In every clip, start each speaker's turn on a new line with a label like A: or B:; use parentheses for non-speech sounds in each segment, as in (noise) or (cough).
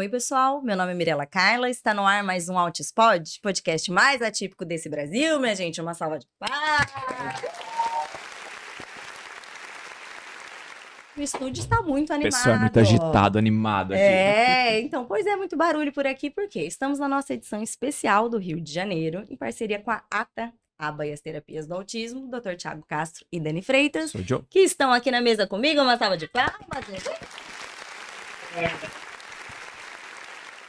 A: Oi, pessoal. Meu nome é Mirela Carla. Está no ar mais um Altispod, podcast mais atípico desse Brasil, minha gente. Uma salva de palmas. O estúdio está muito
B: O
A: animado.
B: pessoal é muito agitado, animado aqui.
A: É, então, pois é, muito barulho por aqui, porque estamos na nossa edição especial do Rio de Janeiro, em parceria com a ATA, Aba e as Terapias do Autismo, Dr. Tiago Castro e Dani Freitas,
B: o
A: que estão aqui na mesa comigo. Uma salva de palmas. É.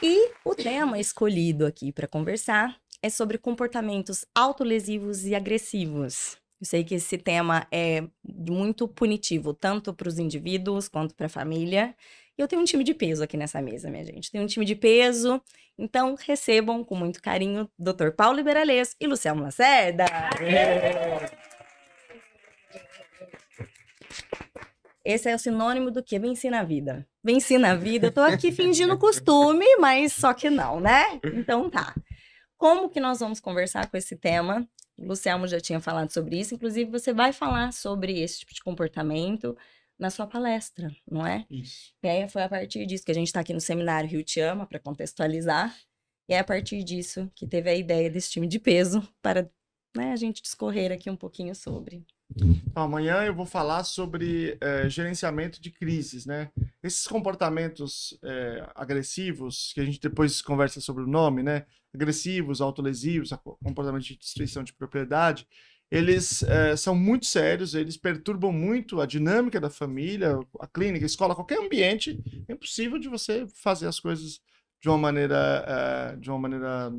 A: E o tema escolhido aqui para conversar é sobre comportamentos autolesivos e agressivos. Eu sei que esse tema é muito punitivo, tanto para os indivíduos quanto para a família. E eu tenho um time de peso aqui nessa mesa, minha gente. Tenho um time de peso. Então, recebam com muito carinho Dr. Paulo Liberales e Luciano Lacerda. Esse é o sinônimo do que? Venci na vida. Venci na vida. Eu tô aqui fingindo costume, mas só que não, né? Então tá. Como que nós vamos conversar com esse tema? O Luciano já tinha falado sobre isso. Inclusive, você vai falar sobre esse tipo de comportamento na sua palestra, não é?
C: Isso.
A: E aí foi a partir disso que a gente está aqui no seminário Rio Te Ama, para contextualizar. E é a partir disso que teve a ideia desse time de peso para né, a gente discorrer aqui um pouquinho sobre.
C: Então, amanhã eu vou falar sobre eh, gerenciamento de crises, né? Esses comportamentos eh, agressivos, que a gente depois conversa sobre o nome, né? Agressivos, autolesivos, comportamento de destruição de propriedade, eles eh, são muito sérios, eles perturbam muito a dinâmica da família, a clínica, a escola, qualquer ambiente. É impossível de você fazer as coisas de uma maneira, de uma maneira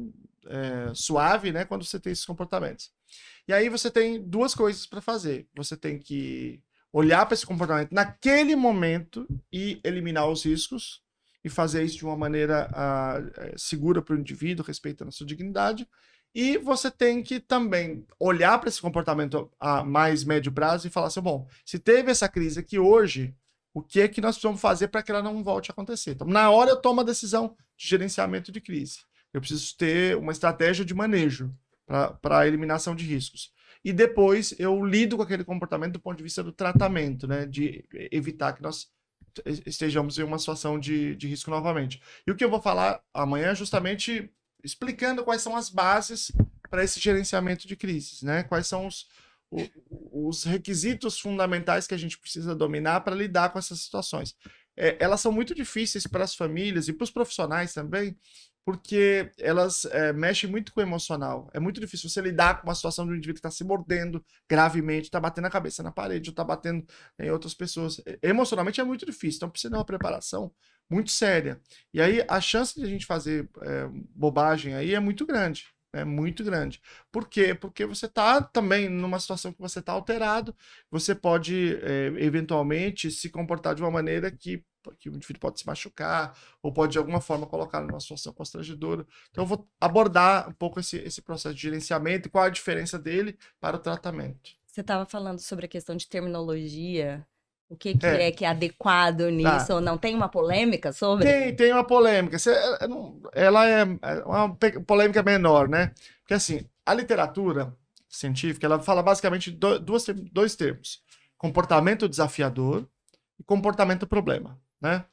C: suave, né? Quando você tem esses comportamentos. E aí você tem duas coisas para fazer. Você tem que olhar para esse comportamento naquele momento e eliminar os riscos e fazer isso de uma maneira eh, segura para o indivíduo, respeitando a sua dignidade. E você tem que também olhar para esse comportamento a mais médio prazo e falar assim, bom, se teve essa crise aqui hoje, o que é que nós precisamos fazer para que ela não volte a acontecer? Então, na hora eu tomo a decisão de gerenciamento de crise. Eu preciso ter uma estratégia de manejo para a eliminação de riscos. E depois eu lido com aquele comportamento do ponto de vista do tratamento, né? De evitar que nós estejamos em uma situação de, de risco novamente. E o que eu vou falar amanhã é justamente explicando quais são as bases para esse gerenciamento de crises, né? Quais são os, o- os requisitos fundamentais que a gente precisa dominar para lidar com essas situações. É, elas são muito difíceis para as famílias e para os profissionais também, porque elas é, mexem muito com o emocional. É muito difícil você lidar com uma situação de um indivíduo que está se mordendo gravemente, está batendo a cabeça na parede, ou está batendo em outras pessoas. Emocionalmente é muito difícil, então precisa de uma preparação muito séria. E aí a chance de a gente fazer é, bobagem aí é muito grande. É muito grande. Por quê? Porque você está também numa situação que você está alterado, você pode é, eventualmente se comportar de uma maneira que, que o indivíduo pode se machucar, ou pode de alguma forma colocar numa situação constrangedora. Então eu vou abordar um pouco esse, esse processo de gerenciamento e qual a diferença dele para o tratamento.
A: Você estava falando sobre a questão de terminologia. O que, que
C: É.
A: é. que é adequado nisso ou não? Tem uma polêmica sobre?
C: Tem, tem uma polêmica. Ela é é uma polêmica menor, né? Porque assim, a literatura científica, ela fala basicamente do- duas, ter- dois termos: comportamento desafiador e comportamento problema, né?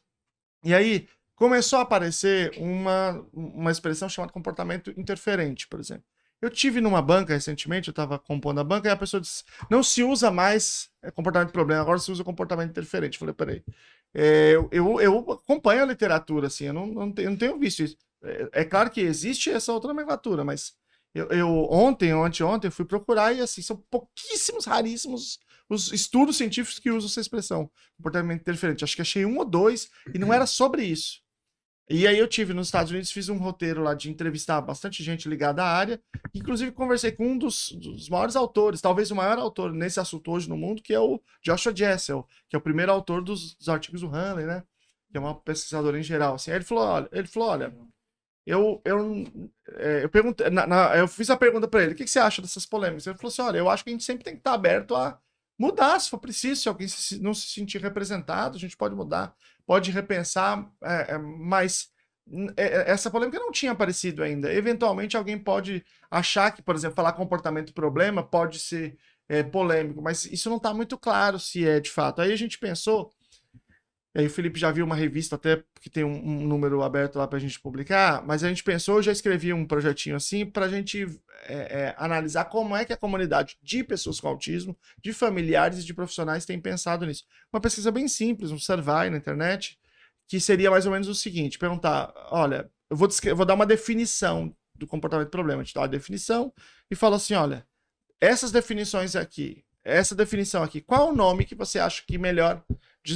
C: E aí começou a aparecer uma, uma expressão chamada comportamento interferente, por exemplo. Eu tive numa banca recentemente, eu estava compondo a banca, e a pessoa disse: não se usa mais é, comportamento problema, agora se usa comportamento interferente. Eu falei, peraí. É, eu, eu, acompanho a literatura, assim, eu não, não, tenho, não tenho visto isso. É, é claro que existe essa outra nomenclatura, mas eu, eu ontem ou anteontem fui procurar e assim, são pouquíssimos, raríssimos os estudos científicos que usam essa expressão, comportamento interferente. Acho que achei um ou dois e não era sobre isso. E aí eu tive nos Estados Unidos, fiz um roteiro lá de entrevistar bastante gente ligada à área, inclusive conversei com um dos, dos maiores autores, talvez o maior autor nesse assunto hoje no mundo, que é o Joshua Jessel, que é o primeiro autor dos, dos artigos do Hanley, né? Que é uma pesquisadora em geral. Assim. Aí ele falou, olha, ele falou, olha, eu, eu, é, eu perguntei, na- na- eu fiz a pergunta para ele, o que, que você acha dessas polêmicas? Ele falou assim, olha, eu acho que a gente sempre tem que estar aberto a mudar, se for preciso, se alguém não se sentir representado, a gente pode mudar, pode repensar, é, é, mas é, é, essa polêmica não tinha aparecido ainda. Eventualmente alguém pode achar que, por exemplo, falar comportamento problema pode ser é, polêmico, mas isso não está muito claro se é de fato. Aí a gente pensou E aí o Felipe já viu uma revista até que tem um, um número aberto lá para a gente publicar, mas a gente pensou, eu já escrevi um projetinho assim para a gente é, é, analisar como é que a comunidade de pessoas com autismo, de familiares e de profissionais tem pensado nisso. Uma pesquisa bem simples, um survey na internet, que seria mais ou menos o seguinte: perguntar, olha, eu vou, vou dar uma definição do comportamento problema, a gente dá uma definição e fala assim, olha, essas definições aqui, essa definição aqui, qual o nome que você acha que melhor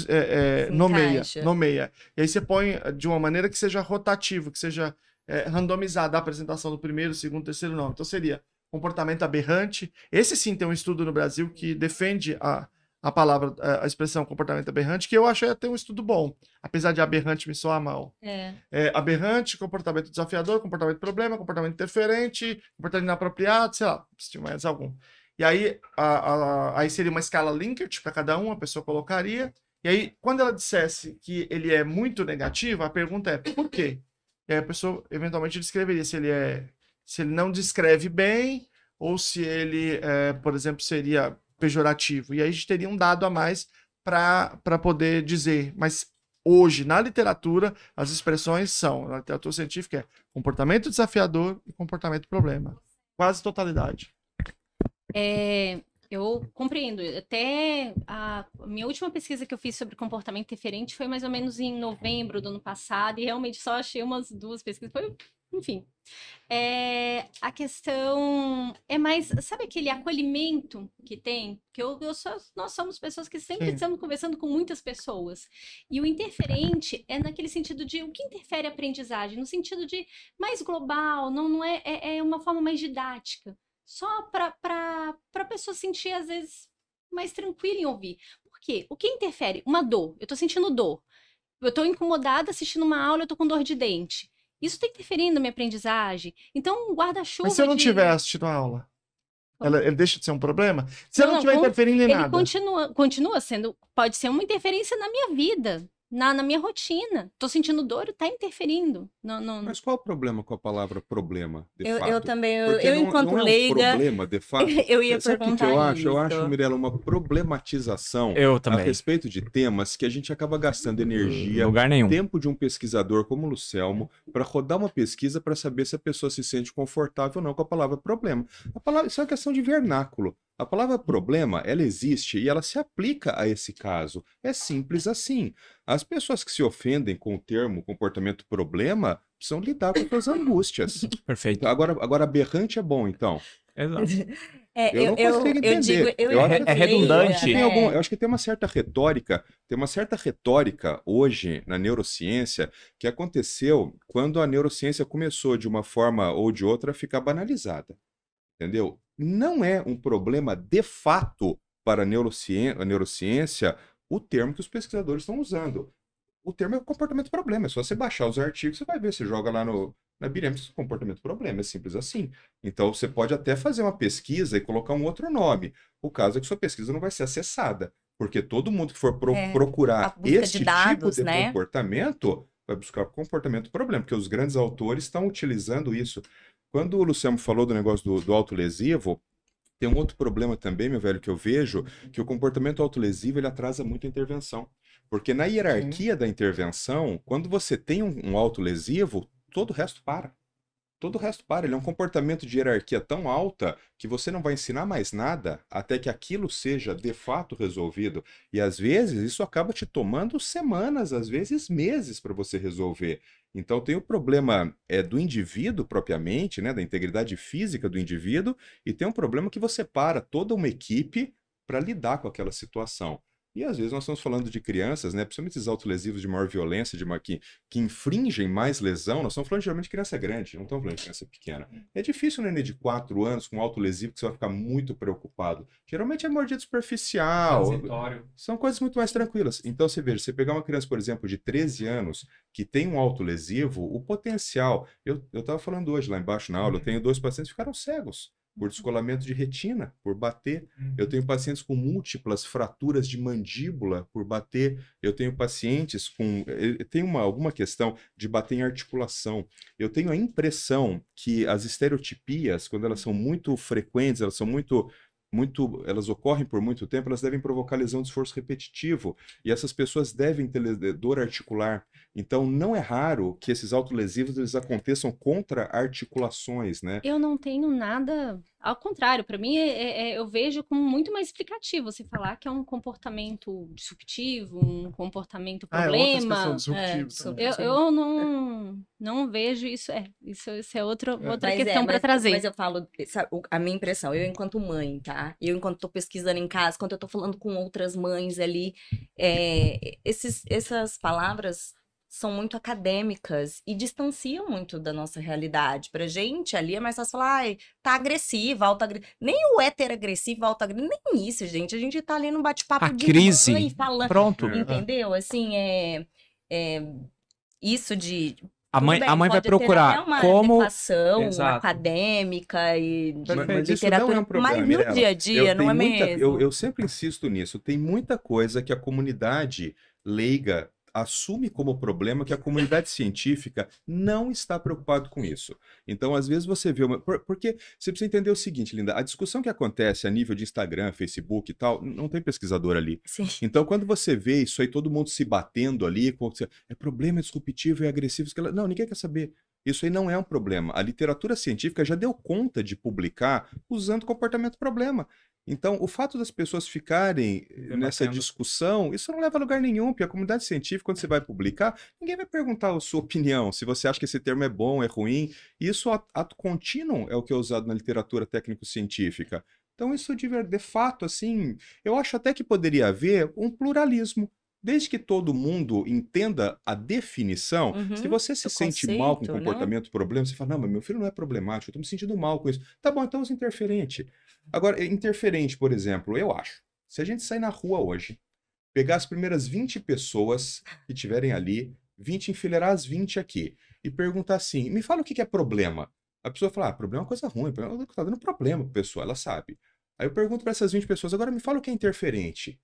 C: é, é, nomeia, nomeia. E aí você põe eh, de uma maneira que seja rotativo, que seja é, randomizada a apresentação do primeiro, segundo, terceiro nome. Então seria comportamento aberrante. Esse sim tem um estudo no Brasil que defende a, a palavra, a expressão comportamento aberrante, que eu achei até um estudo bom, apesar de aberrante me soar mal.
A: É.
C: É, aberrante, comportamento desafiador, comportamento problema, comportamento interferente, comportamento inapropriado, sei lá, se tiver mais algum. E aí, a, a, aí seria uma escala Likert para cada um, a pessoa colocaria. E aí, quando ela dissesse que ele é muito negativo, a pergunta é por quê? E aí a pessoa eventualmente descreveria se ele é se ele não descreve bem ou se ele, é, por exemplo, seria pejorativo. E aí a gente teria um dado a mais para poder dizer. Mas hoje, na literatura, as expressões são, na literatura científica, é comportamento desafiador e comportamento problema. Quase totalidade.
D: É, eu compreendo. Até a minha última pesquisa que eu fiz sobre comportamento interferente foi mais ou menos em novembro do ano passado, e realmente só achei umas duas pesquisas. Foi, enfim. É, a questão é mais, sabe aquele acolhimento que tem? Que eu, eu sou, nós somos pessoas que sempre Sim. estamos conversando com muitas pessoas. E o interferente é naquele sentido de o que interfere a aprendizagem, no sentido de mais global, não, não é, é, é uma forma mais didática só para a pessoa sentir, às vezes, mais tranquila em ouvir. Por quê? O que interfere? Uma dor. Eu estou sentindo dor. Eu estou incomodada assistindo uma aula, eu estou com dor de dente. Isso está interferindo na minha aprendizagem. Então, um guarda-chuva.
C: Mas se eu não
D: de...
C: tiver assistindo a aula? Ela, ele deixa de ser um problema? Se não, eu não estiver interferindo em
D: ele
C: nada.
D: Continua, continua sendo. Pode ser uma interferência na minha vida na, na minha rotina. Tô sentindo dor, tá interferindo. No, no...
E: Mas qual o problema com a palavra problema, de
A: eu,
E: fato?
A: Eu também, eu, eu
E: não,
A: enquanto
E: não é
A: leiga...
E: um problema, de (laughs) fato.
A: eu ia
E: Sabe
A: perguntar
E: o que eu
A: isso.
E: acho? Eu acho, Mirella, uma problematização
B: eu também.
E: a respeito de temas que a gente acaba gastando energia,
B: lugar nenhum.
E: tempo de um pesquisador como o Lucelmo, para rodar uma pesquisa para saber se a pessoa se sente confortável ou não com a palavra problema. A palavra, isso é uma questão de vernáculo. A palavra problema, ela existe e ela se aplica a esse caso. É simples assim. As pessoas que se ofendem com o termo comportamento problema precisam lidar com suas angústias.
B: Perfeito.
E: Agora, agora aberrante é bom, então.
B: Exato. (laughs)
A: É,
E: eu, não consigo entender.
A: Eu digo, eu,
E: eu
B: é, é redundante.
E: Tem algum, eu acho que tem uma certa retórica, tem uma certa retórica hoje na neurociência que aconteceu quando a neurociência começou de uma forma ou de outra a ficar banalizada. Entendeu? Não é um problema de fato para a neurociência, a neurociência o termo que os pesquisadores estão usando. O termo é comportamento problema. É só você baixar os artigos, você vai ver. Você joga lá no, na Birem, comportamento problema. É simples assim. Então, você pode até fazer uma pesquisa e colocar um outro nome. O caso é que sua pesquisa não vai ser acessada. Porque todo mundo que for pro,
A: É,
E: procurar esse
A: de dados,
E: tipo de
A: né?
E: comportamento vai buscar comportamento problema. Porque os grandes autores estão utilizando isso. Quando o Luciano falou do negócio do, do autolesivo, tem um outro problema também, meu velho, que eu vejo, que o comportamento autolesivo ele atrasa muito a intervenção. Porque na hierarquia da intervenção, quando você tem um, um autolesivo, todo o resto para. Todo o resto para. Ele é um comportamento de hierarquia tão alta que você não vai ensinar mais nada até que aquilo seja de fato resolvido. E às vezes isso acaba te tomando semanas, às vezes meses para você resolver. Então tem o problema é, do indivíduo propriamente, né, da integridade física do indivíduo, e tem um problema que você para toda uma equipe para lidar com aquela situação. E às vezes nós estamos falando de crianças, né, principalmente esses autolesivos de maior violência, de uma, que, que infringem mais lesão, nós estamos falando geralmente de criança grande, não estamos falando de criança pequena. É difícil um nenê de 4 anos com autolesivo que você vai ficar muito preocupado. Geralmente é mordida superficial.
B: Transitório.
E: São coisas muito mais tranquilas. Então você veja, você pegar uma criança, por exemplo, de 13 anos que tem um autolesivo, o potencial. Eu estava falando hoje lá embaixo na aula, eu tenho dois pacientes que ficaram cegos por descolamento de retina, por bater. Eu tenho pacientes com múltiplas fraturas de mandíbula por bater. Eu tenho pacientes com. Tem uma, alguma questão de bater em articulação. Eu tenho a impressão que as estereotipias, quando elas são muito frequentes, elas são muito muito, elas ocorrem por muito tempo, elas devem provocar lesão de esforço repetitivo. E essas pessoas devem ter dor articular. Então, não é raro que esses autolesivos eles aconteçam contra articulações, né?
D: Eu não tenho nada. Ao contrário, para mim, é- é- é- eu vejo como muito mais explicativo você falar que é um comportamento disruptivo, um comportamento
C: Ah, é outra expressão,
D: problema.
C: disruptivo
A: É,
D: eu, eu não, não vejo isso. É, isso, isso é outro, outra
A: Mas é,
D: questão para
A: mas-
D: trazer.
A: Mas eu falo, sabe, a minha impressão, eu enquanto mãe, tá? Eu enquanto tô pesquisando em casa, quando eu tô falando com outras mães ali, é, esses, essas palavras são muito acadêmicas e distanciam muito da nossa realidade. Pra gente, ali é mais fácil falar, ai, tá agressiva, alta Nem o hétero agressivo, alta nem isso, gente. A gente tá ali num bate-papo
B: A
A: de
B: crise.
A: mãe, falando,
B: Pronto.
E: É.
A: entendeu? Assim, é, é isso de
B: A mãe,
A: bem,
B: a mãe vai procurar
A: uma
B: como. Exato.
A: acadêmica e
E: Mas- mas isso não é
A: literatura,
E: um problema,
A: mas no dia a dia,
E: Eu
A: não é
E: muita-
A: mesmo?
E: eu, eu sempre insisto nisso. Tem muita coisa que a comunidade leiga assume como problema que a comunidade científica não está preocupado com isso. Então, às vezes você vê uma... por- Porque você precisa entender o seguinte, Linda, a discussão que acontece a nível de Instagram, Facebook e tal, não tem pesquisador ali.
A: Sim.
E: Então, quando você vê isso aí, todo mundo se batendo ali, é problema disruptivo, é agressivo, não, ninguém quer saber. Isso aí não é um problema. A literatura científica já deu conta de publicar usando comportamento problema. Então, o fato das pessoas ficarem eh, nessa
B: Debatendo.
E: discussão, isso não leva a lugar nenhum, porque a comunidade científica, quando você vai publicar, ninguém vai perguntar a sua opinião, se você acha que esse termo é bom, é ruim. Isso, ato, contínuo, é o que é usado na literatura técnico-científica. Então, isso de, de fato, assim, eu acho até que poderia haver um pluralismo. Desde que todo mundo entenda a definição,
A: Uhum,
E: se você se
A: o
E: sente mal com
A: conceito, né?
E: comportamento problema, você fala, não, mas meu filho não é problemático, eu tô me sentindo mal com isso. Tá bom, então usa interferente. Agora, interferente, por exemplo, eu acho, se a gente sair na rua hoje, pegar as primeiras 20 pessoas que estiverem ali, 20, enfileirar as 20 aqui, e perguntar assim, me fala o que é problema. A pessoa fala, ah, problema é uma coisa ruim, problema- tá dando problema pra pessoa, ela sabe. Aí eu pergunto para essas 20 pessoas, agora me fala o que é interferente.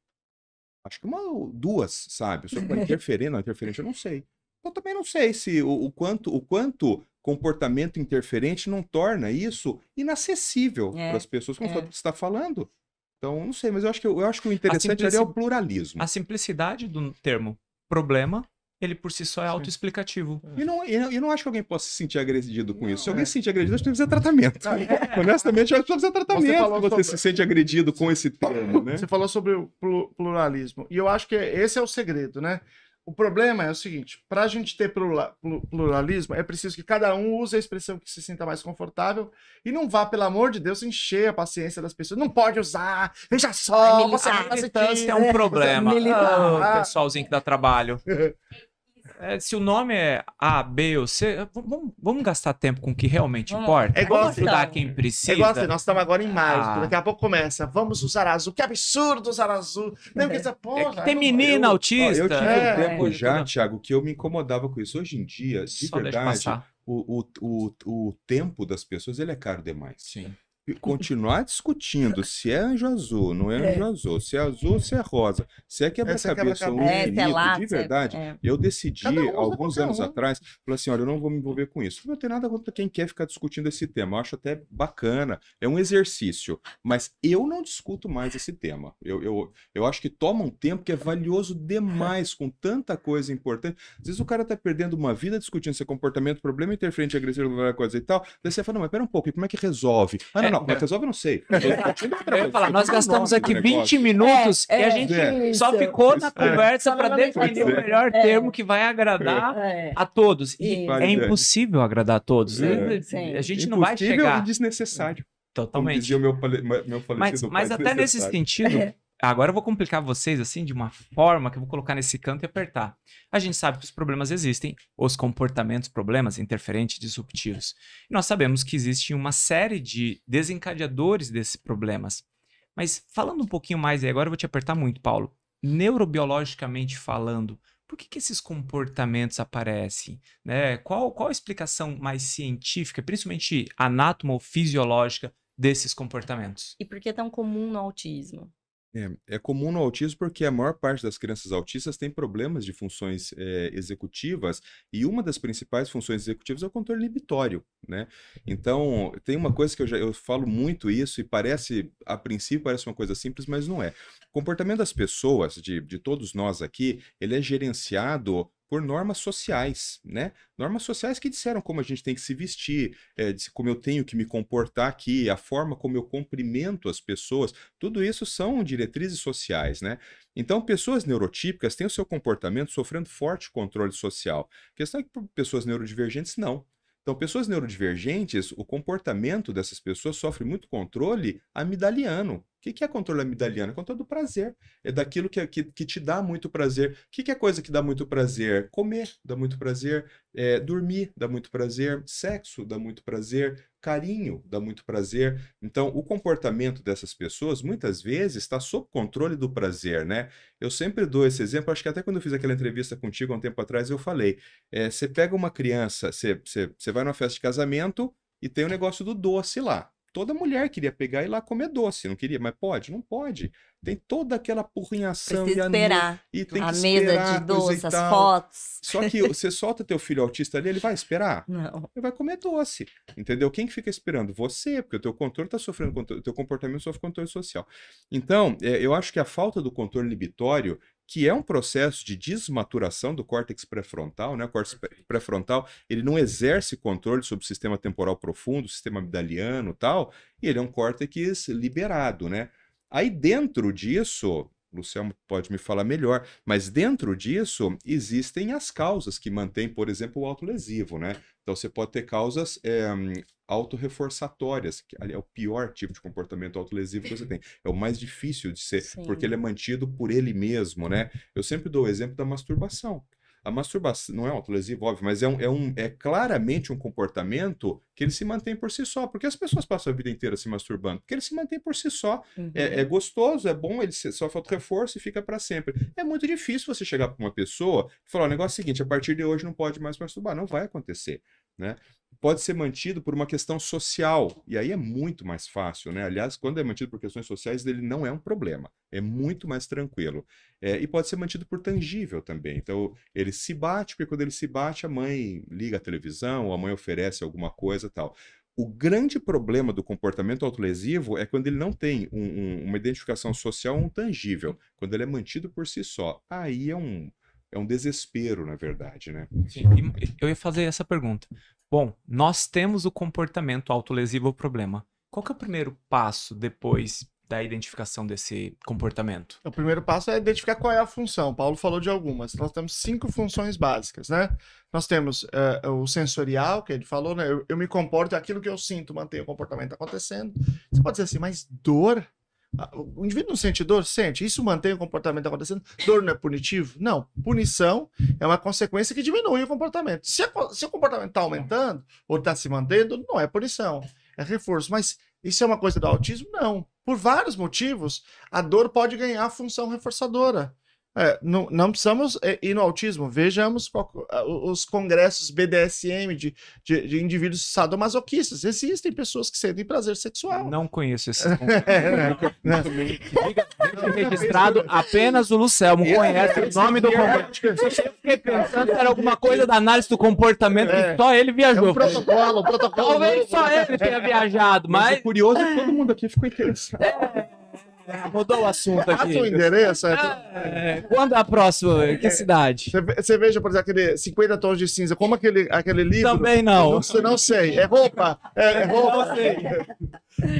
E: Acho que uma ou duas, sabe? Eu sou (laughs) interferente, não, interferente eu não sei. Eu também não sei se o, o quanto o quanto comportamento interferente não torna isso inacessível
A: É,
E: para as pessoas como
A: é.
E: você está falando. Então, não sei, mas eu acho que, eu acho que o interessante ali é o pluralismo.
B: A simplicidade do termo problema, ele por si só é autoexplicativo.
E: E não, e não, e não acho que alguém possa se sentir agredido com isso. Se
C: Não,
E: alguém
C: é.
E: se sentir agredido, acho que precisa fazer tratamento.
C: Não, (laughs)
E: Honestamente, eu acho que precisa fazer tratamento
C: falou
E: se você
C: sobre-
E: se sente agredido com esse termo, né?
C: Você falou sobre o plu- pluralismo. E eu acho que esse é o segredo, né? O problema é o seguinte: para a gente ter plura- plu- pluralismo, é preciso que cada um use a expressão que se sinta mais confortável e não vá, pelo amor de Deus, encher a paciência das pessoas. Não pode usar, veja só,
A: Ai,
C: você
A: militar.
C: é
B: é um problema.
A: militar. (laughs)
B: Ah, pessoalzinho que dá trabalho. (laughs) É, se o nome é A, B ou C, v- vamos, vamos gastar tempo com o que realmente
A: Vamos.
B: importa.
C: É igual
B: vamos ajudar
A: assim,
B: quem
C: É
B: precisa.
C: igual assim, nós estamos agora em maio,
B: Ah.
C: daqui a pouco começa. Vamos usar azul. Que absurdo usar azul. Nem que essa porra.
B: É que tem
C: não-
B: menina
E: Ó,
B: autista.
E: eu tive
C: É,
E: um tempo
B: é.
E: já, Thiago, que eu me incomodava com isso. Hoje em dia, de
B: Só
E: verdade, o, o, o, o tempo das pessoas ele é caro demais.
B: Sim.
E: Continuar discutindo se é anjo azul, não é anjo azul, se é azul, se é rosa, se é quebra-cabeça ou
C: quebra-cabeça.
A: É,
E: infinito,
A: sei lá,
E: de
A: cê-
E: verdade.
A: é.
E: Eu decidi,
C: um
E: alguns anos
C: um.
E: atrás, falei assim: olha, eu não vou me envolver com isso. Não tem nada contra quem quer ficar discutindo esse tema. Eu acho até bacana, é um exercício. Mas eu não discuto mais esse tema. Eu, eu, eu acho que toma um tempo que é valioso demais, com tanta coisa importante. Às vezes o cara tá perdendo uma vida discutindo se é comportamento, problema interferente, agressivo, alguma coisa e tal. Daí você fala, não, mas pera um pouco, e como é que resolve? Ah, não,
B: É,
E: não, como resolve, eu não sei. (laughs) Eu
B: falar, nós gastamos aqui
E: do
B: 20
E: negócio.
B: minutos
A: É,
B: e a
A: é,
B: gente
E: é.
B: só ficou na conversa para definir o melhor termo que vai agradar a todos. E é impossível agradar a todos.
E: É.
A: Sim.
B: A gente não vai
E: Impossível
B: chegar
E: e desnecessário. Como
B: totalmente.
E: dizia o meu, meu falecido
B: Mas,
E: pai,
B: mas até nesse sentido, agora eu vou complicar vocês assim de uma forma que eu vou colocar nesse canto e apertar. A gente sabe que os problemas existem, os comportamentos, problemas interferentes, disruptivos. E nós sabemos que existe uma série de desencadeadores desses problemas. Mas falando um pouquinho mais, e agora eu vou te apertar muito, Paulo. Neurobiologicamente falando, por que, que esses comportamentos aparecem? Né? Qual, qual a explicação mais científica, principalmente anátomo-fisiológica, desses comportamentos?
A: E por que é tão comum no autismo?
E: É, é comum no autismo porque a maior parte das crianças autistas tem problemas de funções é, executivas e uma das principais funções executivas é o controle inibitório, né? Então, tem uma coisa que eu já eu falo muito isso e parece, a princípio parece uma coisa simples, mas não é. O comportamento das pessoas, de, de todos nós aqui, ele é gerenciado por normas sociais, né? Normas sociais que disseram como a gente tem que se vestir, é, como eu tenho que me comportar aqui, a forma como eu cumprimento as pessoas, tudo isso são diretrizes sociais, né? Então, pessoas neurotípicas têm o seu comportamento sofrendo forte controle social. A questão é que pessoas neurodivergentes não. Então, pessoas neurodivergentes, o comportamento dessas pessoas sofre muito controle amidaliano. O que é controle amidaliano? É controle do prazer. É daquilo que, que, que te dá muito prazer. O que é coisa que dá muito prazer? Comer dá muito prazer. É, dormir dá muito prazer. Sexo dá muito prazer. Carinho dá muito prazer. Então, o comportamento dessas pessoas, muitas vezes, está sob controle do prazer, né? Eu sempre dou esse exemplo, acho que até quando eu fiz aquela entrevista contigo há um tempo atrás, eu falei. É, você pega uma criança, você, vai numa festa de casamento e tem o negócio do doce lá. Toda mulher queria pegar e ir lá comer doce, não queria, mas pode? Não pode. Tem toda aquela porrinhação
A: Precisa
E: e
A: esperar.
E: e tem
A: a
E: que
A: mesa
E: esperar,
A: de doce, as fotos.
E: Só que (laughs) você solta teu filho autista ali, ele vai esperar?
A: Não.
E: Ele vai comer doce, entendeu? Quem que fica esperando? Você, porque o teu controle está sofrendo, o teu comportamento sofre controle social. Então, é, eu acho que a falta do controle inibitório, que é um processo de desmaturação do córtex pré-frontal, né? O córtex pré- pré-frontal, ele não exerce controle sobre o sistema temporal profundo, o sistema amidaliano e tal, e ele é um córtex liberado, né? Aí dentro disso, o Luciano pode me falar melhor, mas dentro disso existem as causas que mantêm, por exemplo, o autolesivo, né? Então você pode ter causas é, autorreforçatórias, que ali é o pior tipo de comportamento autolesivo que você tem. É o mais difícil de ser,
A: Sim.
E: porque ele é mantido por ele mesmo, né? Eu sempre dou o exemplo da masturbação. A masturbação não é autolesivo, óbvio, mas é, um, é, um, é claramente um comportamento que ele se mantém por si só. Porque as pessoas passam a vida inteira se masturbando? Porque ele se mantém por si só.
A: Uhum.
E: É, é gostoso, é bom, ele sofre outro reforço e fica para sempre. É muito difícil você chegar para uma pessoa e falar: o negócio é o seguinte, a partir de hoje não pode mais masturbar. Não vai acontecer. Né? Pode ser mantido por uma questão social, e aí é muito mais fácil, né? Aliás, quando é mantido por questões sociais, ele não é um problema, é muito mais tranquilo. É, e pode ser mantido por tangível também. Então, ele se bate, porque quando ele se bate, a mãe liga a televisão, a mãe oferece alguma coisa tal. O grande problema do comportamento autolesivo é quando ele não tem um- um- uma identificação social, um tangível. Quando ele é mantido por si só. Aí é um, é um desespero, na verdade, né?
B: Sim, eu ia fazer essa pergunta. Bom, nós temos o comportamento autolesivo o problema. Qual que é o primeiro passo depois da identificação desse comportamento?
C: O primeiro passo é identificar qual é a função. O Paulo falou de algumas. Nós temos cinco funções básicas, né? Nós temos eh, o sensorial, que ele falou, né? Eu, eu me comporto, aquilo que eu sinto, mantenho o comportamento acontecendo. Você pode dizer assim, mas dor? Ah, O indivíduo não sente dor? Sente. Isso mantém o comportamento acontecendo? Dor não é punitivo? Não. Punição é uma consequência que diminui o comportamento. Se, a se o comportamento está aumentando ou está se mantendo, não é punição, é reforço. Mas isso é uma coisa do autismo? Não. Por vários motivos, a dor pode ganhar função reforçadora. É, não, não precisamos é, ir no autismo. Vejamos qual- os congressos BDSM de, de, de indivíduos sadomasoquistas. Existem pessoas que sentem prazer sexual.
B: Não conheço esse
C: É, né?
B: Fica registrado, apenas o Lucelmo conhece o nome do comportamento. Eu fiquei pensando que era alguma coisa da análise do comportamento
C: É.
B: que só ele
C: É
B: viajou.
C: um protocolo, um protocolo.
B: Talvez só ele tenha viajado,
E: Mas
B: mas
E: o curioso é que todo mundo aqui ficou interessado.
B: Mudou o assunto
C: Passa o
B: aqui.
C: endereço. é.
B: É, quando é a próxima? Que cidade?
C: Você, ve- você veja, por exemplo, aquele 50 tons de cinza, como aquele, aquele livro.
B: Também não.
C: Não, não sei. É roupa. É, é roupa.
B: Não sei.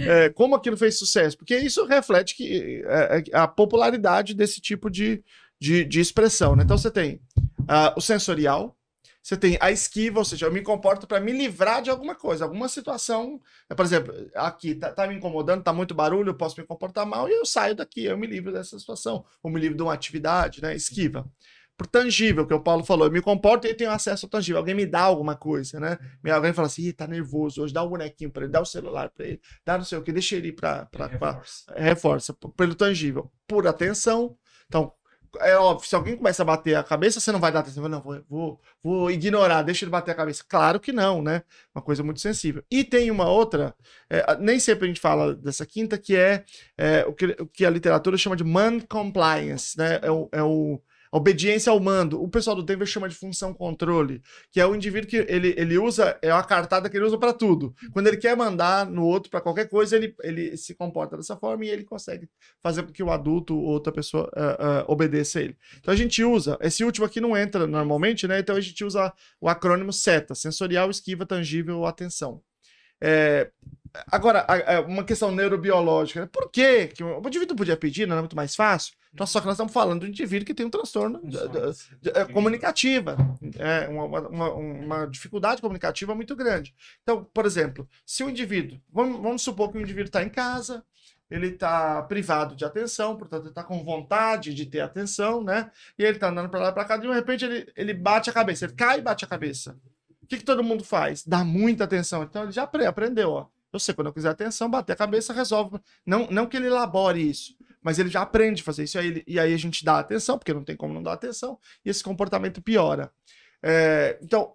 C: É, como aquilo fez sucesso? Porque isso reflete que, é, é, a popularidade desse tipo de, de, de expressão. Né? Então você tem ah, o sensorial, você tem a esquiva, ou seja, eu me comporto para me livrar de alguma coisa, alguma situação. É, Por exemplo, aqui tá, tá me incomodando, tá muito barulho, eu posso me comportar mal e eu saio daqui, eu me livro dessa situação, ou me livro de uma atividade, né? Esquiva. Por tangível, que o Paulo falou, eu me comporto e tenho acesso ao tangível. Alguém me dá alguma coisa, né? Me- Alguém fala assim, Ih, tá nervoso hoje, dá o bonequinho para ele, dá o celular para ele, dá não sei o que, deixa ele ir para reforça p- pelo tangível. Por atenção. Então, é óbvio, se alguém começa a bater a cabeça, você não vai dar atenção. Não, vou, vou, vou ignorar, deixa ele bater a cabeça. Claro que não, né? Uma coisa muito sensível. E tem uma outra, é, nem sempre a gente fala dessa quinta, que é, é o, que, o que a literatura chama de man compliance, né? É o, é o obediência ao mando. O pessoal do Denver chama de função controle, que é o indivíduo que ele, ele usa, é uma cartada que ele usa para tudo. Quando ele quer mandar no outro para qualquer coisa, ele, ele se comporta dessa forma e ele consegue fazer com que o adulto ou outra pessoa uh, uh, obedeça a ele. Então a gente usa, esse último aqui não entra normalmente, né? Então a gente usa o acrônimo SETA, sensorial, esquiva, tangível, atenção. É, agora, uma questão neurobiológica. Né? Por quê? que o indivíduo podia pedir, não é muito mais fácil? Então, só que nós estamos falando de um indivíduo que tem um transtorno de, de, de, é, comunicativa, é, uma, uma, uma, dificuldade comunicativa muito grande. Então, por exemplo, se o indivíduo, vamos, vamos supor que o indivíduo está em casa, ele está privado de atenção, portanto, ele está com vontade de ter atenção, né? E ele está andando para lá e para cá, e de repente ele, ele bate a cabeça, ele cai e bate a cabeça. O que, que todo mundo faz? Dá muita atenção. Então, ele já aprendeu, ó. Eu sei, quando eu quiser atenção, bater a cabeça, resolve. Não, não que ele elabore isso, mas ele já aprende a fazer isso. E aí, e aí a gente dá atenção, porque não tem como não dar atenção, e esse comportamento piora. É, então,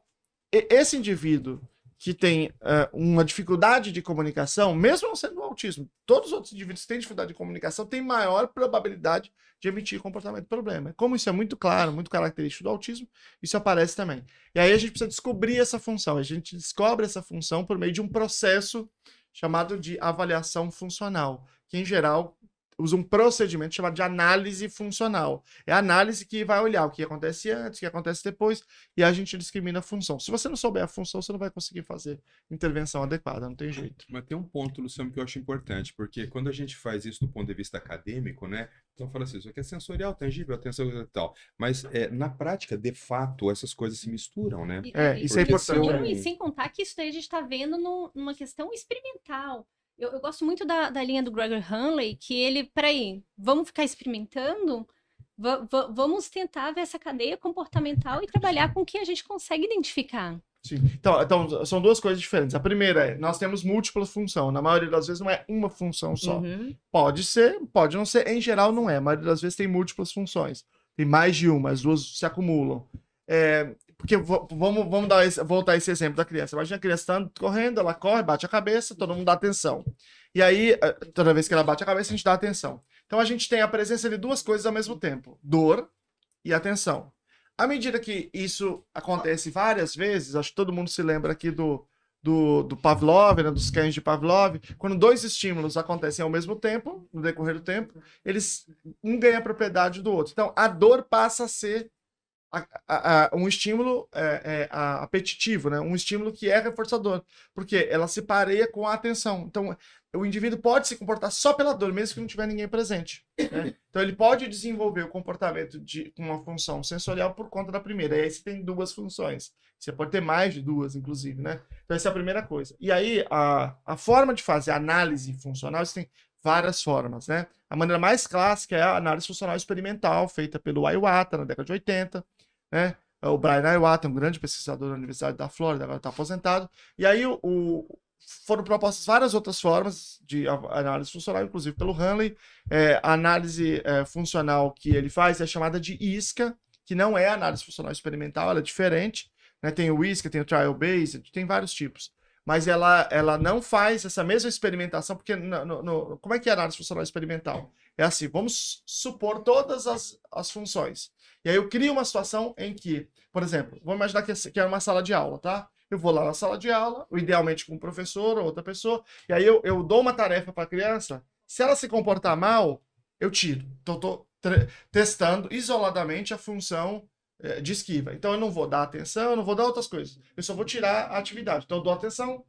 C: esse indivíduo que tem uh, uma dificuldade de comunicação, mesmo não sendo autismo, todos os outros indivíduos que têm dificuldade de comunicação têm maior probabilidade de emitir comportamento problema. Como isso é muito claro, muito característico do autismo, isso aparece também. E aí a gente precisa descobrir essa função. A gente descobre essa função por meio de um processo chamado de avaliação funcional, que em geral usa um procedimento chamado de análise funcional. É a análise que vai olhar o que acontece antes, o que acontece depois, e a gente discrimina a função. Se você não souber a função, você não vai conseguir fazer intervenção adequada, não tem jeito.
E: Mas tem um ponto, Luciano, que eu acho importante, porque quando a gente faz isso do ponto de vista acadêmico, né? Então fala assim, isso aqui é sensorial, tangível, atenção e tal. Mas é, na prática, de fato, essas coisas se misturam, né?
C: É, isso é importante.
D: E sem contar que isso daí a gente está vendo no, numa questão experimental. Eu, eu gosto muito da, da linha do Gregor Hanley, que ele, peraí, vamos ficar experimentando? V vamos tentar ver essa cadeia comportamental e trabalhar com o que a gente consegue identificar.
C: Sim. Então, então, são duas coisas diferentes. A primeira é, nós temos múltiplas funções. Na maioria das vezes não é uma função só. Uhum. Pode ser, pode não ser. Em geral, não é. A maioria das vezes tem múltiplas funções. Tem mais de uma, as duas se acumulam. É, porque vamos, vamos dar esse, voltar a esse exemplo da criança. Imagina a criança estando correndo, ela corre, bate a cabeça, todo mundo dá atenção. E aí, eh, toda vez que ela bate a cabeça, a gente dá atenção. Então a gente tem a presença de duas coisas ao mesmo tempo: dor e atenção. À medida que isso acontece várias vezes, acho que todo mundo se lembra aqui do, do, do Pavlov, né, dos cães de Pavlov, quando dois estímulos acontecem ao mesmo tempo, no decorrer do tempo, eles um ganha a propriedade do outro. Então a dor passa a ser a, a, um estímulo é, é, apetitivo, né? um estímulo que é reforçador, porque ela se pareia com a atenção. Então, o indivíduo pode se comportar só pela dor, mesmo que não tiver ninguém presente. Né? Então, ele pode desenvolver o comportamento de, uma função sensorial por conta da primeira. E aí você tem duas funções. Você pode ter mais de duas, inclusive, né? Então, essa é a primeira coisa. E aí, a, a forma de fazer análise funcional, você tem várias formas, né? A maneira mais clássica é a análise funcional experimental, feita pelo Iwata na década de 80, né? É o Brian Iwata, um grande pesquisador da Universidade da Flórida, agora está aposentado. E aí o, o, foram propostas várias outras formas de análise funcional, inclusive pelo Hanley. É, a análise é, funcional que ele faz é chamada de ISCA, que não é análise funcional experimental, ela é diferente. Né? Tem o ISCA, tem o trial-based, tem vários tipos. Mas ela, ela não faz essa mesma experimentação, porque no, no, no, como é que é a análise funcional experimental? É assim, vamos supor todas as, as funções. E aí eu crio uma situação em que, por exemplo, vamos imaginar que, que é uma sala de aula, tá? Eu vou lá na sala de aula, idealmente com um professor ou outra pessoa, e aí eu, eu dou uma tarefa para a criança. Se ela se comportar mal, eu tiro. Então, estou testando isoladamente a função de esquiva. Então, eu não vou dar atenção, eu não vou dar outras coisas. Eu só vou tirar a atividade. Então, eu dou atenção,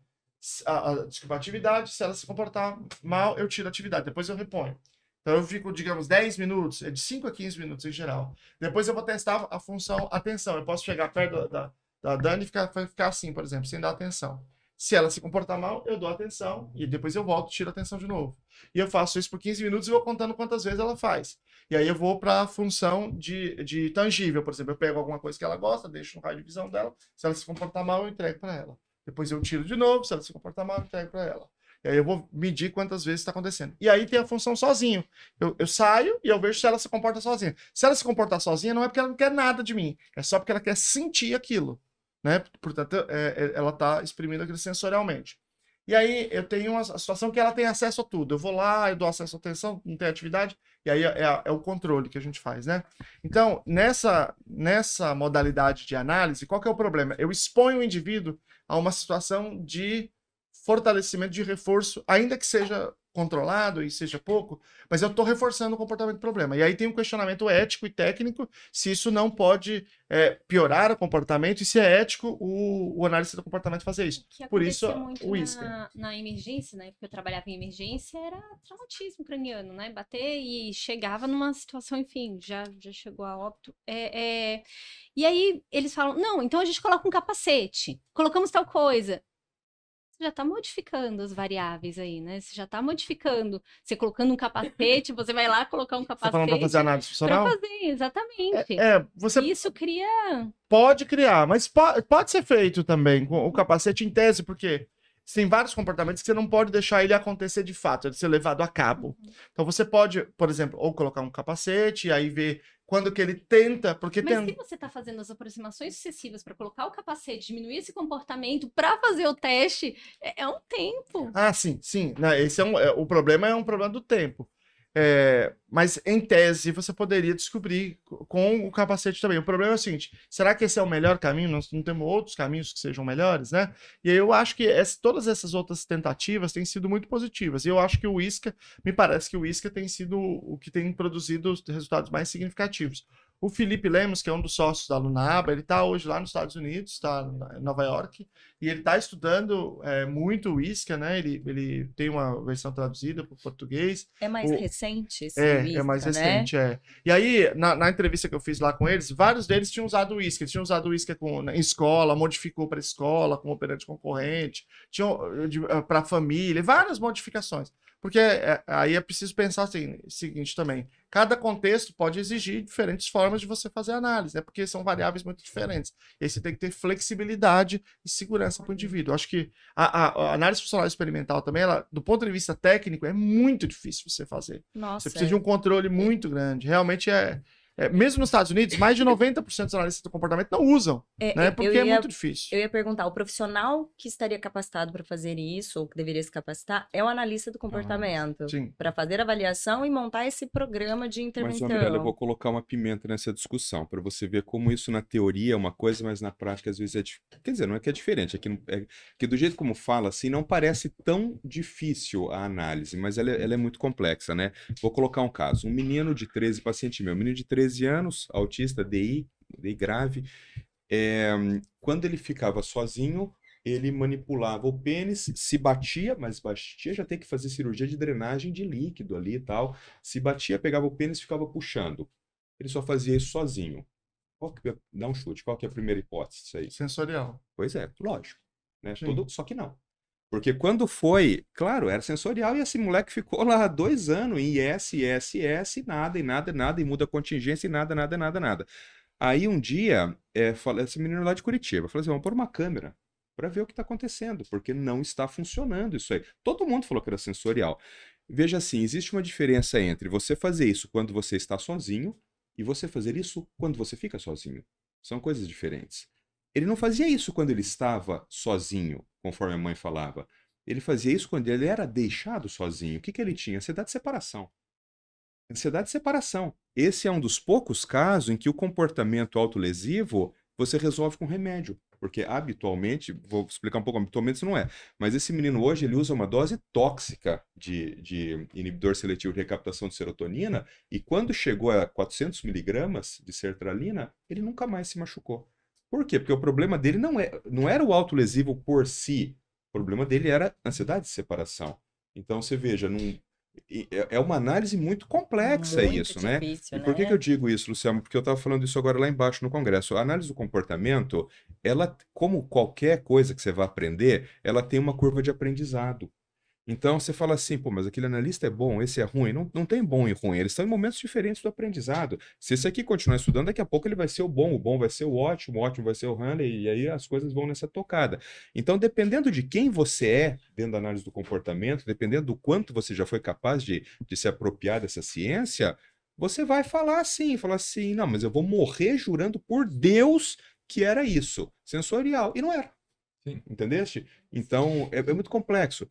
C: a, a, desculpa, a atividade. Se ela se comportar mal, eu tiro a atividade. Depois eu reponho. Então eu fico, digamos, 10 minutos, é de 5 a 15 minutos em geral. Depois eu vou testar a função atenção. Eu posso chegar perto da, da Dani e ficar, ficar assim, por exemplo, sem dar atenção. Se ela se comportar mal, eu dou atenção e depois eu volto, tiro atenção de novo. E eu faço isso por 15 minutos e vou contando quantas vezes ela faz. E aí eu vou para a função de, de tangível, por exemplo, eu pego alguma coisa que ela gosta, deixo no raio de visão dela. Se ela se comportar mal, eu entrego para ela. Depois eu tiro de novo, se ela se comportar mal, eu entrego para ela. E aí eu vou medir quantas vezes está acontecendo. E aí tem a função sozinho. Eu, eu saio e eu vejo se ela se comporta sozinha. Se ela se comportar sozinha, não é porque ela não quer nada de mim. É só porque ela quer sentir aquilo. Né? Portanto, é, é, ela está exprimindo aquilo sensorialmente. E aí eu tenho uma situação que ela tem acesso a tudo. Eu vou lá, eu dou acesso à atenção, não tem atividade, e aí é, é, o controle que a gente faz, né? Então, nessa, nessa modalidade de análise, qual que é o problema? Eu exponho o indivíduo a uma situação de fortalecimento, de reforço, ainda que seja controlado e seja pouco, mas eu estou reforçando o comportamento do problema. E aí tem um questionamento ético e técnico se isso não pode é, piorar o comportamento e se é ético o, o analista do comportamento fazer isso. Por isso, o isca.
D: Na, na emergência, né? Porque eu trabalhava em emergência, era traumatismo craniano, né? Bater e chegava numa situação, enfim, já, já chegou a óbito. É, é... E aí eles falam, não, então a gente coloca um capacete, colocamos tal coisa você já está modificando as variáveis aí, né? Você já está modificando. Você colocando um capacete, você vai lá colocar um capacete. (laughs) Você tá
C: falando para fazer análise funcional?
D: Para fazer, exatamente.
C: É, é, você
D: Isso cria.
C: Pode criar, mas pode, pode ser feito também com o capacete em tese, porque tem vários comportamentos que você não pode deixar ele acontecer de fato, ele ser levado a cabo. Uhum. Então você pode, por exemplo, ou colocar um capacete e aí ver quando que ele tenta, porque
D: Mas
C: tem...
D: se você está fazendo as aproximações sucessivas para colocar o capacete, diminuir esse comportamento para fazer o teste, é, é, um tempo.
C: Ah, sim, sim. Não, esse é, um, é o problema é um problema do tempo. É, mas em tese você poderia descobrir com o capacete também. O problema é o seguinte: será que esse é o melhor caminho? Nós não temos outros caminhos que sejam melhores, né? E eu acho que essa, todas essas outras tentativas têm sido muito positivas. E eu acho que o ISCA, me parece que o ISCA tem sido o que tem produzido os resultados mais significativos. O Felipe Lemos, que é um dos sócios da Lunaba, ele está hoje lá nos Estados Unidos, está em Nova York, e ele está estudando é, muito o ISCA, né? Ele, ele tem uma versão traduzida para o português.
A: É mais o... recente esse
C: É,
A: ISCA,
C: é mais
A: né?
C: recente, é. E aí, na, na, entrevista que eu fiz lá com eles, vários deles tinham usado o ISCA. Eles tinham usado o ISCA com, em escola, modificou para escola, com operante concorrente, para família, várias modificações. Porque é, aí é preciso pensar assim, o seguinte também. Cada contexto pode exigir diferentes formas de você fazer análise, né? Porque são variáveis muito diferentes. E aí você tem que ter flexibilidade e segurança para o indivíduo. Eu acho que a, a, a, análise funcional experimental também, ela, do ponto de vista técnico, é muito difícil você fazer.
A: Nossa,
C: você precisa é. de um controle muito grande. Realmente é, é, mesmo nos Estados Unidos, mais de 90% dos analistas do comportamento não usam, é, né? Porque é ia, é muito difícil.
A: Eu ia perguntar, o profissional que estaria capacitado para fazer isso, ou que deveria se capacitar, é o analista do comportamento. Ah, para fazer avaliação e montar esse programa de intervenção.
E: Mas, Mirella, eu vou colocar uma pimenta nessa discussão, para você ver como isso na teoria é uma coisa, mas na prática às vezes é diferente. Quer dizer, não é que é diferente, é que, é que do jeito como fala, assim, não parece tão difícil a análise, mas ela é, ela é muito complexa, né? Vou colocar um caso. Um menino de 13, paciente meu, um menino de 13 13 anos, autista, DI, DI grave. É, quando ele ficava sozinho, ele manipulava o pênis, se batia, mas batia já tem que fazer cirurgia de drenagem de líquido ali e tal. Se batia, pegava o pênis e ficava puxando. Ele só fazia isso sozinho. Qual que, é, dá um chute, qual que é a primeira hipótese disso aí?
C: Sensorial.
E: Pois é, lógico. Né? Tudo, só que não. Porque quando foi, claro, era sensorial e esse moleque ficou lá dois anos em IS, IS, IS, nada, e nada, nada, e muda a contingência, e nada, nada, nada, nada. Aí um dia, é, falei, esse menino lá de Curitiba, falou assim: vamos pôr uma câmera para ver o que está acontecendo, porque não está funcionando isso aí. Todo mundo falou que era sensorial. Veja assim, existe uma diferença entre você fazer isso quando você está sozinho e você fazer isso quando você fica sozinho. São coisas diferentes. Ele não fazia isso quando ele estava sozinho, conforme a mãe falava. Ele fazia isso quando ele era deixado sozinho. O que, que ele tinha? Ansiedade de separação. Ansiedade de separação. Esse é um dos poucos casos em que o comportamento autolesivo você resolve com remédio. Porque habitualmente, vou explicar um pouco, habitualmente isso não é. Mas esse menino hoje, ele usa uma dose tóxica de, de inibidor seletivo de recaptação de serotonina e quando chegou a 400 miligramas de sertralina, ele nunca mais se machucou. Por quê? Porque o problema dele não, é, não era o autolesivo por si. O problema dele era ansiedade de separação. Então, você veja, num, é, é uma análise muito complexa muito isso, né? difícil, né? E por que, né? que eu digo isso, Luciano? Porque eu estava falando isso agora lá embaixo no Congresso. A análise do comportamento, ela, como qualquer coisa que você vai aprender, ela tem uma curva de aprendizado. Então você fala assim, pô, mas aquele analista é bom, esse é ruim. Não, não tem bom e ruim, eles estão em momentos diferentes do aprendizado. Se esse aqui continuar estudando, daqui a pouco ele vai ser o bom, o bom vai ser o ótimo, o ótimo vai ser o Hanley, e aí as coisas vão nessa tocada. Então, dependendo de quem você é dentro da análise do comportamento, dependendo do quanto você já foi capaz de, de se apropriar dessa ciência, você vai falar assim, falar assim, não, mas eu vou morrer jurando por Deus que era isso, sensorial. E não era.
B: Sim.
E: Entendeste? Então, é, é muito complexo.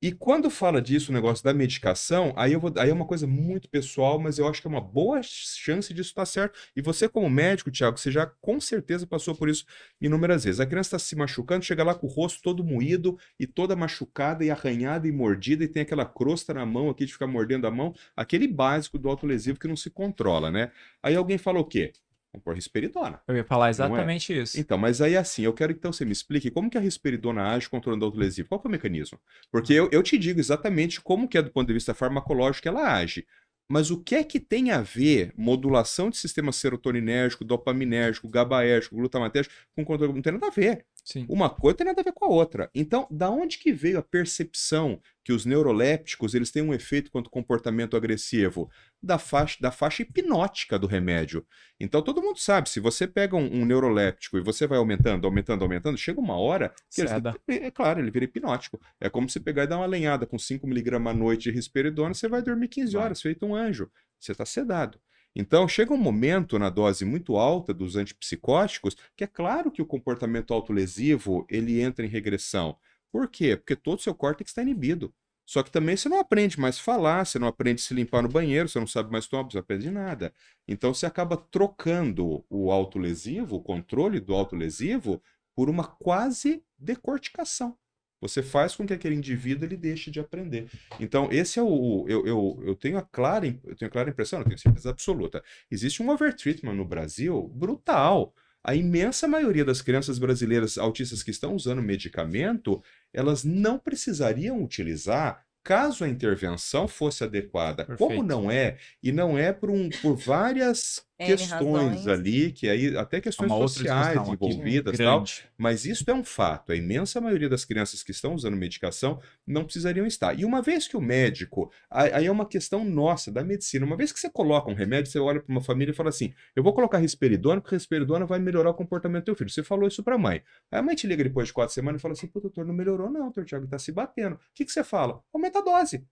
E: E quando fala disso, o negócio da medicação, aí, eu vou, aí é uma coisa muito pessoal, mas eu acho que é uma boa chance disso estar certo. E você, como médico, Tiago, você já com certeza passou por isso inúmeras vezes. A criança está se machucando, chega lá com o rosto todo moído e toda machucada e arranhada e mordida, e tem aquela crosta na mão aqui de ficar mordendo a mão, aquele básico do autolesivo que não se controla, né? Aí alguém fala o quê? Vamos pôr risperidona.
B: Eu ia falar
E: é?
B: exatamente isso.
E: Então, mas aí assim, eu quero que então você me explique como que a risperidona age controlando a autolesiva. Qual que é o mecanismo? Porque eu, eu te digo exatamente como que é do ponto de vista farmacológico ela age. Mas o que é que tem a ver modulação de sistema serotoninérgico, dopaminérgico, GABAérgico, glutamatérgico com controle? Não tem nada a ver.
B: Sim.
E: Uma coisa tem nada a ver com a outra. Então, da onde que veio a percepção que os neurolépticos eles têm um efeito quanto comportamento agressivo? Da faixa, da faixa hipnótica do remédio. Então, todo mundo sabe, se você pega um, um neuroléptico e você vai aumentando, aumentando, aumentando, chega uma hora que ele, é claro, ele vira hipnótico. É como se pegar e dar uma lenhada com 5mg à noite de risperidona, você vai dormir 15
B: Vai.
E: horas, feito um anjo. Você está sedado. Então, chega um momento na dose muito alta dos antipsicóticos que é claro que o comportamento autolesivo ele entra em regressão. Por quê? Porque todo o seu córtex está inibido. Só que também você não aprende mais falar, você não aprende se limpar no banheiro, você não sabe mais tomar, você não aprende nada. Então você acaba trocando o autolesivo, o controle do autolesivo, por uma quase decorticação. Você faz com que aquele indivíduo ele deixe de aprender. Então, esse é o. Eu, eu, eu, tenho, a clara, eu tenho a clara impressão, não tenho certeza absoluta. Existe um overtreatment no Brasil brutal. A imensa maioria das crianças brasileiras autistas que estão usando medicamento, elas não precisariam utilizar caso a intervenção fosse adequada. Como
B: Perfeito.
E: não é, e não é por, um, por várias questões
A: razões.
E: ali, que aí até
B: É
E: questões
B: uma
E: sociais
B: aqui,
E: envolvidas tal,
B: grande.
E: mas isso é um fato. A imensa maioria das crianças que estão usando medicação não precisariam estar. E uma vez que o médico, aí é uma questão nossa, da medicina, uma vez que você coloca um remédio, você olha para uma família e fala assim: eu vou colocar risperidona, porque risperidona vai melhorar o comportamento do teu filho. Você falou isso para a mãe. Aí a mãe te liga depois de quatro semanas e fala assim: pô, doutor, não melhorou, não, doutor Tiago, tá se batendo. O que, que você fala? Aumenta a dose.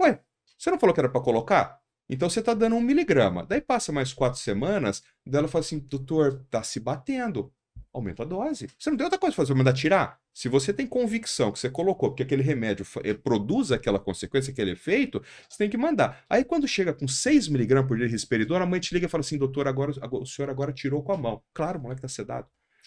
E: Ué, você não falou que era para colocar? Então você está dando um miligrama. Daí passa mais quatro semanas, daí ela fala assim, doutor, tá se batendo. Aumenta a dose. Você não tem outra coisa para fazer, mandar tirar. Se você tem convicção que você colocou, porque aquele remédio eh, produz aquela consequência, aquele efeito, você tem que mandar. Aí quando chega com 6 miligramas por dia de risperidona, a mãe te liga e fala assim, doutor, agora, agora- o senhor agora tirou com a mão. Claro, o moleque tá sedado.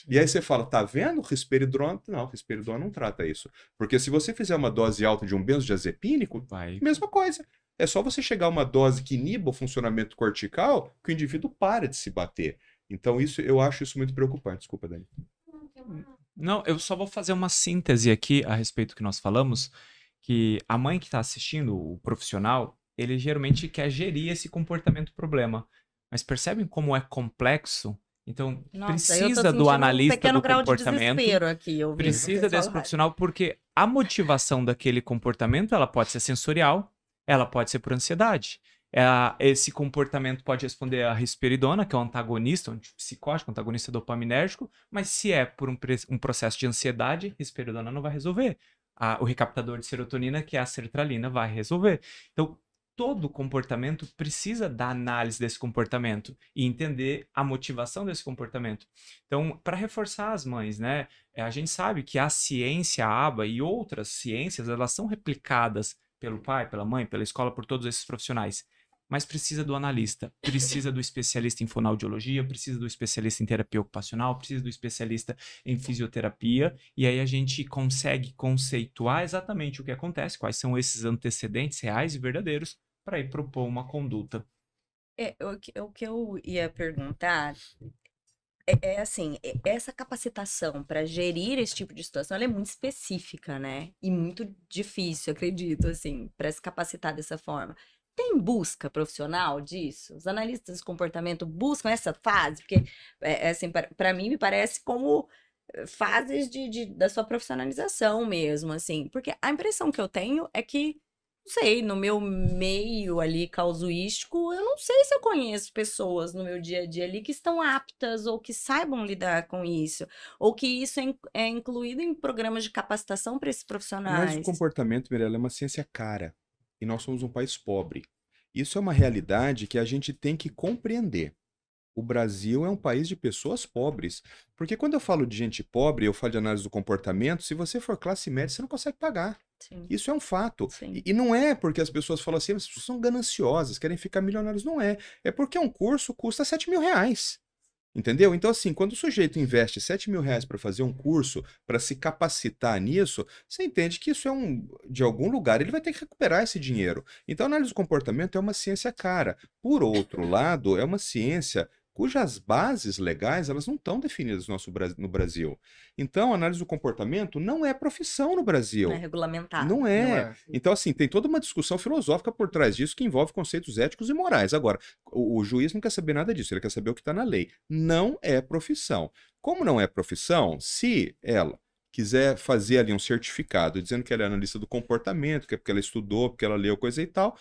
E: E aí você fala, tá vendo? Risperidona, não, risperidona não trata isso. Porque se você fizer uma dose alta de um benzodiazepínico,
B: Vai.
E: Mesma coisa. É só você chegar a uma dose que iniba o funcionamento cortical que o indivíduo para de se bater. Então, isso eu acho isso muito preocupante. Desculpa, Dani.
B: Não, eu só vou fazer uma síntese aqui a respeito do que nós falamos, que a mãe que está assistindo, o profissional, ele geralmente quer gerir esse comportamento problema. Mas percebem como é complexo? Então,
A: Nossa,
B: precisa do analista
A: um
B: do
A: grau de
B: comportamento.
A: desespero aqui.
B: Precisa desse profissional porque a motivação daquele comportamento ela pode ser sensorial, ela pode ser por ansiedade. É, esse comportamento pode responder a risperidona, que é um antagonista, um psicótico, um antagonista dopaminérgico, mas se é por um, um processo de ansiedade, risperidona não vai resolver. A- o recaptador de serotonina, que é a sertralina, vai resolver. Então, todo comportamento precisa da análise desse comportamento e entender a motivação desse comportamento. Então, para reforçar as mães, né? É, a gente sabe que a ciência, a aba e outras ciências, elas são replicadas pelo pai, pela mãe, pela escola, por todos esses profissionais. Mas precisa do analista, precisa do especialista em fonoaudiologia, precisa do especialista em terapia ocupacional, precisa do especialista em fisioterapia, e aí a gente consegue conceituar exatamente o que acontece, quais são esses antecedentes reais e verdadeiros, para ir propor uma conduta.
A: É, o, que- o que eu ia perguntar é, é assim, essa capacitação para gerir esse tipo de situação, é muito específica, né? E muito difícil, acredito, assim, para se capacitar dessa forma. Tem busca profissional disso? Os analistas de comportamento buscam essa fase? Porque, é, é assim, para mim, me parece como fases de, de- da sua profissionalização mesmo, assim. Porque a impressão que eu tenho é que, não sei, no meu meio ali causuístico, eu não sei se eu conheço pessoas no meu dia a dia ali que estão aptas ou que saibam lidar com isso. Ou que isso é, é incluído em programas de capacitação para esses
E: Mas
A: profissionais.
E: o comportamento, Mirella, é uma ciência cara. E nós somos um país pobre. Isso é uma realidade que a gente tem que compreender. O Brasil é um país de pessoas pobres. Porque quando eu falo de gente pobre, eu falo de análise do comportamento, se você for classe média, você não consegue pagar.
A: Sim,
E: Isso é um fato. E, e não é porque as pessoas falam assim, as pessoas são gananciosas, querem ficar milionários. Não é. É porque um curso custa 7 mil reais. Entendeu? Então, assim, quando o sujeito investe 7 mil reais para fazer um curso, para se capacitar nisso, você entende que isso é um. De algum lugar ele vai ter que recuperar esse dinheiro. Então, a análise do comportamento é uma ciência cara. Por outro lado, é uma ciência cujas bases legais elas não estão definidas no, nosso, Bra- no Brasil. Então, a análise do comportamento não é profissão no Brasil.
A: Não é regulamentado.
E: Não
C: Não
E: é.
C: é.
E: Então, assim, tem toda uma discussão filosófica por trás disso que envolve conceitos éticos e morais. Agora, o, o juiz não quer saber nada disso, ele quer saber o que está na lei. Não é profissão. Como não é profissão, se ela quiser fazer ali um certificado dizendo que ela é analista do comportamento, que é porque ela estudou, porque ela leu coisa e tal,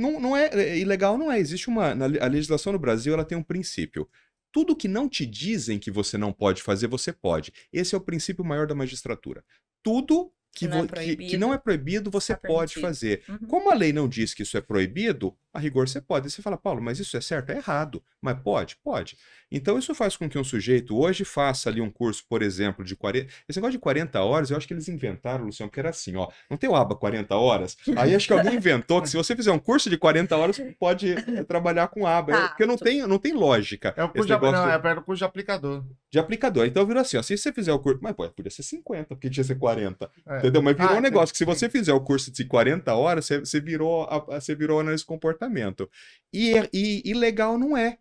E: não, não é, é ilegal, não é. Existe uma. na a legislação no Brasil ela tem um princípio. Tudo que não te dizem que você não pode fazer, você pode. Esse é o princípio maior da magistratura. Tudo que,
A: não é
E: que- que
A: proibido,
E: não é proibido, você
A: tá
E: pode fazer.
A: Uhum.
E: Como a lei não diz que isso é proibido, a rigor você pode. Aí você fala, Paulo, mas isso é certo? É errado. Mas pode? Pode. Então isso faz com que um sujeito hoje faça ali um curso, por exemplo, de 40. Esse negócio de 40 horas, eu acho que eles inventaram, Luciano, porque era assim, ó. Não tem o aba 40 horas? Aí acho que alguém inventou que se você fizer um curso de 40 horas, você pode eh, trabalhar com aba.
A: Tá.
E: Porque não tem, não tem lógica.
C: É o
E: esse
C: curso de, não,
E: do-
C: é o curso de aplicador.
E: de aplicador. Então virou assim, ó, se você fizer o curso, mas pô, podia ser 50, porque tinha que ser 40.
C: É.
E: Entendeu? Mas virou
C: Ah,
E: um negócio que se você fizer o curso de 40 horas, você, você virou a, a- você virou análise de comportamento. E, é- e, e legal não é.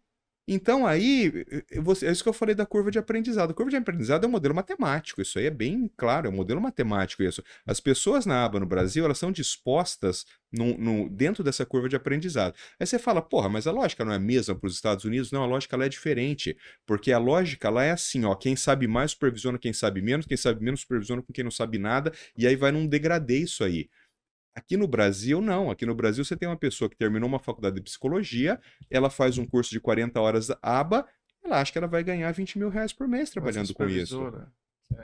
E: Então aí, eh, você- é isso que eu falei da curva de aprendizado. A curva de aprendizado é um modelo matemático, isso aí é bem claro, é um modelo matemático isso. As pessoas na aba no Brasil, elas são dispostas no, no- dentro dessa curva de aprendizado. Aí você fala, porra, mas a lógica não é a mesma para os Estados Unidos? Não, a lógica lá é diferente. Porque a lógica lá é assim, ó, quem sabe mais supervisiona quem sabe menos, quem sabe menos supervisiona com quem não sabe nada, e aí vai num degradê isso aí. Aqui no Brasil, não. Aqui no Brasil, você tem uma pessoa que terminou uma faculdade de psicologia, ela faz um curso de 40 horas aba, ela acha que ela vai ganhar 20 mil reais por mês trabalhando com isso.
C: Supervisora.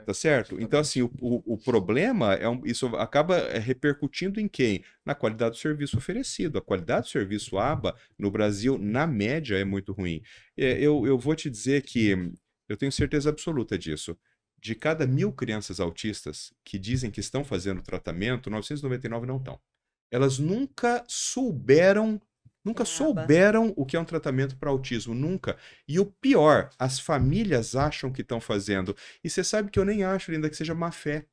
E: Tá certo? Então, assim, o, o, o problema é um, isso acaba eh, repercutindo em quem? Na qualidade do serviço oferecido. A qualidade do serviço ABA no Brasil, na média, é muito ruim. É, eu, eu vou te dizer que eu tenho certeza absoluta disso. De cada mil crianças autistas que dizem que estão fazendo tratamento, 999 não estão. Elas nunca souberam, nunca
A: aba.
E: souberam o que é um tratamento para autismo, nunca. E o pior, as famílias acham que estão fazendo. E você sabe que eu nem acho ainda que seja má fé.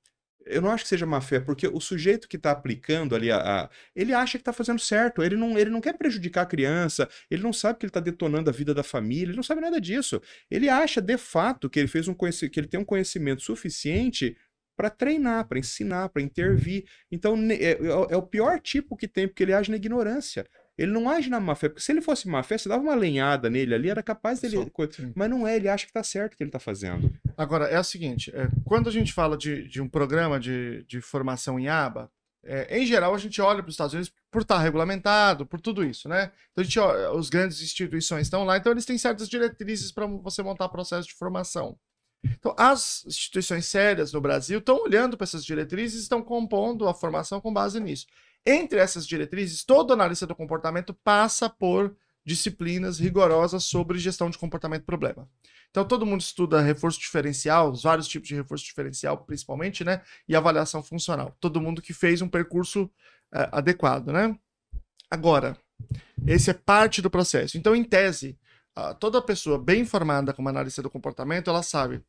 E: Eu não acho que seja má fé, porque o sujeito que está aplicando ali, a, a- ele acha que está fazendo certo. Ele não, ele não quer prejudicar a criança, ele não sabe que ele está detonando a vida da família, ele não sabe nada disso. Ele acha de fato que ele fez um que ele tem um conhecimento suficiente para treinar, para ensinar, para intervir. Então é, é é o pior tipo que tem, porque ele age na ignorância. Ele não age na má fé, porque se ele fosse má fé, você dava uma lenhada nele ali, era capaz dele.
C: Só-.
E: Mas não é, ele acha que tá certo o que ele tá fazendo.
C: Agora, é o seguinte: é, quando a gente fala de, de um programa de, de formação em aba, é, em geral a gente olha para os Estados Unidos por estar regulamentado, por tudo isso, né? Então, a gente, olha, os grandes instituições estão lá, então eles têm certas diretrizes para você montar processo de formação. Então, as instituições sérias no Brasil estão olhando para essas diretrizes e estão compondo a formação com base nisso. Entre essas diretrizes, todo analista do comportamento passa por disciplinas rigorosas sobre gestão de comportamento problema. Então, todo mundo estuda reforço diferencial, os vários tipos de reforço diferencial, principalmente, né? E avaliação funcional. Todo mundo que fez um percurso eh, adequado, né? Agora, esse é parte do processo. Então, em tese, ah, toda pessoa bem informada como analista do comportamento, ela sabe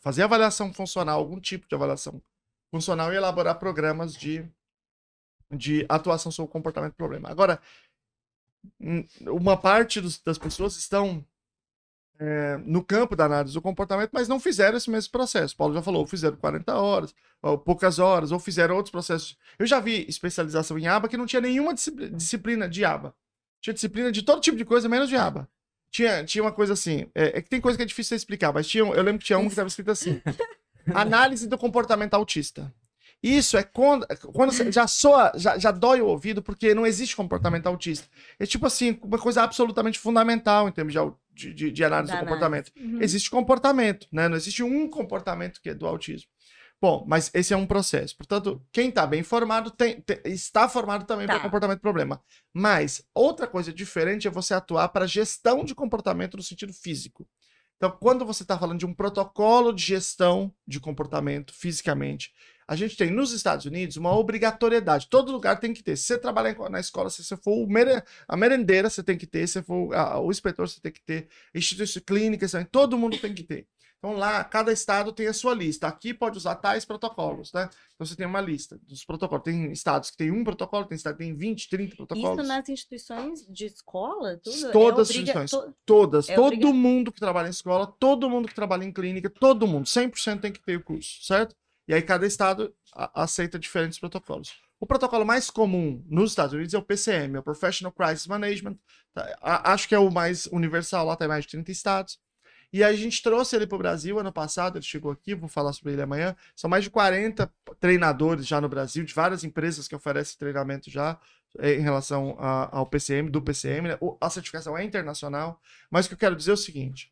C: fazer avaliação funcional, algum tipo de avaliação funcional e elaborar programas de, de atuação sobre o comportamento problema. Agora, hum, uma parte dos- das pessoas estão é, no campo da análise do comportamento, mas não fizeram esse mesmo processo. Paulo já falou, ou fizeram 40 horas, ou poucas horas, ou fizeram outros processos. Eu já vi especialização em aba que não tinha nenhuma discipli- disciplina de aba. Tinha disciplina de todo tipo de coisa, menos de aba. Tinha, tinha uma coisa assim, é, é que tem coisa que é difícil de explicar, mas tinha, eu lembro que tinha um que estava escrito assim: (laughs) Análise do comportamento autista. Isso é quando, quando você- já soa, já, já dói o ouvido, porque não existe comportamento autista. É tipo assim, uma coisa absolutamente fundamental em termos de, de, de- análise
A: Da
C: do comportamento.
D: Uhum.
C: Existe comportamento, né? Não existe um comportamento que é do autismo. Bom, mas esse é um processo. Portanto, quem está bem formado tem- te- está formado também para
A: Tá.
C: comportamento problema. Mas outra coisa diferente é você atuar para gestão de comportamento no sentido físico. Então, quando você está falando de um protocolo de gestão de comportamento fisicamente, a gente tem nos Estados Unidos uma obrigatoriedade. Todo lugar tem que ter. Se você trabalhar na escola, se você for mere- a merendeira, você tem que ter. Se você for a- o inspetor, você tem que ter. Instituições clínicas, todo mundo tem que ter. Então lá, cada estado tem a sua lista. Aqui pode usar tais protocolos, né? Então você tem uma lista dos protocolos. Tem estados que tem um protocolo, tem estado que tem 20, 30 protocolos.
A: Isso nas instituições de escola, tudo?
C: Todas as
A: é obriga-
C: instituições.
A: to-
C: Todas,
A: É
C: todo
A: obriga-
C: mundo que trabalha em escola, todo mundo que trabalha em clínica, todo mundo, 100% tem que ter o curso, certo? E aí cada estado aceita diferentes protocolos. O protocolo mais comum nos Estados Unidos é o PCM, é o Professional Crisis Management. tá? Acho que é o mais universal, lá tem mais de 30 estados. E a gente trouxe ele para o Brasil ano passado, ele chegou aqui, vou falar sobre ele amanhã. São mais de 40 treinadores já no Brasil, de várias empresas que oferecem treinamento já eh, em relação a- ao PCM, do PCM. né? A certificação é internacional. Mas o que eu quero dizer é o seguinte: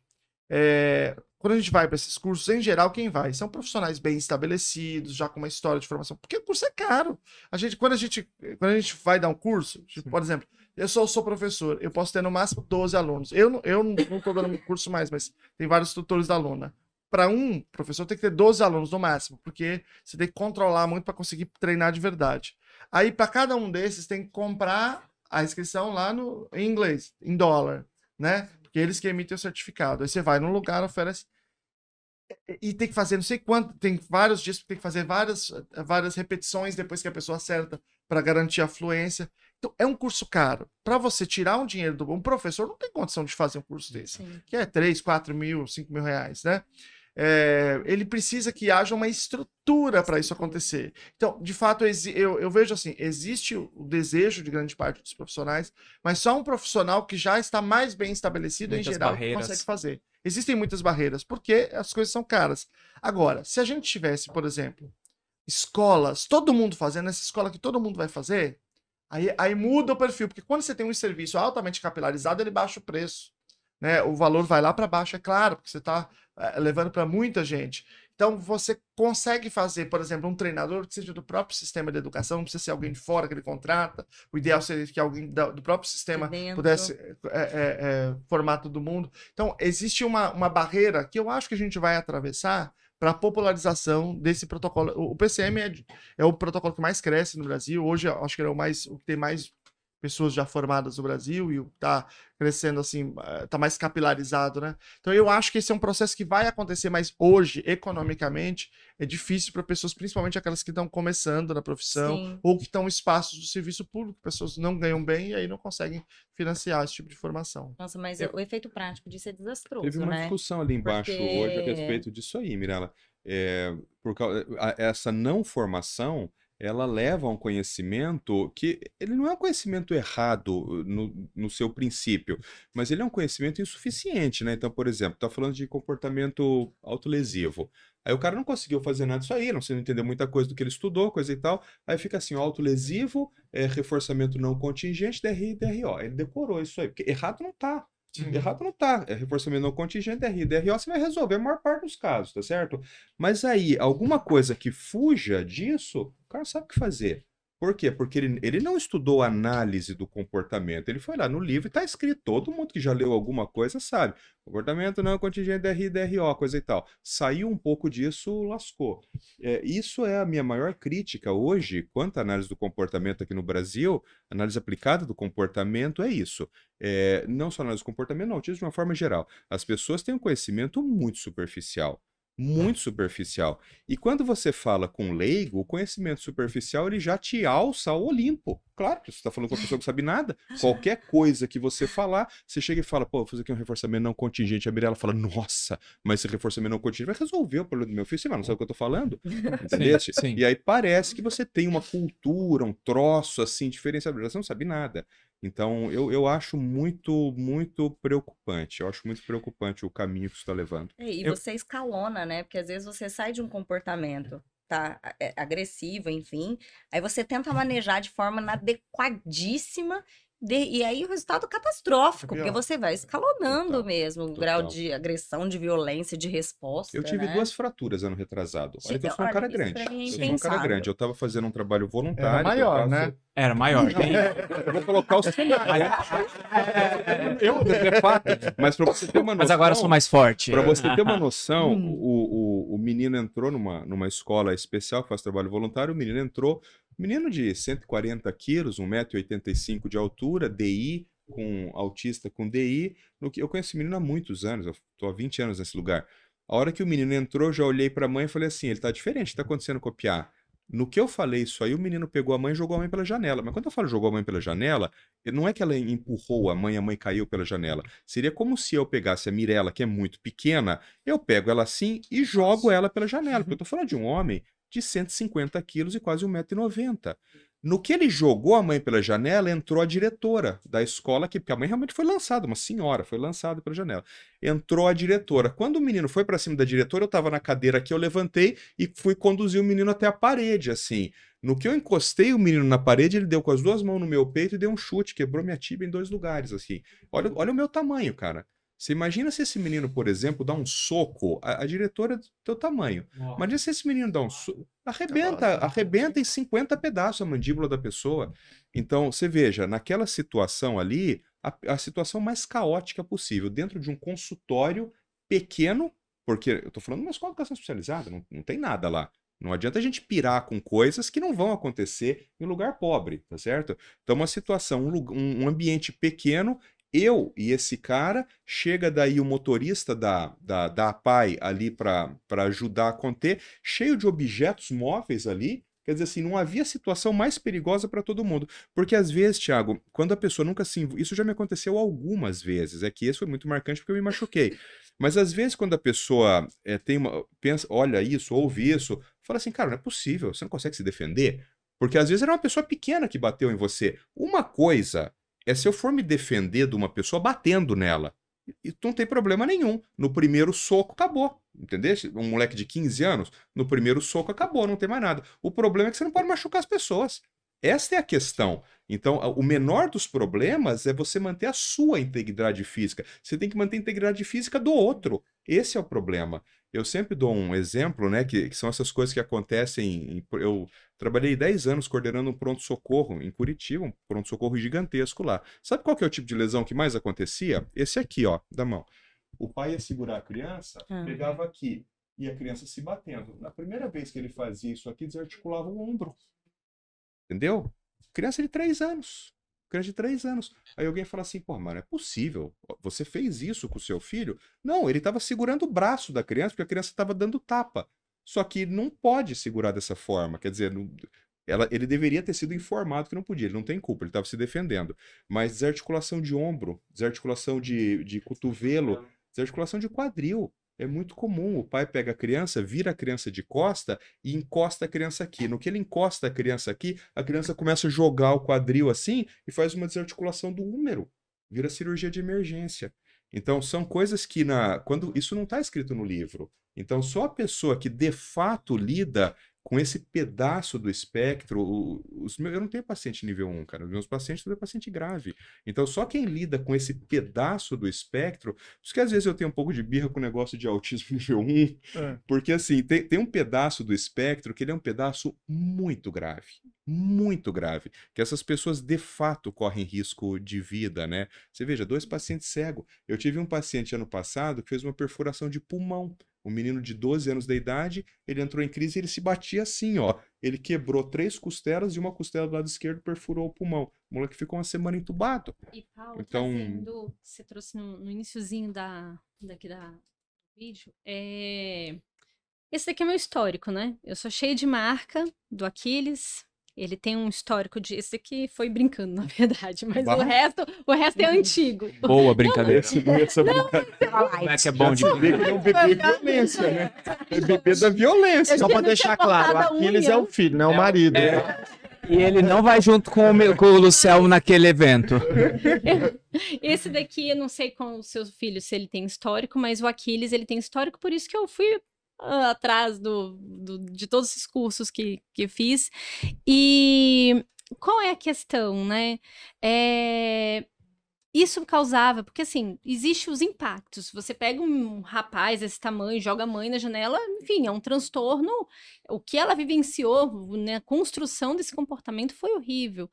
C: é, quando a gente vai para esses cursos, em geral, quem vai? São profissionais bem estabelecidos, já com uma história de formação, porque o curso é caro. A gente, quando, a gente, quando a gente vai dar um curso, tipo, por exemplo, eu sou, sou professor, eu posso ter no máximo 12 alunos. Eu, não- eu não estou dando curso mais, mas tem vários tutores da aluna. Para um professor tem que ter 12 alunos no máximo, porque você tem que controlar muito para conseguir treinar de verdade. Aí, para cada um desses, tem que comprar a inscrição lá no, em inglês, em dólar, né? Porque eles que emitem o certificado. Aí você vai num lugar, oferece. E- tem que fazer não sei quanto, tem vários dias, tem que fazer várias, várias repetições depois que a pessoa acerta para garantir a fluência. Então, é um curso caro. Para você tirar um dinheiro do. Um professor não tem condição de fazer um curso desse
A: Sim.
C: que é 3, 4 mil, 5 mil reais, né? É, ele precisa que haja uma estrutura para isso acontecer. Então, de fato, eu, eu vejo assim: existe o desejo de grande parte dos profissionais, mas só um profissional que já está mais bem estabelecido,
B: Muitas
C: em geral, que
B: barreiras.
C: consegue fazer. Existem muitas barreiras, porque as coisas são caras. Agora, se a gente tivesse, por exemplo, escolas, todo mundo fazendo essa escola que todo mundo vai fazer, aí, aí muda o perfil, porque quando você tem um serviço altamente capilarizado, ele baixa o preço. Né? O valor vai lá para baixo, é claro, porque você está levando para muita gente. Então, você consegue fazer, por exemplo, um treinador que seja do próprio sistema de educação, não precisa ser alguém de fora que ele contrata. O ideal seria que alguém do próprio sistema pudesse é, é, é, formar todo mundo. Então, existe uma, uma barreira que eu acho que a gente vai atravessar para a popularização desse protocolo. O, PCM é, é o protocolo que mais cresce no Brasil. Hoje, eu acho que ele é o, mais, o que tem mais pessoas já formadas no Brasil e está crescendo assim, está mais capilarizado, né? Então, eu acho que esse é um processo que vai acontecer, mas hoje, economicamente, é difícil para pessoas, principalmente aquelas que estão começando na profissão
A: Sim.
C: ou que estão em espaços do serviço público, pessoas não ganham bem e aí não conseguem financiar esse tipo de formação.
A: Nossa, mas
E: Eu-
A: o efeito prático disso é desastroso,
E: Teve uma
A: né?
E: discussão ali embaixo
A: Porque-
E: hoje a respeito disso aí, Mirella. É, por causa, a- essa não formação, ela leva a um conhecimento que ele não é um conhecimento errado no, no seu princípio, mas ele é um conhecimento insuficiente, né? Então, por exemplo, tá falando de comportamento autolesivo. Aí o cara não conseguiu fazer nada disso aí, não, não entendeu muita coisa do que ele estudou, coisa e tal. Aí fica assim, ó, autolesivo, é, reforçamento não contingente, DRI e DRO. Ele decorou isso aí, porque errado não tá. Errado não tá. É reforçamento não contingente, DRI, DRO, você vai resolver a maior parte dos casos, tá certo? Mas aí, alguma coisa que fuja disso, cara sabe o que fazer. Por quê? Porque ele, ele não estudou análise do comportamento. Ele foi lá no livro e tá escrito. Todo mundo que já leu alguma coisa sabe. Comportamento não contingente, DRI, DRO, coisa e tal. Saiu um pouco disso, lascou. É, isso é a minha maior crítica hoje quanto à análise do comportamento aqui no Brasil. Análise aplicada do comportamento é isso. É, não só análise do comportamento, não, autismo de uma forma geral. As pessoas têm um conhecimento muito superficial. Muito superficial. E quando você fala com leigo, o conhecimento superficial ele já te alça ao Olimpo. Claro que você está falando com uma pessoa que não sabe nada. Qualquer coisa que você falar, você chega e fala, pô, vou fazer aqui um reforçamento não contingente. A Mirella fala, nossa, mas esse reforçamento não contingente vai resolver o problema do meu filho. Mas não sabe o que eu tô falando? Entendeu? (laughs)
B: Sim, sim.
E: E aí parece que você tem uma cultura, um troço assim diferenciado. Você não sabe nada. Então, eu, eu acho muito, muito preocupante. Eu acho muito preocupante o caminho que isso está levando.
A: É, E
B: Eu-
A: você escalona, né? Porque às vezes você sai de um comportamento, tá? é, agressivo, enfim. Aí você tenta manejar de forma inadequadíssima. De- e aí o resultado catastrófico,
C: É
A: porque você vai escalonando
E: Total,
A: mesmo o grau
E: total.
A: de agressão, de violência, de resposta.
E: Eu tive
A: né?
E: duas fraturas ano retrasado. Olha que eu
A: Gente,
E: sou um cara grande.
A: pra é
E: Eu sou um cara grande. Eu estava fazendo um trabalho voluntário.
C: Era maior,
E: faço-
C: né?
B: Era maior. Tem-
E: Eu vou colocar o cenário. Eu, é fato. Mas para você ter uma noção.
B: Mas agora eu sou mais forte.
E: Para você ter uma noção,
A: Hum.
E: o, o, o menino entrou numa, numa escola especial que faz trabalho voluntário. O menino entrou, menino de 140 quilos, 1,85m de altura, DI, com autista com DI. Eu conheço esse menino há muitos anos, eu estou há 20 anos nesse lugar. A hora que o menino entrou, já olhei para a mãe e falei assim: ele tá diferente, está acontecendo copiar. No que eu falei isso aí, o menino pegou a mãe e jogou a mãe pela janela. Mas quando eu falo jogou a mãe pela janela, não é que ela empurrou a mãe, a mãe caiu pela janela. Seria como se eu pegasse a Mirella, que é muito pequena, eu pego ela assim e jogo ela pela janela. Porque eu tô falando de um homem de 150 quilos e quase 1,90m. No que ele jogou a mãe pela janela, entrou a diretora da escola, que, porque a mãe realmente foi lançada, uma senhora, foi lançada pela janela. Entrou a diretora. Quando o menino foi para cima da diretora, eu estava na cadeira aqui, eu levantei e fui conduzir o menino até a parede, assim. No que eu encostei o menino na parede, ele deu com as duas mãos no meu peito e deu um chute, quebrou minha tibia em dois lugares, assim. Olha, olha o meu tamanho, cara. Você imagina se esse menino, por exemplo, dá um soco, a, a diretora é do teu tamanho. Imagina se esse menino dá um soco, arrebenta,
C: Nossa.
E: arrebenta em 50 pedaços a mandíbula da pessoa. Então, você veja, naquela situação ali, a, a situação mais caótica possível, dentro de um consultório pequeno, porque eu tô falando de uma escola de educação especializada, não, não tem nada lá. Não adianta a gente pirar com coisas que não vão acontecer em lugar pobre, tá certo? Então, uma situação, um um ambiente pequeno, eu e esse cara, chega daí o motorista da, da, da APAI ali para ajudar a conter, cheio de objetos móveis ali. Quer dizer assim, não havia situação mais perigosa para todo mundo. Porque às vezes, Thiago, quando a pessoa nunca se. Isso já me aconteceu algumas vezes. É que esse foi muito marcante porque eu me machuquei. Mas às vezes, quando a pessoa eh, tem uma, pensa, olha isso, ouve isso, fala assim, cara, não é possível, você não consegue se defender. Porque às vezes era uma pessoa pequena que bateu em você. Uma coisa é se eu for me defender de uma pessoa batendo nela. E não tem problema nenhum. No primeiro soco, acabou. Entendeu? Um moleque de 15 anos, no primeiro soco, acabou, não tem mais nada. O problema é que você não pode machucar as pessoas. Esta é a questão. Então, o menor dos problemas é você manter a sua integridade física. Você tem que manter a integridade física do outro. Esse é o problema. Eu sempre dou um exemplo, né, que, que são essas coisas que acontecem. em- eu trabalhei 10 anos coordenando um pronto-socorro em Curitiba, um pronto-socorro gigantesco lá. Sabe qual que é o tipo de lesão que mais acontecia? Esse aqui, ó, da mão. O pai ia segurar a criança,
A: Ah.
E: pegava aqui e a criança se batendo. Na primeira vez que ele fazia isso aqui, desarticulava o ombro. Entendeu? Criança de 3 anos. Criança de 3 anos. Aí alguém fala assim, pô, mano, é possível. Você fez isso com o seu filho? Não, ele estava segurando o braço da criança porque a criança estava dando tapa. Só que não pode segurar dessa forma. Quer dizer, não- ela- ele deveria ter sido informado que não podia. Ele não tem culpa, ele estava se defendendo. Mas desarticulação de ombro, desarticulação de, de cotovelo, desarticulação de quadril. É muito comum. O pai pega a criança, vira a criança de costa e encosta a criança aqui. No que ele encosta a criança aqui, a criança começa a jogar o quadril assim e faz uma desarticulação do úmero. Vira cirurgia de emergência. Então, são coisas que na quando isso não está escrito no livro. Então, só a pessoa que de fato lida com esse pedaço do espectro, os meus, eu não tenho paciente nível 1, cara. Os meus pacientes tudo é paciente grave. Então, só quem lida com esse pedaço do espectro, por isso que às vezes eu tenho um pouco de birra com o negócio de autismo (laughs) nível 1,
C: É.
E: porque assim, tem, tem um pedaço do espectro que ele é um pedaço muito grave. Muito grave. Que essas pessoas de fato correm risco de vida, né? Você veja, dois pacientes cegos. Eu tive um paciente ano passado que fez uma perfuração de pulmão. Um menino de 12 anos de idade, ele entrou em crise e ele se batia assim, ó. Ele quebrou três costelas e uma costela do lado esquerdo perfurou o pulmão. O moleque ficou uma semana entubado.
D: E Paulo,
E: Então-
D: trazendo, você trouxe no, no iniciozinho da, daqui da do vídeo, é... esse daqui é meu histórico, né? Eu sou cheia de marca do Aquiles. Ele tem um histórico de. Esse daqui foi brincando, (laughs) na verdade, mas o resto, o resto é antigo.
B: Boa brincadeira.
E: Não ia ser brincadeira.
B: Como é que é bom de
E: ele é um bebê violência, né? É bebê da violência.
C: Só pra deixar claro, Aquiles é o filho, não é o marido. né?
B: E ele não vai junto com o, meu- com o Luciel naquele evento. (laughs)
D: Esse daqui, eu não sei com o seu filho se ele tem histórico, mas o Aquiles, ele tem histórico, por isso que eu fui atrás do, do- de todos esses cursos que, que fiz. E qual é a questão, né? É, Isso causava, porque assim, existem os impactos. Você pega um rapaz desse tamanho, joga a mãe na janela, enfim, é um transtorno. O que ela vivenciou, né, a construção desse comportamento foi horrível.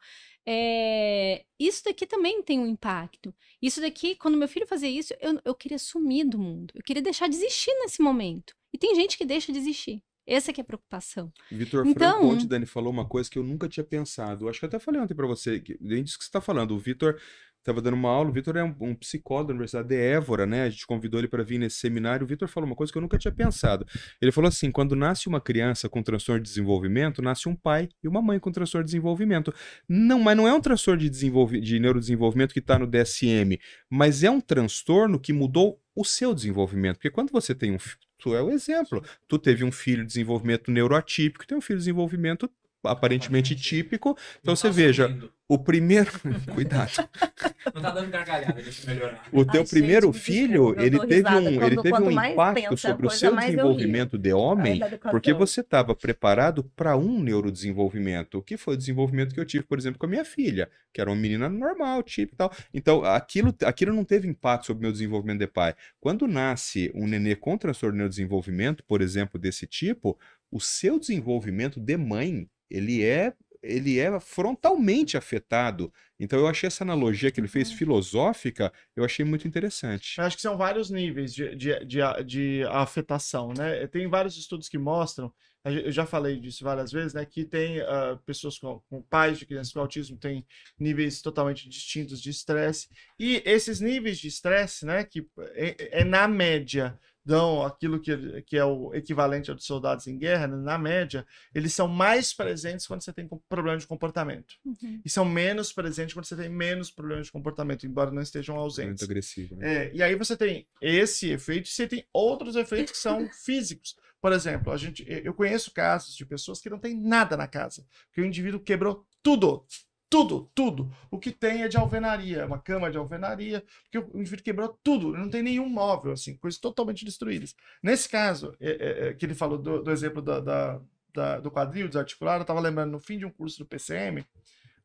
D: É, isso daqui também tem um impacto. Isso daqui, quando meu filho fazia isso, eu, eu queria sumir do mundo. Eu queria deixar de existir nesse momento. E tem gente que deixa de existir. Essa que é a preocupação.
E: Vitor
D: Então-
E: Franco, ontem, Dani, falou uma coisa que eu nunca tinha pensado. Acho que eu até falei ontem pra você, que, além disso que você tá falando, o Vitor estava dando uma aula, o Vitor é um, um psicólogo da Universidade de Évora, né? A gente convidou ele para vir nesse seminário. O Vitor falou uma coisa que eu nunca tinha pensado. Ele falou assim: quando nasce uma criança com transtorno de desenvolvimento, nasce um pai e uma mãe com transtorno de desenvolvimento. Não, mas não é um transtorno de, desenvolvi de neurodesenvolvimento que está no DSM, mas é um transtorno que mudou o seu desenvolvimento. Porque quando você tem um. Tu é o exemplo. Tu teve um filho de desenvolvimento neuroatípico, tem um filho de desenvolvimento aparentemente típico. Então você veja, o primeiro. (laughs) Cuidado.
B: Não tá dando gargalhada, deixa eu melhorar.
E: O teu
A: Ai,
E: primeiro
A: gente,
E: filho, ele teve um,
A: quando-
E: ele teve um impacto sobre o seu desenvolvimento de homem,
A: Da educação.
E: porque você estava preparado para um neurodesenvolvimento, o que foi o desenvolvimento que eu tive, por exemplo, com a minha filha, que era uma menina normal, tipo e tal. Então, aquilo, aquilo não teve impacto sobre o meu desenvolvimento de pai. Quando nasce um nenê com transtorno de neurodesenvolvimento, por exemplo, desse tipo, o seu desenvolvimento de mãe, ele é ele é frontalmente afetado. Então eu achei essa analogia que ele fez filosófica, eu achei muito interessante.
C: Eu acho que são vários níveis de, de, de, de afetação, né? Tem vários estudos que mostram, eu já falei disso várias vezes, né? Que tem ah, pessoas com, com pais de crianças com autismo, têm níveis totalmente distintos de estresse. E esses níveis de estresse, né? Que é, é na média dão aquilo que, que é o equivalente aos soldados em guerra, né, na média, eles são mais presentes quando você tem problema de comportamento. E são menos presentes quando você tem menos problemas de comportamento, embora não estejam ausentes.
E: Muito agressivo, né?
C: É, e aí você tem esse efeito, e você tem outros efeitos que são (laughs) físicos. Por exemplo, a gente, eu conheço casos de pessoas que não têm nada na casa, que o indivíduo quebrou tudo, tudo, tudo. O que tem é de alvenaria, uma cama de alvenaria, porque o indivíduo quebrou tudo, não tem nenhum móvel, assim, coisas totalmente destruídas. Nesse caso, é, é, é, que ele falou do, do exemplo da, da- da- do quadril desarticulado, eu estava lembrando no fim de um curso do PCM,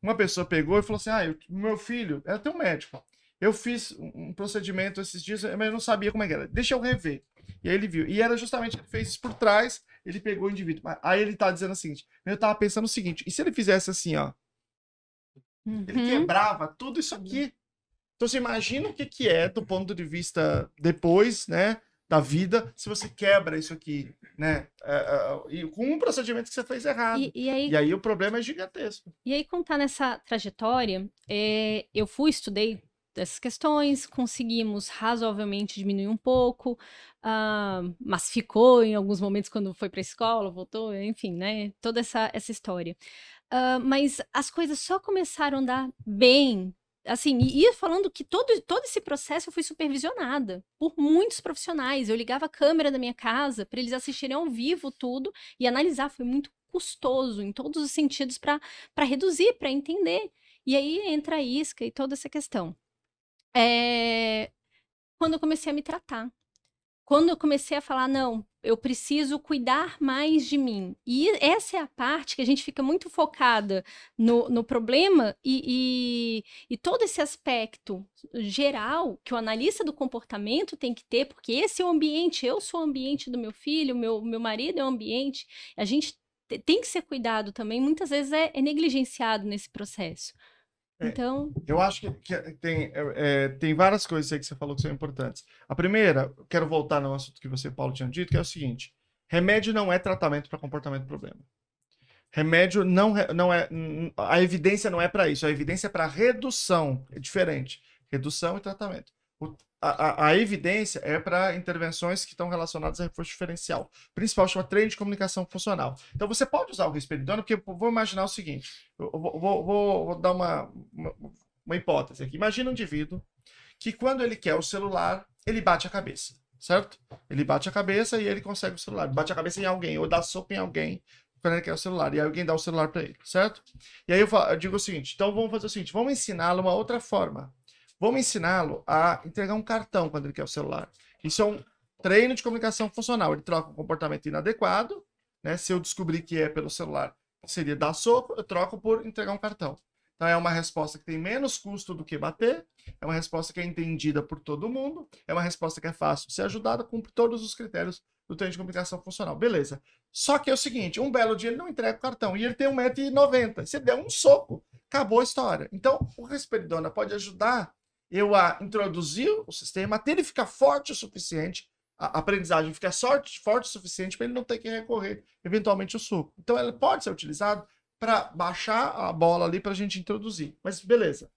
C: uma pessoa pegou e falou assim: Ah, eu- meu filho, era até um médico. Eu fiz um procedimento esses dias, mas eu não sabia como é que era. Deixa eu rever. E aí ele viu. E era justamente, ele fez isso por trás, ele pegou o indivíduo. Aí ele tá dizendo o seguinte: eu tava pensando o seguinte, e se ele fizesse assim, ó? Ele
D: Uhum.
C: quebrava tudo isso aqui. Então você imagina o que, que é do ponto de vista depois, né? Da vida, se você quebra isso aqui, né? é, é, e com um procedimento que você fez errado.
D: E, e aí,
C: E aí o problema é gigantesco.
D: E aí, contar nessa trajetória, é, eu fui, estudei essas questões, conseguimos razoavelmente diminuir um pouco, ah, mas ficou em alguns momentos quando foi para a escola, voltou, enfim, né? Toda essa, essa história. Ah, mas as coisas só começaram a andar bem. Assim, e falando que todo, todo esse processo eu fui supervisionada por muitos profissionais. Eu ligava a câmera da minha casa para eles assistirem ao vivo tudo e analisar. Foi muito custoso em todos os sentidos para para reduzir, para entender. E aí entra a isca e toda essa questão. É, Quando eu comecei a me tratar. Quando eu comecei a falar, não, eu preciso cuidar mais de mim. E essa é a parte que a gente fica muito focada no, no problema e, e, e todo esse aspecto geral que o analista do comportamento tem que ter, porque esse é o ambiente, eu sou o ambiente do meu filho, meu, meu marido é o ambiente. A gente te- tem que ser cuidado também, muitas vezes é, é negligenciado nesse processo.
C: É.
D: Então,
C: Eu acho que, que tem, é, é, tem várias coisas aí que você falou que são importantes. A primeira, quero voltar no assunto que você, Paulo, tinha dito, que é o seguinte: remédio não é tratamento para comportamento problema. Remédio não, não é. A evidência não é para isso, a evidência é para redução. É diferente. Redução e tratamento. O- a, a- a evidência é para intervenções que estão relacionadas a reforço diferencial. O principal chama treino de comunicação funcional. Então você pode usar o risperidona, porque vou imaginar o seguinte: eu vou, vou- vou- dar uma, uma, uma hipótese aqui. Imagina um indivíduo que quando ele quer o celular, ele bate a cabeça, certo? Ele bate a cabeça e ele consegue o celular. Bate a cabeça em alguém, ou dá soco em alguém quando ele quer o celular. E aí alguém dá o celular para ele, certo? E aí eu, falo, eu digo o seguinte: então vamos fazer o seguinte, vamos ensiná-lo uma outra forma. Vamos ensiná-lo a entregar um cartão quando ele quer o celular. Isso é um treino de comunicação funcional. Ele troca um comportamento inadequado, né? Se eu descobrir que é pelo celular, seria dar soco, eu troco por entregar um cartão. Então é uma resposta que tem menos custo do que bater, é uma resposta que é entendida por todo mundo, é uma resposta que é fácil de ser ajudada, cumpre todos os critérios do treino de comunicação funcional. Beleza. Só que é o seguinte, um belo dia ele não entrega o cartão e ele tem 1,90m. Você der um soco, acabou a história. Então, o Resperidona pode ajudar eu a introduzir o sistema até ele ficar forte o suficiente, a aprendizagem ficar forte, forte o suficiente para ele não ter que recorrer eventualmente ao soco. Então, ele pode ser utilizado para baixar a bola ali para a gente introduzir. Mas beleza.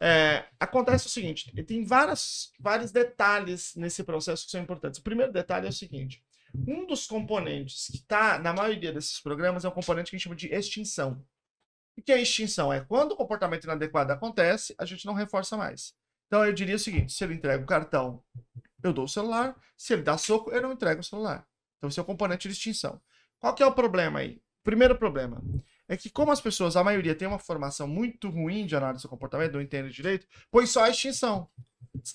C: É, acontece o seguinte: tem várias, vários detalhes nesse processo que são importantes. O primeiro detalhe é o seguinte: um dos componentes que está na maioria desses programas é um componente que a gente chama de extinção. O que é extinção? É quando o comportamento inadequado acontece, a gente não reforça mais. Então eu diria o seguinte: se ele entrega o cartão, eu dou o celular. Se ele dá soco, eu não entrego o celular. Então esse é o componente de extinção. Qual que é o problema aí? Primeiro problema é que como as pessoas, a maioria, tem uma formação muito ruim de análise do comportamento, não entende direito, pois só a extinção.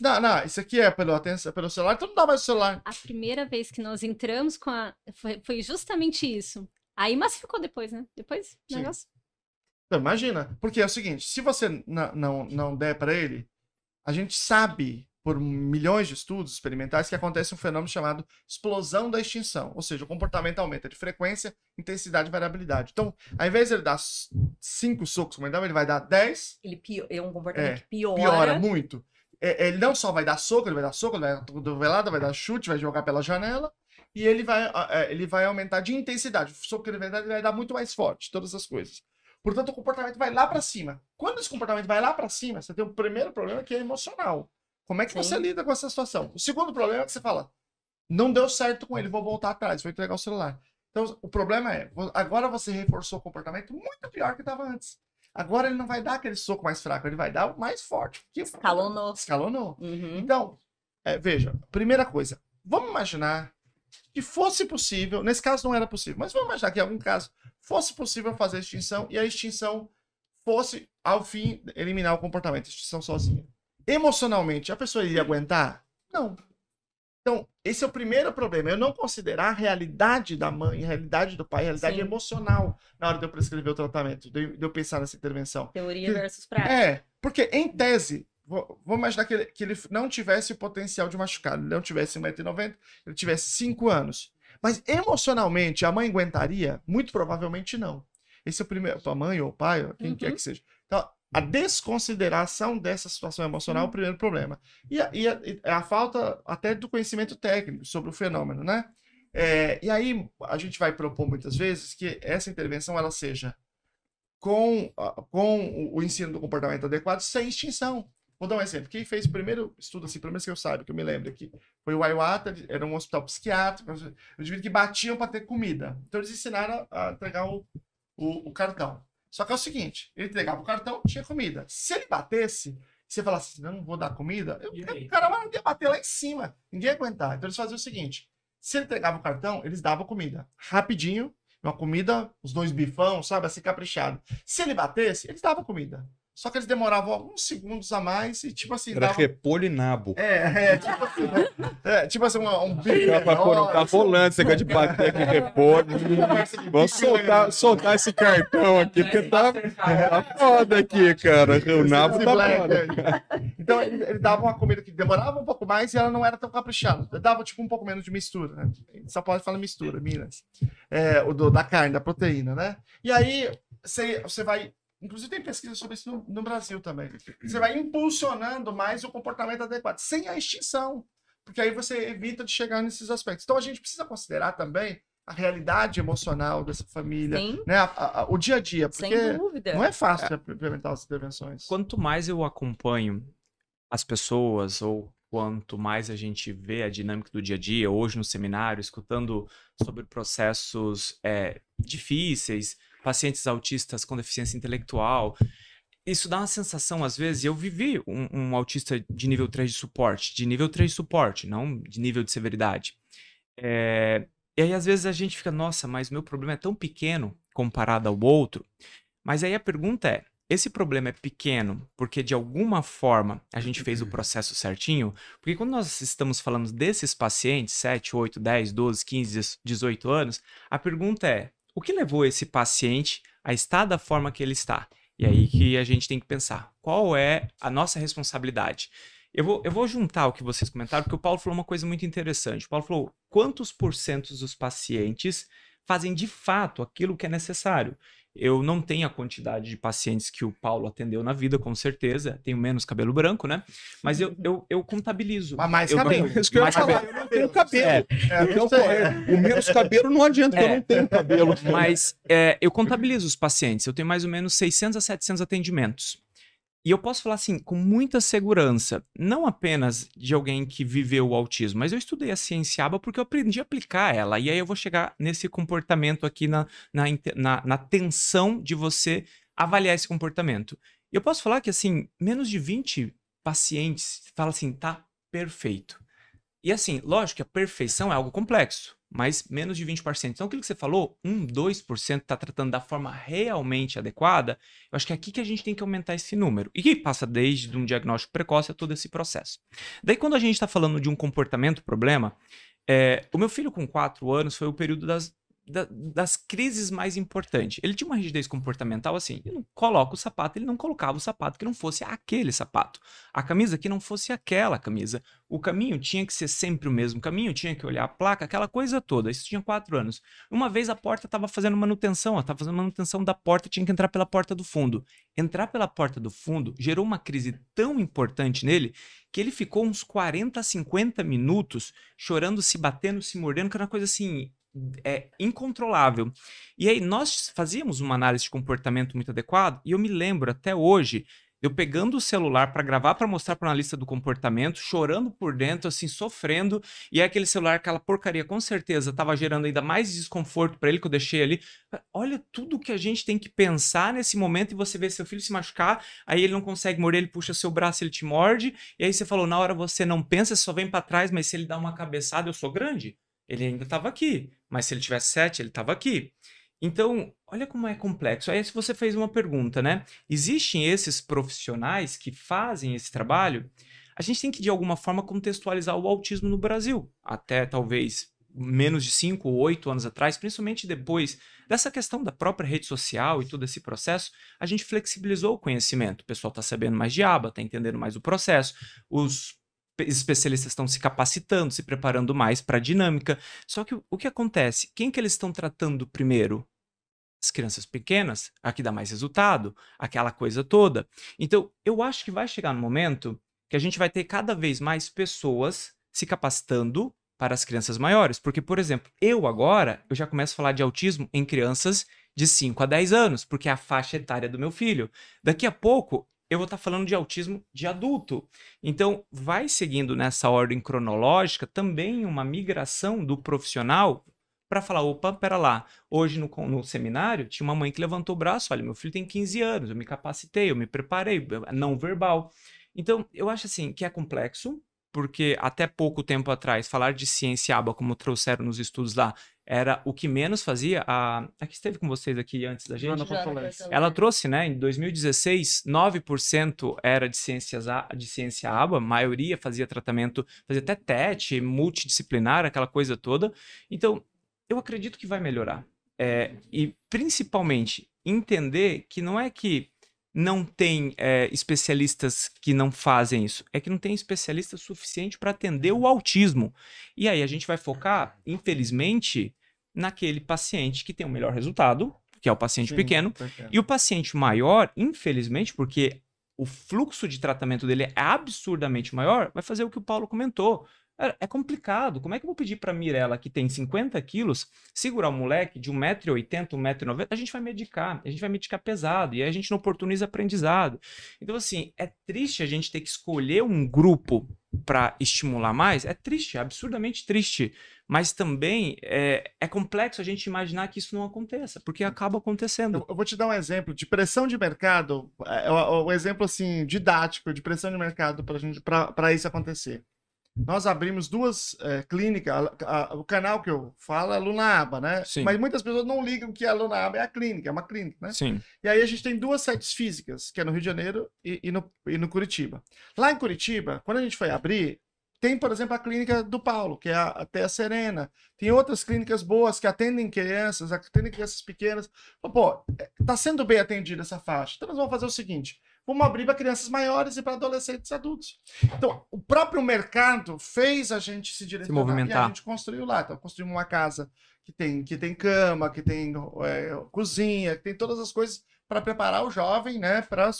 C: Não, não, isso aqui é pelo, atenção, pelo celular, então não dá mais o celular.
D: A primeira vez que nós entramos com a. Foi, foi justamente isso. Aí massificou depois, né? Depois,
C: Sim.
D: negócio.
C: Então, imagina, porque é o seguinte, se você não, não, não der para ele, a gente sabe por milhões de estudos experimentais que acontece um fenômeno chamado explosão da extinção, ou seja, o comportamento aumenta de frequência, intensidade e variabilidade. Então, ao invés de ele dar cinco socos, como ele dá, ele vai dar 10,
A: Ele é um comportamento
C: É,
A: que piora.
C: piora muito. É, ele não só vai dar soco, ele vai dar soco, ele vai dar cotovelada, vai dar chute, vai jogar pela janela, e ele vai, é, ele vai aumentar de intensidade. O soco que ele vai dar, ele vai dar muito mais forte, todas as coisas. Portanto, o comportamento vai lá para cima. Quando esse comportamento vai lá para cima, você tem o primeiro problema que é emocional. Como é que
A: Sim.
C: você lida com essa situação? O segundo problema é que você fala, não deu certo com ele, vou voltar atrás, vou entregar o celular. Então, o problema é, agora você reforçou o comportamento muito pior que estava antes. Agora ele não vai dar aquele soco mais fraco, ele vai dar o mais forte. porque
A: Escalonou.
C: Escalonou.
A: Uhum.
C: Então, é, veja, primeira coisa, vamos imaginar que fosse possível, nesse caso não era possível, mas vamos imaginar que em algum caso fosse possível fazer a extinção e a extinção fosse, ao fim, eliminar o comportamento, a extinção sozinha. Emocionalmente, a pessoa iria aguentar? Não. Então, esse é o primeiro problema, eu não considerar a realidade da mãe, a realidade do pai, a realidade
A: Sim.
C: emocional na hora de eu prescrever o tratamento, de eu- pensar nessa intervenção.
A: Teoria
C: que-
A: versus prática.
C: É, porque em tese, vou- vamos imaginar que ele, que ele não tivesse o potencial de machucar, ele não tivesse 1,90m, ele tivesse 5 anos. Mas emocionalmente, a mãe aguentaria? Muito provavelmente não. Esse é o primeiro, a mãe ou o pai, ou quem
A: Uhum.
C: quer que seja. Então, a desconsideração dessa situação emocional é
A: Uhum.
C: o primeiro problema. E a, e a- e a falta até do conhecimento técnico sobre o fenômeno, né? É, e aí, a gente vai propor muitas vezes que essa intervenção ela seja com, a- com o ensino do comportamento adequado sem extinção. Vou dar um exemplo. Quem fez o primeiro estudo, assim, pelo menos que eu saiba, que eu me lembro aqui, foi o Iwata, era um hospital psiquiátrico, os indivíduos que batiam para ter comida. Então eles ensinaram a entregar o, o, o cartão. Só que é o seguinte, ele entregava o cartão, tinha comida. Se ele batesse, você falasse assim, não, vou dar comida, eu, o cara não ia bater lá em cima. Ninguém ia aguentar. Então eles faziam o seguinte, se ele entregava o cartão, eles davam comida. Rapidinho, uma comida, os dois bifão, sabe, assim, caprichado. Se ele batesse, eles davam comida. Só que eles demoravam alguns segundos a mais e, tipo assim,
E: Era
C: davam...
E: repolho e nabo.
C: É, é, tipo assim, né? é, tipo assim, um, um
E: não tá rolando esse negócio de bater com repolho.
C: conversa de
E: Vamos soltar, soltar esse cartão aqui, porque tá, tá foda aqui, cara. O nabo tá foda.
C: é. Então, ele, ele dava uma comida que demorava um pouco mais e ela não era tão caprichada. Dava, tipo, um pouco menos de mistura, né? Só pode falar mistura, Minas. É, o do- da carne, da proteína, né? E aí, você, você vai... Inclusive, tem pesquisa sobre isso no, no Brasil também. Você vai impulsionando mais o comportamento adequado, sem a extinção. Porque aí você evita de chegar nesses aspectos. Então, a gente precisa considerar também a realidade emocional dessa família,
A: Sim,
C: né? A- a- a- o dia a dia,
A: sem
C: porque
A: dúvida.
C: não é fácil implementar as intervenções.
B: Quanto mais eu acompanho as pessoas, ou quanto mais a gente vê a dinâmica do dia a dia, hoje no seminário, escutando sobre processos é, difíceis, pacientes autistas com deficiência intelectual, isso dá uma sensação, às vezes, e eu vivi um, um autista de nível 3 de suporte, de nível 3 de suporte, não de nível de severidade. É, E aí, às vezes, a gente fica, nossa, mas meu problema é tão pequeno comparado ao outro. Mas aí a pergunta é: esse problema é pequeno porque de alguma forma a gente fez o processo certinho? Porque quando nós estamos falando desses pacientes, 7, 8, 10, 12, 15, 18 anos, a pergunta é: o que levou esse paciente a estar da forma que ele está? E aí que a gente tem que pensar: qual é a nossa responsabilidade? Eu vou, eu vou juntar o que vocês comentaram, porque o Paulo falou uma coisa muito interessante. O Paulo falou quantos porcentos dos pacientes fazem de fato aquilo que é necessário. Eu não tenho a quantidade de pacientes que o Paulo atendeu na vida, com certeza. Tenho menos cabelo branco, né? Mas eu, eu, eu contabilizo.
C: Mas mais
B: eu,
C: cabelo.
E: Isso que eu ia falar,
B: cabelo.
E: eu não tenho cabelo.
B: É,
C: É,
E: Então, correto. O menos cabelo não adianta, porque eu
B: É.
E: não tenho cabelo.
B: Mas é, eu contabilizo os pacientes. Eu tenho mais ou menos 600 a 700 atendimentos. E eu posso falar assim, com muita segurança, não apenas de alguém que viveu o autismo, mas eu estudei a ciência ABA porque eu aprendi a aplicar ela. E aí eu vou chegar nesse comportamento aqui na, na, na, na tensão de você avaliar esse comportamento. E eu posso falar que, assim, menos de 20 pacientes falam assim, tá perfeito. E assim, lógico que a perfeição é algo complexo, mas menos de 20%. Então, aquilo que você falou, 1, 2% está tratando da forma realmente adequada, eu acho que é aqui que a gente tem que aumentar esse número. E que passa desde um diagnóstico precoce a todo esse processo. Daí, quando a gente está falando de um comportamento problema, é, o meu filho com 4 anos foi o período das, da- das crises mais importantes. Ele tinha uma rigidez comportamental assim, ele não coloca o sapato, ele não colocava o sapato que não fosse aquele sapato. A camisa que não fosse aquela camisa. O caminho tinha que ser sempre o mesmo caminho, tinha que olhar a placa, aquela coisa toda. Isso tinha quatro anos. Uma vez a porta estava fazendo manutenção, estava fazendo manutenção da porta, tinha que entrar pela porta do fundo. Entrar pela porta do fundo gerou uma crise tão importante nele que ele ficou uns 40, 50 minutos chorando, se batendo, se mordendo, que era uma coisa assim é incontrolável. E aí nós fazíamos uma análise de comportamento muito adequado e eu me lembro até hoje eu pegando o celular para gravar para mostrar para analista do comportamento, chorando por dentro, assim, sofrendo, e aquele celular, aquela porcaria, com certeza estava gerando ainda mais desconforto para ele que eu deixei ali. Olha tudo que a gente tem que pensar nesse momento e você vê seu filho se machucar, aí ele não consegue morder, ele puxa seu braço, ele te morde, e aí você falou, na hora você não pensa, só vem para trás, mas se ele dá uma cabeçada, eu sou grande, ele ainda estava aqui, mas se ele tivesse sete, ele estava aqui. Então, olha como é complexo. Aí, se você fez uma pergunta, né? Existem esses profissionais que fazem esse trabalho? A gente tem que, de alguma forma, contextualizar o autismo no Brasil. Até talvez menos de 5 ou 8 anos atrás, principalmente depois dessa questão da própria rede social e todo esse processo, a gente flexibilizou o conhecimento. O pessoal está sabendo mais de aba, está entendendo mais o processo, os especialistas estão se capacitando, se preparando mais para a dinâmica. Só que o, que acontece? Quem que eles estão tratando primeiro? As crianças pequenas, a que dá mais resultado, aquela coisa toda. Então, eu acho que vai chegar no momento que a gente vai ter cada vez mais pessoas se capacitando para as crianças maiores. Porque, por exemplo, eu agora, eu já começo a falar de autismo em crianças de 5 a 10 anos, porque é a faixa etária do meu filho. Daqui a pouco, eu vou estar falando de autismo de adulto. Então, vai seguindo nessa ordem cronológica também uma migração do profissional para falar, opa, pera lá, hoje no, no seminário tinha uma mãe que levantou o braço, olha, meu filho tem 15 anos, eu me capacitei, eu me preparei, não verbal. Então, eu acho assim que é complexo, porque até pouco tempo atrás, falar de ciência aba, como trouxeram nos estudos lá, era o que menos fazia. A, a que esteve com vocês aqui antes da gente, ela trouxe, né, em 2016, 9% era de ciências de ciência aba, a maioria fazia tratamento, fazia até TET, multidisciplinar, aquela coisa toda. Então, eu acredito que vai melhorar. É, e principalmente entender que não é que não tem é, especialistas que não fazem isso, é que não tem especialista suficiente para atender o autismo. E aí a gente vai focar, infelizmente, naquele paciente que tem o melhor resultado, que é o paciente
C: Sim,
B: pequeno,
C: pequeno.
B: e o paciente maior, infelizmente, porque o fluxo de tratamento dele é absurdamente maior, vai fazer o que o Paulo comentou. É, é complicado. Como é que eu vou pedir para Mirella, que tem 50 quilos, segurar um moleque de 1,80m, 1,90m? A gente vai medicar, a gente vai medicar pesado, e aí a gente não oportuniza aprendizado. Então, assim, é triste a gente ter que escolher um grupo para estimular mais. É triste, é absurdamente triste. Mas também é, é complexo a gente imaginar que isso não aconteça, porque acaba acontecendo.
C: Eu, vou te dar um exemplo de pressão de mercado, é, é o, o exemplo assim didático de pressão de mercado para isso acontecer. Nós abrimos duas é, clínicas. a- a- o canal que eu falo é Lunaaba, né?
B: Sim.
C: Mas muitas pessoas não ligam que a Lunaaba é a clínica, é uma clínica, né?
B: Sim.
C: E aí a gente tem duas sedes físicas, que é no Rio de Janeiro e, e no, e no Curitiba. Lá em Curitiba, quando a gente foi abrir, tem, por exemplo, a clínica do Paulo, que é a, a Terra Serena. Tem outras clínicas boas que atendem crianças, atendem crianças pequenas. Pô, é, tá sendo bem atendida essa faixa. Então nós vamos fazer o seguinte: vamos abrir para crianças maiores e para adolescentes e adultos. Então, o próprio mercado fez a gente se direcionar.
B: movimentar.
C: E a gente construiu lá. Então, construímos uma casa que tem, que tem cama, que tem é, cozinha, que tem todas as coisas para preparar o jovem, né, para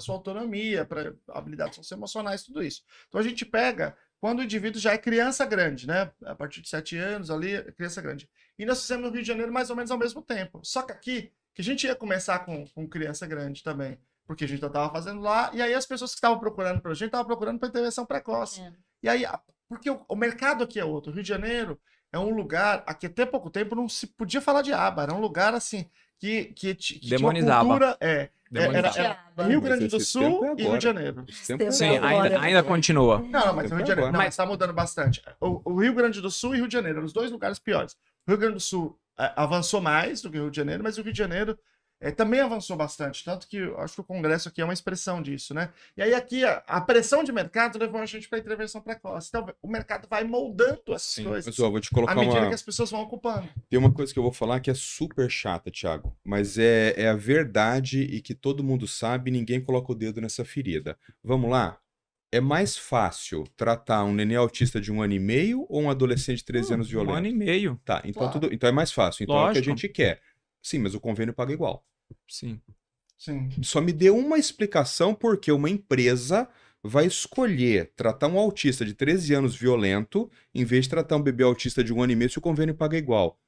C: sua autonomia, para habilidades socioemocionais, tudo isso. Então a gente pega quando o indivíduo já é criança grande, né, a partir de 7 anos ali, é criança grande. E nós fizemos no Rio de Janeiro mais ou menos ao mesmo tempo. Só que aqui, que a gente ia começar com, com criança grande também, porque a gente já estava fazendo lá, e aí as pessoas que estavam procurando para a gente estavam procurando para intervenção precoce.
D: É.
C: E aí, porque o, o mercado aqui é outro. O Rio de Janeiro é um lugar, aqui até pouco tempo não se podia falar de aba, era um lugar assim, que, que, que tinha
B: Demonizava.
C: cultura, é,
B: Demonizava.
C: era-
A: Chateada.
C: Rio Grande do Sul
E: é
C: e Rio de Janeiro.
E: Tempo é
B: Sim,
A: Agora,
B: ainda,
A: agora.
B: ainda continua.
C: Não, não, mas o Rio de Janeiro, não,
B: Mas-
C: mas tá mudando bastante. O, o Rio Grande do Sul e Rio de Janeiro, eram os dois lugares piores. O Rio Grande do Sul é, avançou mais do que o Rio de Janeiro, mas o Rio de Janeiro é, também avançou bastante. Tanto que eu acho que o Congresso aqui é uma expressão disso, né? E aí aqui a, a pressão de mercado levou a gente para intervenção precoce. Então o mercado vai moldando essas
B: Sim,
C: coisas
E: Mas ó, vou te
C: à
E: colocar
C: medida
E: uma.
C: que as pessoas vão ocupando.
E: Tem uma coisa que eu vou falar que é super chata, Thiago, mas é, é a verdade e que todo mundo sabe e ninguém coloca o dedo nessa ferida. Vamos lá? É mais fácil tratar um neném autista de um ano e meio ou um adolescente de 13 anos
B: Um
E: violento?
B: ano e meio.
E: Tá, então,
C: Claro.
E: tudo, então é mais fácil. Então é o que a
B: Lógico.
E: gente quer. Sim, mas o convênio paga igual.
B: Sim.
C: Sim.
E: Só me dê uma explicação porque uma empresa vai escolher tratar um autista de 13 anos violento em vez de tratar um bebê autista de um ano e meio se o convênio paga igual.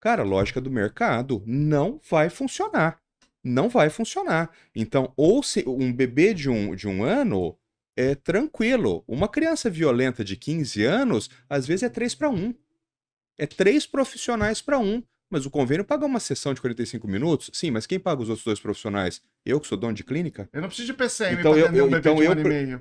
E: Cara, lógica do mercado não vai funcionar. Não vai funcionar. Então, ou se um bebê de um, de um ano é tranquilo. Uma criança violenta de 15 anos, às vezes é 3 para 1. É três profissionais para um. Mas o convênio paga uma sessão de 45 minutos? Sim, mas quem paga os outros dois profissionais? Eu, que sou dono de clínica?
C: Eu não preciso de PCM
E: Então
C: para
E: eu-
C: atender um
E: eu-
C: bebê
E: então
C: de
E: eu
C: e meio.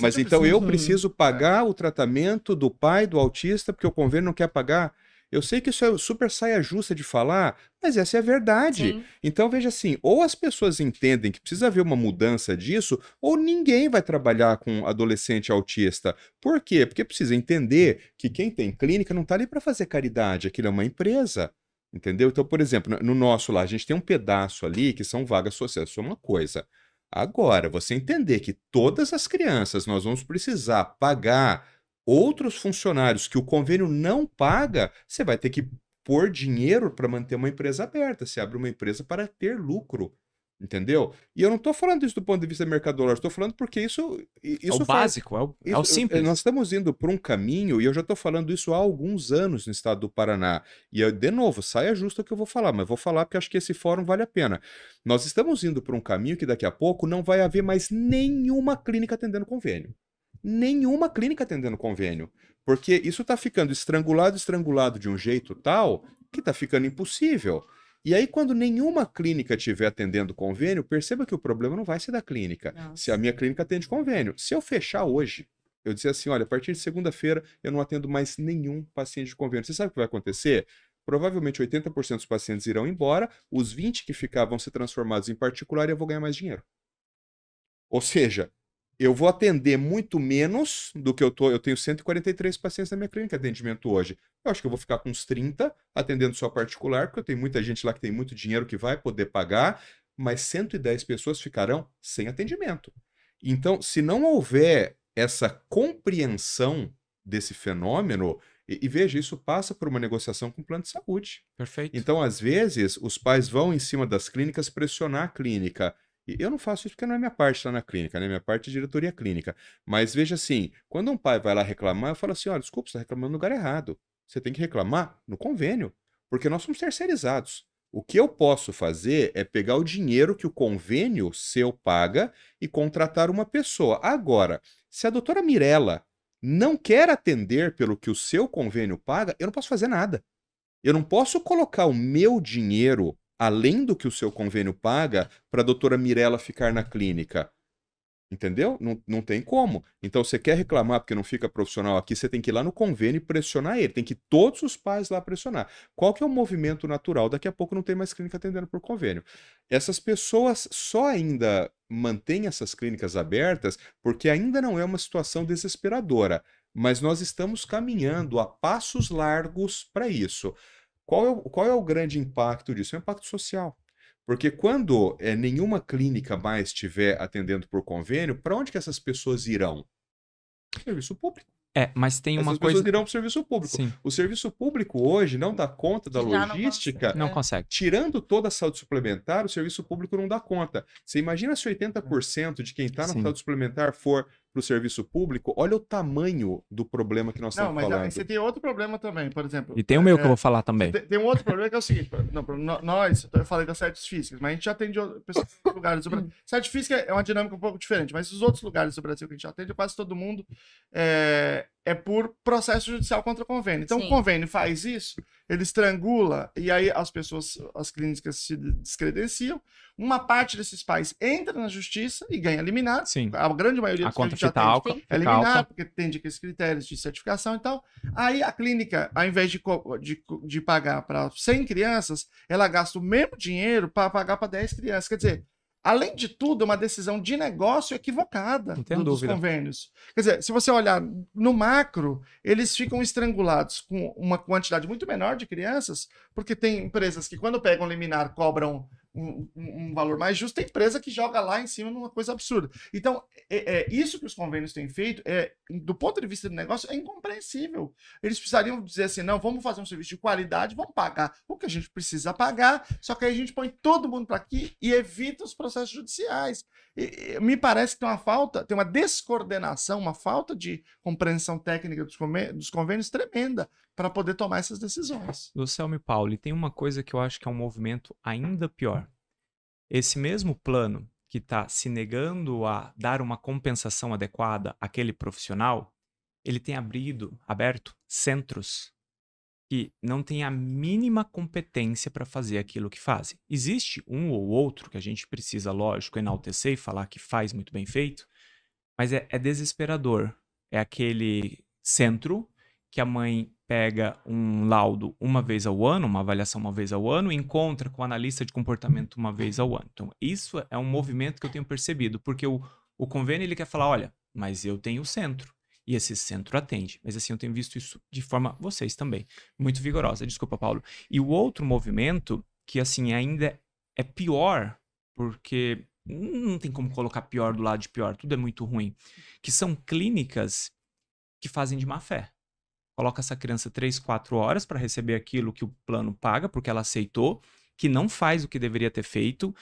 E: Mas então
C: preciso.
E: eu preciso pagar o tratamento do pai do autista porque o convênio não quer pagar? Eu sei que isso é super saia justa de falar, mas essa é a verdade.
A: Sim.
E: Então veja assim, ou as pessoas entendem que precisa haver uma mudança disso, ou ninguém vai trabalhar com adolescente autista. Por quê? Porque precisa entender que quem tem clínica não está ali para fazer caridade, aquilo é uma empresa. Entendeu? Então, por exemplo, no- no nosso lá, a gente tem um pedaço ali que são vagas sociais, isso é uma coisa. Agora, você entender que todas as crianças nós vamos precisar pagar outros funcionários que o convênio não paga, você vai ter que pôr dinheiro para manter uma empresa aberta. Você abre uma empresa para ter lucro. Entendeu? E eu não estou falando isso do ponto de vista mercadológico, estou falando porque isso, i-
B: É
E: isso
B: o
E: faz-
B: básico, é o, é o
E: isso-
B: simples.
E: Nós estamos indo por um caminho, e eu já estou falando isso há alguns anos no estado do Paraná. E, eu, de novo, saia justa o que eu vou falar, mas vou falar porque acho que esse fórum vale a pena. Nós estamos indo por um caminho que daqui a pouco não vai haver mais nenhuma clínica atendendo convênio. Nenhuma clínica atendendo convênio. Porque isso está ficando estrangulado, estrangulado de um jeito tal que está ficando impossível. E aí, quando nenhuma clínica estiver atendendo convênio, perceba que o problema não vai ser da clínica.
A: Nossa.
E: Se a minha clínica atende convênio. Se eu fechar hoje, eu dizer assim, olha, a partir de segunda-feira eu não atendo mais nenhum paciente de convênio. Você sabe o que vai acontecer? Provavelmente 80% dos pacientes irão embora, os 20 que ficar vão ser transformados em particular e eu vou ganhar mais dinheiro. Ou seja, eu vou atender muito menos do que eu tô. Eu tenho 143 pacientes na minha clínica de atendimento hoje. Eu acho que eu vou ficar com uns 30 atendendo só particular, porque eu tenho muita gente lá que tem muito dinheiro que vai poder pagar, mas 110 pessoas ficarão sem atendimento. Então, se não houver essa compreensão desse fenômeno, e, e veja, isso passa por uma negociação com o plano de saúde.
B: Perfeito.
E: Então, às vezes, os pais vão em cima das clínicas pressionar a clínica. Eu não faço isso porque não é minha parte lá na clínica, né? Minha parte é diretoria clínica. Mas veja assim, quando um pai vai lá reclamar, eu falo assim: olha, desculpa, você está reclamando no lugar errado. Você tem que reclamar no convênio, porque nós somos terceirizados. O que eu posso fazer é pegar o dinheiro que o convênio seu paga e contratar uma pessoa. Agora, se a doutora Mirella não quer atender pelo que o seu convênio paga, eu não posso fazer nada. Eu não posso colocar o meu dinheiro, além do que o seu convênio paga, para a doutora Mirella ficar na clínica. Entendeu? Não, não tem como. Então, você quer reclamar porque não fica profissional aqui, você tem que ir lá no convênio e pressionar ele. Tem que todos os pais lá pressionar. Qual que é o movimento natural? Daqui a pouco não tem mais clínica atendendo por convênio. Essas pessoas só ainda mantêm essas clínicas abertas porque ainda não é uma situação desesperadora. Mas nós estamos caminhando a passos largos para isso. Qual é, o, qual é o grande impacto disso? É o impacto social. Porque quando é, nenhuma clínica mais estiver atendendo por convênio, para onde que essas pessoas irão? Serviço público.
B: É, mas tem uma
E: Essas
B: coisa.
E: pessoas irão para o serviço público.
B: Sim,
E: O serviço público hoje não dá conta da
A: Já não
E: logística.
A: consegue.
B: não
A: É.
B: consegue.
E: Tirando toda a saúde suplementar, o serviço público não dá conta. Você imagina se 80% de quem está na
B: Sim.
E: saúde suplementar for para o serviço público? Olha o tamanho do problema que nós
C: Não,
E: estamos
C: mas
E: falando.
C: aí você tem outro problema também, por exemplo.
B: E tem o meu que eu
C: é,
B: vou falar também.
C: Tem, tem um outro problema que é o seguinte: não, nós, eu falei das certas físicas, mas a gente já atende pessoas em outros lugares do Brasil. Sete física é uma dinâmica um pouco diferente, mas os outros lugares do Brasil que a gente atende, quase todo mundo é, é por processo judicial contra convênio. Então,
D: Sim.
C: o convênio faz isso, ele estrangula, e aí as pessoas, as clínicas se descredenciam. Uma parte desses pais entra na justiça e ganha liminar.
B: Sim.
C: A grande maioria
B: A
C: dos
B: conta álcool.
C: é liminar, porque tem aqueles critérios de certificação e tal. Aí a clínica, ao invés de, de, de pagar para 100 crianças, ela gasta o mesmo dinheiro para pagar para 10 crianças. Quer dizer, além de tudo, é uma decisão de negócio equivocada do- dos convênios. Quer dizer, se você olhar no macro, eles ficam estrangulados com uma quantidade muito menor de crianças, porque tem empresas que, quando pegam liminar, cobram um, um- valor mais justo, tem empresa que joga lá em cima numa coisa absurda. Então, é, é, isso que os convênios têm feito, é, do ponto de vista do negócio, é incompreensível. Eles precisariam dizer assim: não, vamos fazer um serviço de qualidade, vamos pagar o que a gente precisa pagar, só que aí a gente põe todo mundo para aqui e evita os processos judiciais. E- e me parece que tem uma falta, tem uma descoordenação, uma falta de compreensão técnica dos, convê- dos convênios tremenda para poder tomar essas decisões.
B: Lucelmo e Paulo, e tem uma coisa que eu acho que é um movimento ainda pior. Esse mesmo plano que está se negando a dar uma compensação adequada àquele profissional, ele tem abrido, aberto centros que não têm a mínima competência para fazer aquilo que fazem. Existe um ou outro que a gente precisa, lógico, enaltecer e falar que faz muito bem feito, mas é, é desesperador. É aquele centro que a mãe pega um laudo uma vez ao ano, uma avaliação uma vez ao ano, e encontra com o analista de comportamento uma vez ao ano. Então, isso é um movimento que eu tenho percebido, porque o, o convênio ele quer falar, olha, mas eu tenho o centro. E esse centro atende. Mas assim, eu tenho visto isso de forma, vocês também, muito vigorosa. Desculpa, Paulo. E o outro movimento, que assim, ainda é pior, porque não tem como colocar pior do lado de pior, tudo é muito ruim, que são clínicas que fazem de má fé. Coloca essa criança 3, 4 horas para receber aquilo que o plano paga, porque ela aceitou, que não faz o que deveria ter feito.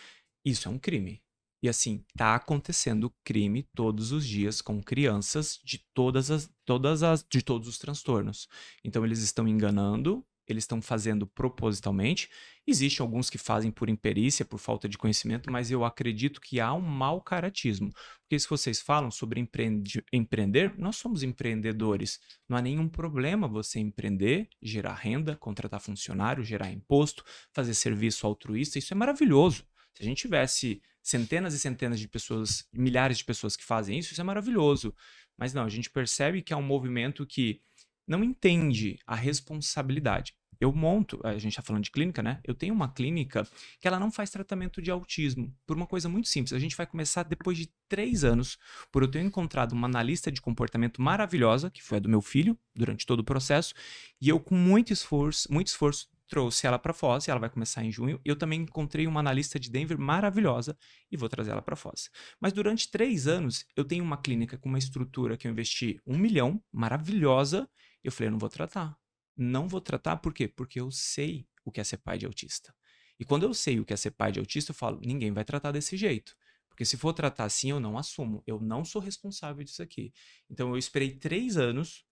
B: Isso é um crime. E assim, tá acontecendo crime todos os dias com crianças de todas as, todas as, de todos os transtornos. Então eles estão enganando, eles estão fazendo propositalmente. Existem alguns que fazem por imperícia, por falta de conhecimento, mas eu acredito que há um mau caratismo. Porque se vocês falam sobre empreende- empreender, nós somos empreendedores. Não há nenhum problema você empreender, gerar renda, contratar funcionário, gerar imposto, fazer serviço altruísta. Isso é maravilhoso. Se a gente tivesse centenas e centenas de pessoas, milhares de pessoas que fazem isso, isso é maravilhoso. Mas não, a gente percebe que é um movimento que não entende a responsabilidade. Eu monto, a gente está falando de clínica, né? Eu tenho uma clínica que ela não faz tratamento de autismo, por uma coisa muito simples. A gente vai começar depois de três anos, por eu ter encontrado uma analista de comportamento maravilhosa, que foi a do meu filho, durante todo o processo, e eu, com muito esforço, muito esforço, trouxe ela para Foz, e ela vai começar em junho. Eu também encontrei uma analista de Denver maravilhosa e vou trazer ela para Foz. Mas durante três anos, eu tenho uma clínica com uma estrutura que eu investi um milhão, maravilhosa. Eu falei, eu não vou tratar. Não vou tratar, por quê? Porque eu sei o que é ser pai de autista. E quando eu sei o que é ser pai de autista, eu falo, ninguém vai tratar desse jeito. Porque se for tratar assim, eu não assumo. Eu não sou responsável disso aqui. Então eu esperei três anos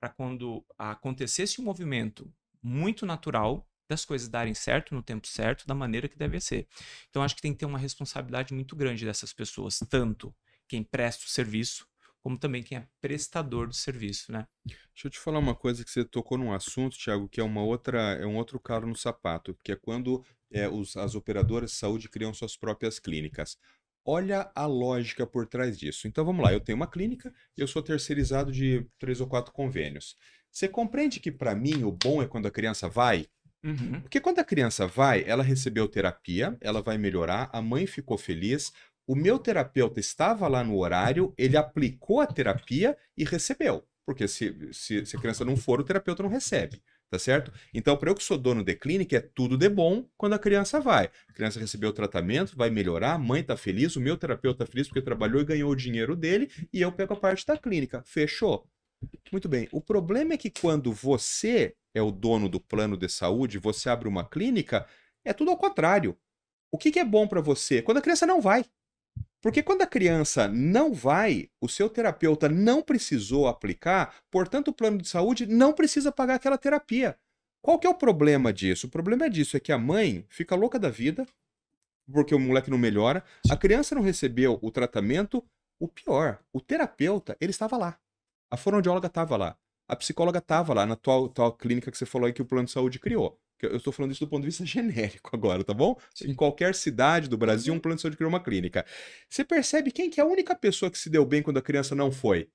B: para quando acontecesse um movimento muito natural das coisas darem certo no tempo certo, da maneira que deve ser. Então acho que tem que ter uma responsabilidade muito grande dessas pessoas, tanto quem presta o serviço, como também quem é prestador do serviço, né?
E: Deixa eu te falar uma coisa que você tocou num assunto, Thiago, que é uma outra, é um outro calo no sapato, que é quando é, os- as operadoras de saúde criam suas próprias clínicas. Olha a lógica por trás disso. Então vamos lá, eu tenho uma clínica, eu sou terceirizado de três ou quatro convênios. Você compreende que para mim o bom é quando a criança vai?
B: Uhum.
E: Porque quando a criança vai, ela recebeu terapia, ela vai melhorar, a mãe ficou feliz, o meu terapeuta estava lá no horário, ele aplicou a terapia e recebeu. Porque se, se, se a criança não for, o terapeuta não recebe. Tá certo? Então, para eu que sou dono de clínica, é tudo de bom quando a criança vai. A criança recebeu o tratamento, vai melhorar, a mãe tá feliz, o meu terapeuta tá feliz porque trabalhou e ganhou o dinheiro dele, e eu pego a parte da clínica. Fechou? Muito bem. O problema é que quando você é o dono do plano de saúde, você abre uma clínica, é tudo ao contrário. O que, que é bom para você? Quando a criança não vai. Porque quando a criança não vai, o seu terapeuta não precisou aplicar, portanto, o plano de saúde não precisa pagar aquela terapia. Qual que é o problema disso? O problema disso é que a mãe fica louca da vida, porque o moleque não melhora, a criança não recebeu o tratamento, o pior, o terapeuta, ele estava lá. A fonoaudióloga estava lá. A psicóloga estava lá na tua, tua clínica que você falou aí que o plano de saúde criou. Eu estou falando isso do ponto de vista (laughs) genérico agora, tá bom? Sim. Em qualquer cidade do Brasil, um plano de saúde criou uma clínica. Você percebe quem que é a única pessoa que se deu bem quando a criança não foi?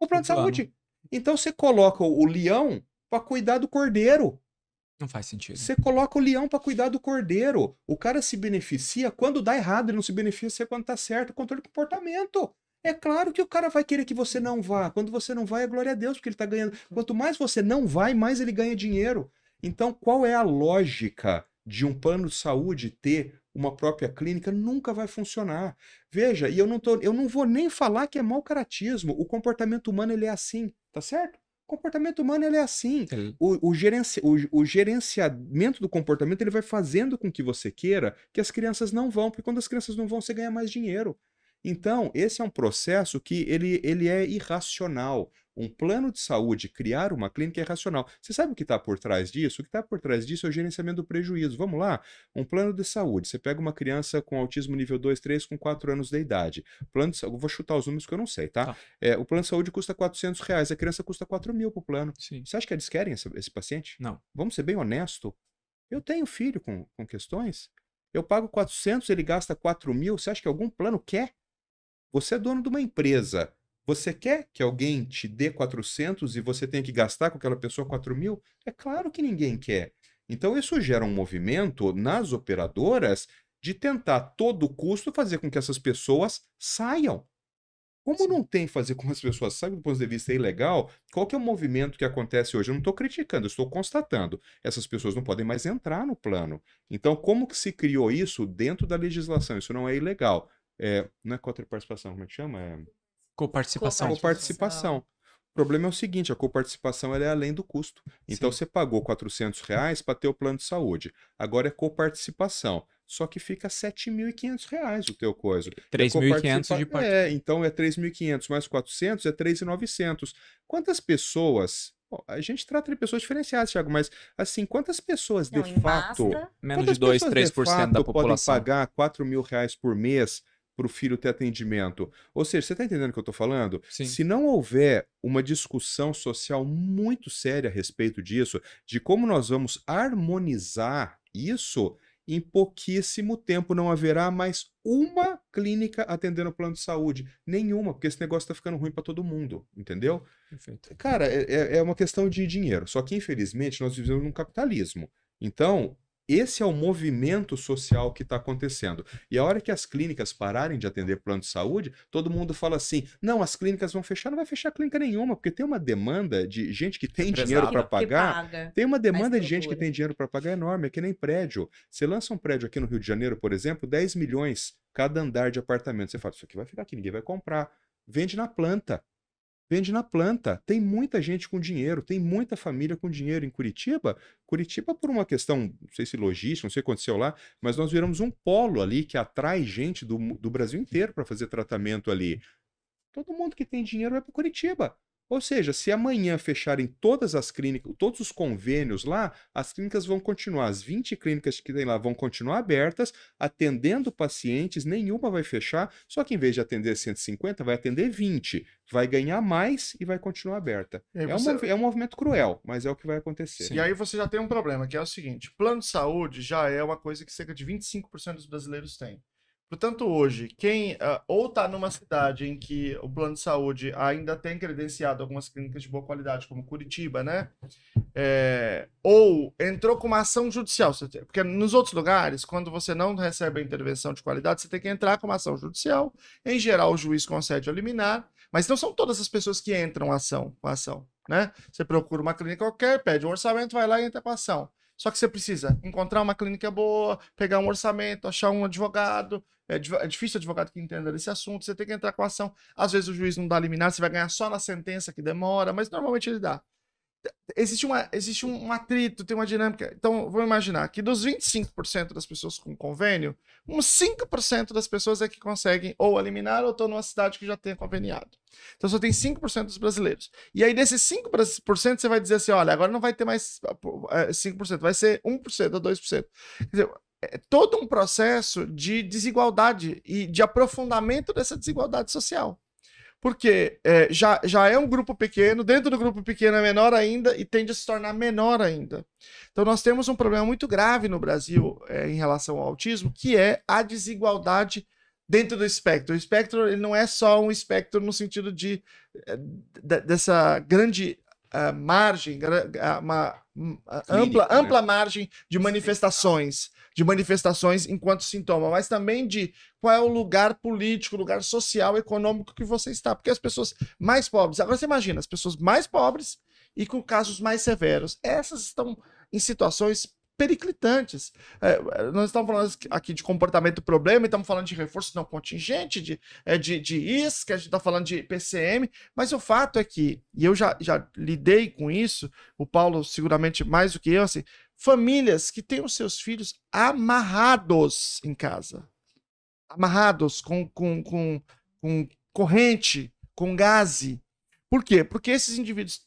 E: O plano de saúde. Então você coloca o leão para cuidar do cordeiro.
B: Não faz sentido.
E: Você coloca o leão para cuidar do cordeiro. O cara se beneficia quando dá errado, ele não se beneficia quando tá certo. Controle de comportamento. É claro que o cara vai querer que você não vá. Quando você não vai, é glória a Deus, porque ele tá ganhando. Quanto mais você não vai, mais ele ganha dinheiro. Então, qual é a lógica de um plano de saúde ter uma própria clínica? Nunca vai funcionar. Veja, e eu não, tô, eu não vou nem falar que é mau caratismo. O comportamento humano ele é assim, tá certo? O comportamento humano ele é assim. O, o, gerenci, o, o, gerenciamento do comportamento ele vai fazendo com que você queira que as crianças não vão, porque quando as crianças não vão, você ganha mais dinheiro. Então, esse é um processo que ele, ele é irracional. Um plano de saúde, criar uma clínica é racional. Você sabe o que está por trás disso? O que está por trás disso é o gerenciamento do prejuízo. Vamos lá? Um plano de saúde. Você pega uma criança com autismo nível 2, 3, com 4 anos de idade. Plano de saúde, vou chutar os números que eu não sei, tá? tá. É, o plano de saúde custa 400 reais, a criança custa 4 mil para o plano. Sim. Você acha que eles querem esse, esse paciente?
B: Não.
E: Vamos ser bem honesto. Eu tenho filho com, com questões. Eu pago 400, ele gasta 4 mil. Você acha que algum plano quer? Você é dono de uma empresa. Você quer que alguém te dê 400 e você tenha que gastar com aquela pessoa 4 mil? É claro que ninguém quer. Então, isso gera um movimento nas operadoras de tentar a todo custo fazer com que essas pessoas saiam. Como não tem fazer com que as pessoas saiam do ponto de vista ilegal, qual que é o movimento que acontece hoje? Eu não estou criticando, eu estou constatando. Essas pessoas não podem mais entrar no plano. Então, como que se criou isso dentro da legislação? Isso não é ilegal. É, não é coparticipação, como é que chama? É...
B: Coparticipação.
E: Coparticipação. O problema é o seguinte, a coparticipação é além do custo. Então Sim. você pagou 400 reais para ter o plano de saúde. Agora é coparticipação. Só que fica 7.500 reais o teu coisa.
B: 3.500 de
E: parte. É, então é 3.500 mais 400 é 3.900. Quantas pessoas Bom, a gente trata de pessoas diferenciadas, Thiago, mas assim, quantas pessoas de
A: Não,
E: fato.
B: Menos de 2, 3% da população.
E: podem pagar 4 mil reais por mês para o filho ter atendimento. Ou seja, você está entendendo o que eu estou falando?
B: Sim.
E: Se não houver uma discussão social muito séria a respeito disso, de como nós vamos harmonizar isso, em pouquíssimo tempo não haverá mais uma clínica atendendo o plano de saúde. Nenhuma, porque esse negócio está ficando ruim para todo mundo, entendeu?
B: Perfeito.
E: Cara, é, é, é uma questão de dinheiro. Só que, infelizmente, nós vivemos num capitalismo. Então, esse é o movimento social que está acontecendo. E a hora que as clínicas pararem de atender plano de saúde, todo mundo fala assim: não, as clínicas vão fechar, não vai fechar clínica nenhuma, porque tem uma demanda de gente que tem dinheiro para pagar. Paga. Tem uma demanda de gente que tem dinheiro para pagar enorme, é que nem prédio. Você lança um prédio aqui no Rio de Janeiro, por exemplo, 10 milhões cada andar de apartamento. Você fala, isso aqui vai ficar aqui, ninguém vai comprar. Vende na planta. Vende na planta. Tem muita gente com dinheiro, tem muita família com dinheiro em Curitiba. Curitiba, por uma questão, não sei se logística, não sei o que aconteceu lá, mas nós viramos um polo ali que atrai gente do, do Brasil inteiro para fazer tratamento ali. Todo mundo que tem dinheiro vai para Curitiba. Ou seja, se amanhã fecharem todas as clínicas, todos os convênios lá, as clínicas vão continuar, as 20 clínicas que tem lá vão continuar abertas, atendendo pacientes, nenhuma vai fechar, só que em vez de atender 150, vai atender 20, vai ganhar mais e vai continuar aberta. É, você... um, é, um, movimento cruel, mas é o que vai acontecer.
C: Sim. E aí você já tem um problema, que é o seguinte, plano de saúde já é uma coisa que cerca de 25% dos brasileiros têm. Portanto, hoje, quem ah, ou está numa cidade em que o plano de saúde ainda tem credenciado algumas clínicas de boa qualidade, como Curitiba, né? É, ou entrou com uma ação judicial. Porque nos outros lugares, quando você não recebe a intervenção de qualidade, você tem que entrar com uma ação judicial. Em geral, o juiz concede a liminar, mas não são todas as pessoas que entram ação, com ação, né? Você procura uma clínica qualquer, pede um orçamento, vai lá e entra com ação. Só que você precisa encontrar uma clínica boa, pegar um orçamento, achar um advogado. É, é difícil advogado que entenda desse assunto. Você tem que entrar com a ação. Às vezes o juiz não dá liminar, você vai ganhar só na sentença que demora, mas normalmente ele dá. Existe, uma, existe um, atrito, tem uma dinâmica. Então, vamos imaginar que dos 25% das pessoas com convênio, uns 5% das pessoas é que conseguem ou eliminar ou estão numa cidade que já tem conveniado. Então só tem 5% dos brasileiros. E aí desses 5% você vai dizer assim, olha, agora não vai ter mais eh, 5%, vai ser 1% ou 2%. Quer dizer, é todo um processo de desigualdade e de aprofundamento dessa desigualdade social. Porque eh, já, já é um grupo pequeno, dentro do grupo pequeno é menor ainda e tende a se tornar menor ainda. Então nós temos um problema muito grave no Brasil eh, em relação ao autismo, que é a desigualdade dentro do espectro. O espectro ele não é só um espectro no sentido de, eh, de- dessa grande ah, margem, ah, uma hum, ampla,
E: né?
C: ampla margem de manifestações, de manifestações enquanto sintoma, mas também de qual é o lugar político, lugar social, econômico que você está. Porque as pessoas mais pobres, agora você imagina, as pessoas mais pobres e com casos mais severos, essas estão em situações periclitantes. É, nós estamos falando aqui de comportamento problema, e estamos falando de reforço não contingente, de, é, de, de ISC, a gente está falando de PCM, mas o fato é que, e eu já, já lidei com isso, o Paulo seguramente mais do que eu, assim, famílias que têm os seus filhos amarrados em casa. Amarrados com, com, com, com corrente, com gaze. Por quê? Porque esses indivíduos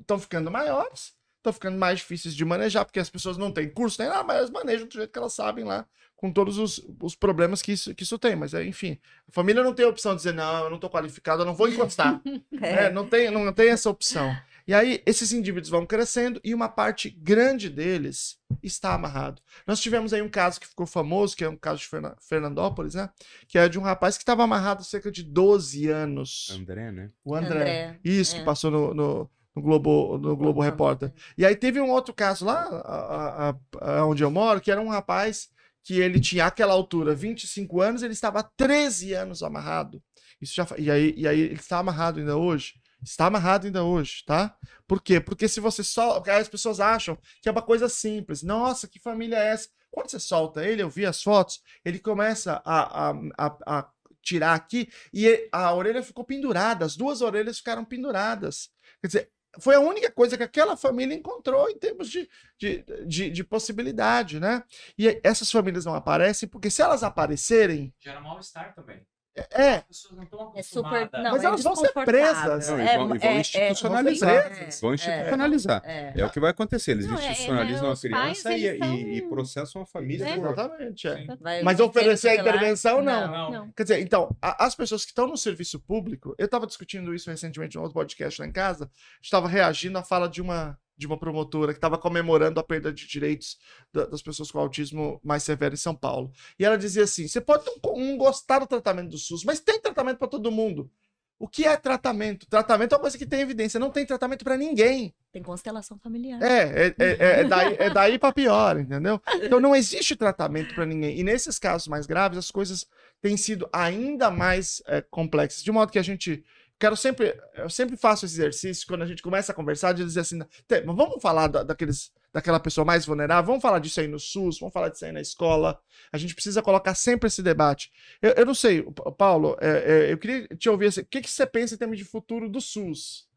C: estão ficando maiores, estão ficando mais difíceis de manejar, porque as pessoas não têm curso nem nada, mas elas manejam do jeito que elas sabem lá, com todos os, os problemas que isso, que isso tem. Mas, é, enfim, a família não tem a opção de dizer, não, eu não estou qualificado, eu não vou encostar. (laughs) É, não, tem, não tem essa opção. E aí, esses indivíduos vão crescendo e uma parte grande deles está amarrado. Nós tivemos aí um caso que ficou famoso, que é um caso de Ferna- Fernandópolis, né? Que é de um rapaz que estava amarrado há cerca de 12 anos.
E: André, né?
C: O André.
A: André,
C: Isso,
A: é.
C: que passou no, no, no Globo, no Globo Repórter. E aí teve um outro caso lá, a- a- a- onde eu moro, que era um rapaz que ele tinha aquela altura, 25 anos, ele estava há 13 anos amarrado. Isso já, e, aí, e aí ele está amarrado ainda hoje. Está amarrado ainda hoje, tá? Por quê? Porque se você só. As pessoas acham que é uma coisa simples. Nossa, que família é essa? Quando você solta ele, eu vi as fotos, ele começa a, a, a, a tirar aqui e e- a orelha ficou pendurada, as duas orelhas ficaram penduradas. Quer dizer, foi a única coisa que aquela família encontrou em termos de, de, de, de possibilidade, né? E essas famílias não aparecem, porque se elas aparecerem,
B: Gera mal-estar também.
C: É,
B: As pessoas não estão
A: É super. Não,
C: Mas
A: é
C: elas vão ser presas.
E: Não, e
A: É,
E: vão- e
A: é-
E: vão
A: é-
E: institucionalizar.
A: vão
E: institucionalizar.
A: É.
E: É o que vai acontecer. Eles
D: Não, é- é,
E: institucionalizam a
D: pais,
E: criança e, e- e processam a família.
C: exatamente. é. Mas oferecer a intervenção, não.
B: Não.
D: Não.
C: Quer dizer, então, a- as pessoas que estão no serviço público, eu estava discutindo isso recentemente em outro podcast lá em casa, estava reagindo à fala de uma, de uma promotora que estava comemorando a perda de direitos da- das pessoas com autismo mais severo em São Paulo. E ela dizia assim: você pode não, não gostar do tratamento do SUS, mas tem tratamento para todo mundo. O que é tratamento? Tratamento é uma coisa que tem evidência, não tem tratamento para ninguém.
A: Tem constelação familiar.
C: É, é, é, é daí, é daí para pior, entendeu? Então não existe tratamento para ninguém. E nesses casos mais graves, as coisas têm sido ainda mais é, complexas. De modo que a gente. Quero sempre. Eu sempre faço esse exercício quando a gente começa a conversar, de dizer assim: "Tem, mas vamos falar da- daqueles, daquela pessoa mais vulnerável, vamos falar disso aí no SUS, vamos falar disso aí na escola. A gente precisa colocar sempre esse debate. Eu, eu não sei, Pa- Paulo, é, é, eu queria te ouvir assim, o que, que você pensa em termos de futuro do SUS?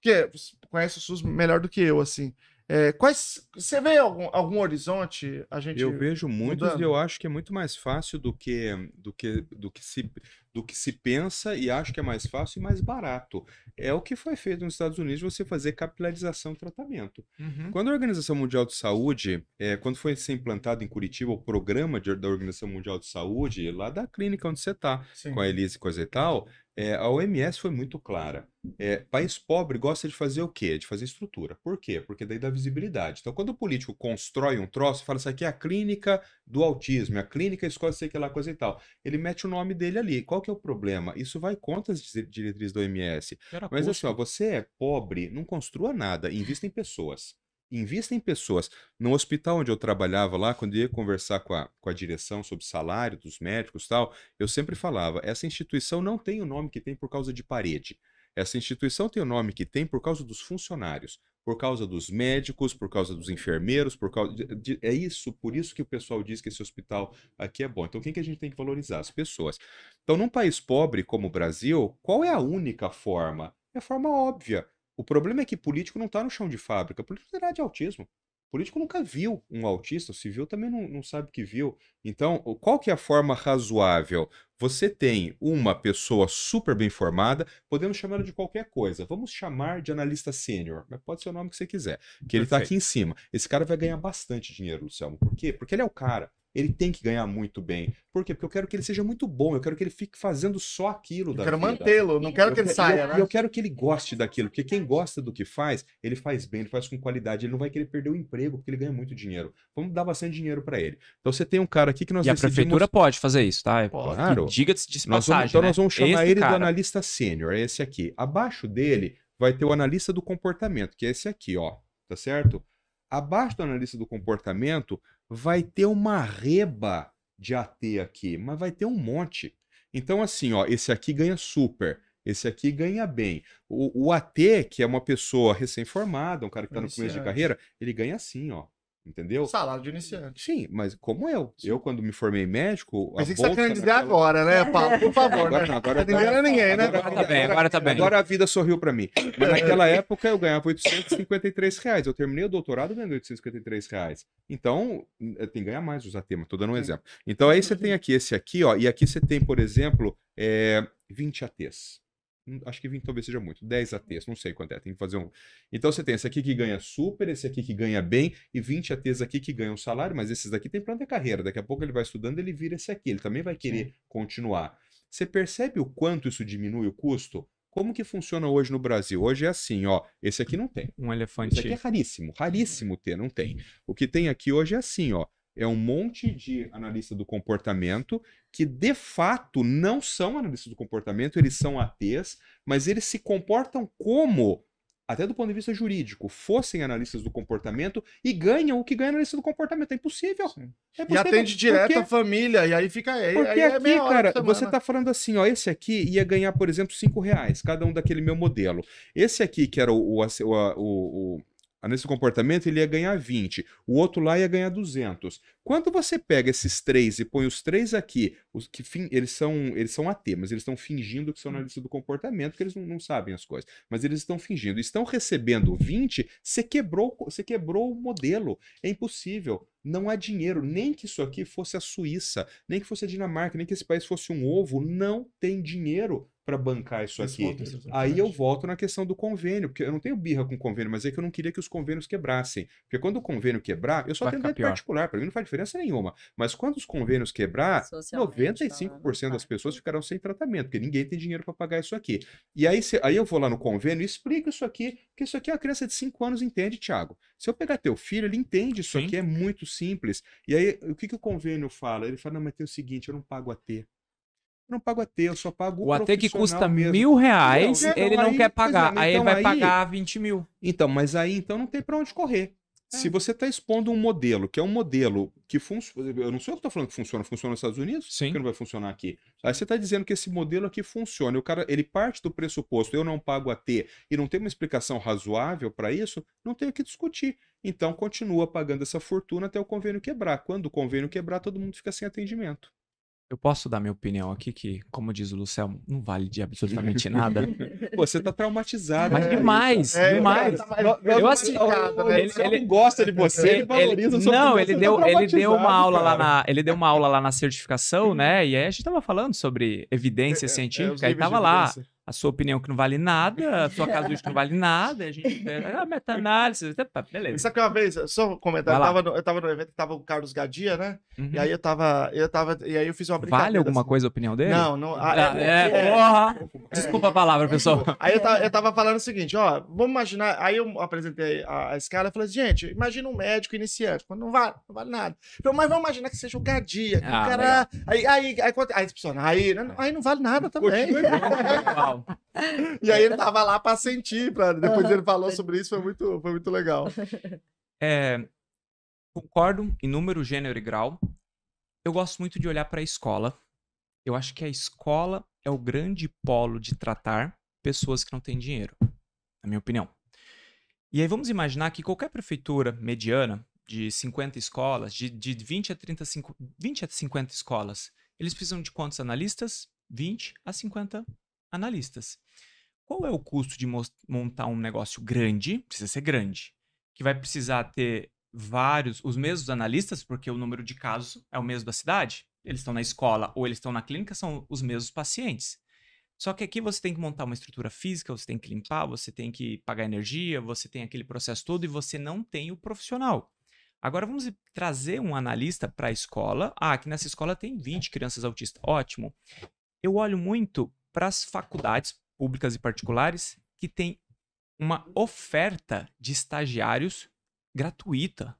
C: Porque você conhece o SUS melhor do que eu, assim. É, quais. Você vê algum, algum horizonte? A gente.
E: Eu vejo muitos
C: mudando.
E: e eu acho que é muito mais fácil do que, do que, do que se do que se pensa e acho que é mais fácil e mais barato. É o que foi feito nos Estados Unidos você fazer capilarização do tratamento.
B: Uhum.
E: Quando a Organização Mundial de Saúde, eh, quando foi ser implantado em Curitiba o programa de- da Organização Mundial de Saúde, lá da clínica onde você está, com a Elise e coisa e tal, É, a OMS foi muito clara. É, país pobre gosta de fazer o quê? De fazer estrutura. Por quê? Porque daí dá visibilidade. Então, quando o político constrói um troço, fala isso aqui é a clínica do autismo, é a clínica escola sei que lá, coisa e tal. Ele mete o nome dele ali. Qual que é o problema? Isso vai contra as dire- diretrizes da OMS. Mas
B: custo.
E: assim, ó, você é pobre, não construa nada, invista em pessoas. Invista em pessoas. No hospital onde eu trabalhava lá, quando eu ia conversar com a, com a direção sobre salário dos médicos tal, eu sempre falava: essa instituição não tem o nome que tem por causa de parede. Essa instituição tem o nome que tem por causa dos funcionários, por causa dos médicos, por causa dos enfermeiros, por causa de, de- é isso, por isso que o pessoal diz que esse hospital aqui é bom. Então, quem que a gente tem que valorizar? As pessoas. Então, num país pobre como o Brasil, qual é a única forma? É a forma óbvia. O problema é que político não está no chão de fábrica. Político terá de autismo. Político nunca viu um autista, se viu também não, não sabe que viu. Então, o- qual que é a forma razoável? Você tem uma pessoa super bem formada, podemos chamar de qualquer coisa. Vamos chamar de analista sênior, mas pode ser o nome que você quiser. Que ele está aqui em cima. Esse cara vai ganhar bastante dinheiro, Luciano. Por quê? Porque ele é o cara. Ele tem que ganhar muito bem. Por quê? Porque eu quero que ele seja muito bom. Eu quero que ele fique fazendo só aquilo
C: Eu
E: da
C: quero mantê-lo, não quero que ele
E: Eu-
C: saia,
E: eu,
C: né?
E: eu quero que ele goste daquilo, porque quem gosta do que faz, ele faz bem, ele faz com qualidade, ele não vai querer perder o emprego, porque ele ganha muito dinheiro. Vamos dar bastante dinheiro para ele. Então você tem um cara aqui que nós
B: E a
E: decidimos...
B: prefeitura pode fazer isso, tá? É-
E: Claro.
B: Diga-se de
E: Nós vamos,
B: passagem,
E: então
B: né?
E: nós vamos chamar
B: Esse
E: ele
B: cara.
E: do analista sênior, é esse aqui. Abaixo dele vai ter o analista do comportamento, que é esse aqui, ó. Tá certo? Abaixo do analista do comportamento vai ter uma reba de AT aqui, mas vai ter um monte. Então, assim, ó, esse aqui ganha super. Esse aqui ganha bem. O, o AT, que é uma pessoa recém-formada, um cara que está no começo de carreira, ele ganha assim, ó. Entendeu?
C: Salário de iniciante.
E: Sim, mas como eu. Eu, quando me formei médico.
C: que você tá querendo dizer
E: naquela-
C: agora, né, (laughs) Paulo? Por favor,
E: Agora
C: né?
E: não, agora
C: Tá entendendo ninguém, né?
B: Agora tá bem, agora tá bem.
E: Agora a vida sorriu pra mim. Mas naquela época eu ganhava 853 reais. Eu terminei o doutorado ganhando 853 reais. Então, eh, tem que ganhar mais os AT, mas tô dando um exemplo. Então aí você tem aqui esse aqui, ó, e aqui você tem, por exemplo, é, 20 ATs. Hum, Acho que 20 talvez seja muito. 10 ATs, não sei quanto é. Tem que fazer um. Então você tem esse aqui que ganha super, esse aqui que ganha bem, e 20 ATs aqui que ganham salário, mas esses daqui tem plano de carreira. Daqui a pouco ele vai estudando, ele vira esse aqui. Ele também vai querer continuar. Você percebe o quanto isso diminui o custo? Como que funciona hoje no Brasil? Hoje é assim, ó. Esse aqui não tem.
B: Um elefante.
E: aqui é raríssimo, raríssimo ter, não tem. O que tem aqui hoje é assim, ó. É um monte de analista do comportamento que de fato não são analistas do comportamento, eles são ATs, mas eles se comportam como, até do ponto de vista jurídico, fossem analistas do comportamento e ganham o que ganha analista do comportamento. É impossível. É
C: E
E: impossível.
C: atende direto a família, e aí fica aí.
E: Porque
C: aí é
E: aqui,
C: hora
E: cara, você tá falando assim, ó, esse aqui ia ganhar, por exemplo, 5 reais, cada um daquele meu modelo. Esse aqui, que era o, o, o, o, analista do comportamento, ele ia ganhar 20. O outro lá ia ganhar 200. Quando você pega esses três e põe os três aqui, os que fin- eles são eles são AT, mas eles estão fingindo que são analistas do comportamento, porque eles não, não sabem as coisas. Mas eles estão fingindo. Estão recebendo 20, você quebrou, você quebrou o modelo. É impossível. Não há dinheiro. Nem que isso aqui fosse a Suíça, nem que fosse a Dinamarca, nem que esse país fosse um ovo. Não tem dinheiro para bancar isso
C: Esse
E: aqui.
C: modelo,
E: Aí eu volto na questão do convênio, porque eu não tenho birra com convênio, mas é que eu não queria que os convênios quebrassem. Porque quando o convênio quebrar, eu só
B: Vai
E: tenho dentro particular, para mim não faz diferença nenhuma. Mas quando os convênios quebrar,
A: Socialmente,
E: 95% das pessoas ficarão sem tratamento, porque ninguém tem dinheiro para pagar isso aqui. E aí, cê- aí eu vou lá no convênio e explico isso aqui, porque isso aqui a criança de 5 anos entende, Thiago. Se eu pegar teu filho, ele entende isso
B: Sim.
E: aqui, é muito simples. E aí, o que, que o convênio fala? Ele fala, não, mas tem o seguinte, eu não pago AT. Eu não pago AT, eu só pago
B: O AT que custa
E: mesmo.
B: mil reais,
E: Não,
B: ele
E: não,
B: não
E: aí-
B: quer
E: é,
B: pagar.
E: mas
B: aí ele
E: então
B: vai
E: aí-
B: pagar 20 mil.
E: Então, mas aí então não tem para onde correr.
B: É.
E: Se você está expondo um modelo, que é um modelo que funciona. Eu não sou eu que estou falando que funciona, funciona nos Estados Unidos,
B: Sim.
E: que não vai funcionar aqui. Aí você está dizendo que esse modelo aqui funciona. E o cara, ele parte do pressuposto, eu não pago AT e não tem uma explicação razoável para isso, não tem o que discutir. Então continua pagando essa fortuna até o convênio quebrar. Quando o convênio quebrar, todo mundo fica sem atendimento.
B: Eu posso dar minha opinião aqui, que, como diz o Luciano, não vale de absolutamente (laughs) nada.
E: Pô, você tá traumatizado.
B: Mas
E: né?
B: demais,
C: É,
B: demais.
C: tá mais-
B: eu assim,
C: machucado, né?
B: ele- ele-
E: não gosta de você, ele,
B: Ele-
E: valoriza sua
B: não, ele deu,
E: tá
B: ele deu uma aula lá
E: cara.
B: na, ele deu uma aula lá na certificação, né? E aí a gente tava falando sobre evidência
C: É, é, é, os
B: científica, e
C: níveis
B: tava lá
C: evidência.
B: A sua opinião que não vale nada, a sua (laughs) casuística que não vale nada, a gente pega, ah, meta-análise, tá, beleza.
C: Sabe que uma vez, só um comentário, eu tava, no, eu tava no evento que tava o Carlos Gadia, né?
B: Uhum.
C: E aí eu tava, eu tava, e aí eu fiz uma brincadeira.
B: Vale alguma
C: assim.
B: coisa a opinião dele?
C: Não, não. ah,
B: Ah,
C: é-
B: é,
C: é-
B: porra. Desculpa a palavra, pessoal.
C: Aí eu tava, eu tava falando o seguinte, ó, vamos imaginar, aí eu apresentei a, a escala e falei assim, gente, imagina um médico iniciante, quando não vale, não vale nada. Eu falei, mas vamos imaginar que seja o Gadia, que
B: Ah,
C: o cara, aí, aí, aí, quanto- aí, as pessoas, aí, não- aí não vale nada também. (laughs) (laughs) E aí ele tava lá pra sentir, pra, (laughs) depois ele falou sobre isso, foi muito, foi muito legal. (laughs)
B: É, concordo em número, gênero e grau. Eu gosto muito de olhar para a escola. Eu acho que a escola é o grande polo de tratar pessoas que não têm dinheiro, na minha opinião. E aí vamos imaginar que qualquer prefeitura mediana, de 50 escolas, de, de 20, a 30, cinco- 20 a 50 escolas, eles precisam de quantos analistas? 20 a 50 analistas. Qual é o custo de montar um negócio grande? Precisa ser grande que vai precisar ter vários, os mesmos analistas, porque o número de casos é o mesmo da cidade. Eles estão na escola ou eles estão na clínica, são os mesmos pacientes. Só que aqui você tem que montar uma estrutura física, você tem que limpar, você tem que pagar energia, você tem aquele processo todo e você não tem o profissional. Agora vamos trazer um analista para a escola. Ah, aqui nessa escola tem 20 crianças autistas. Ótimo. Eu olho muito para as faculdades públicas e particulares que têm uma oferta de estagiários gratuita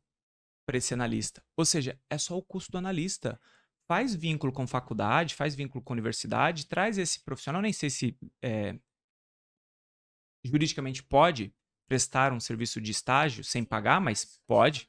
B: para esse analista. Ou seja, é só o custo do analista. Faz vínculo com faculdade, faz vínculo com universidade, traz esse profissional. Nem sei se é, juridicamente pode prestar um serviço de estágio sem pagar, mas pode.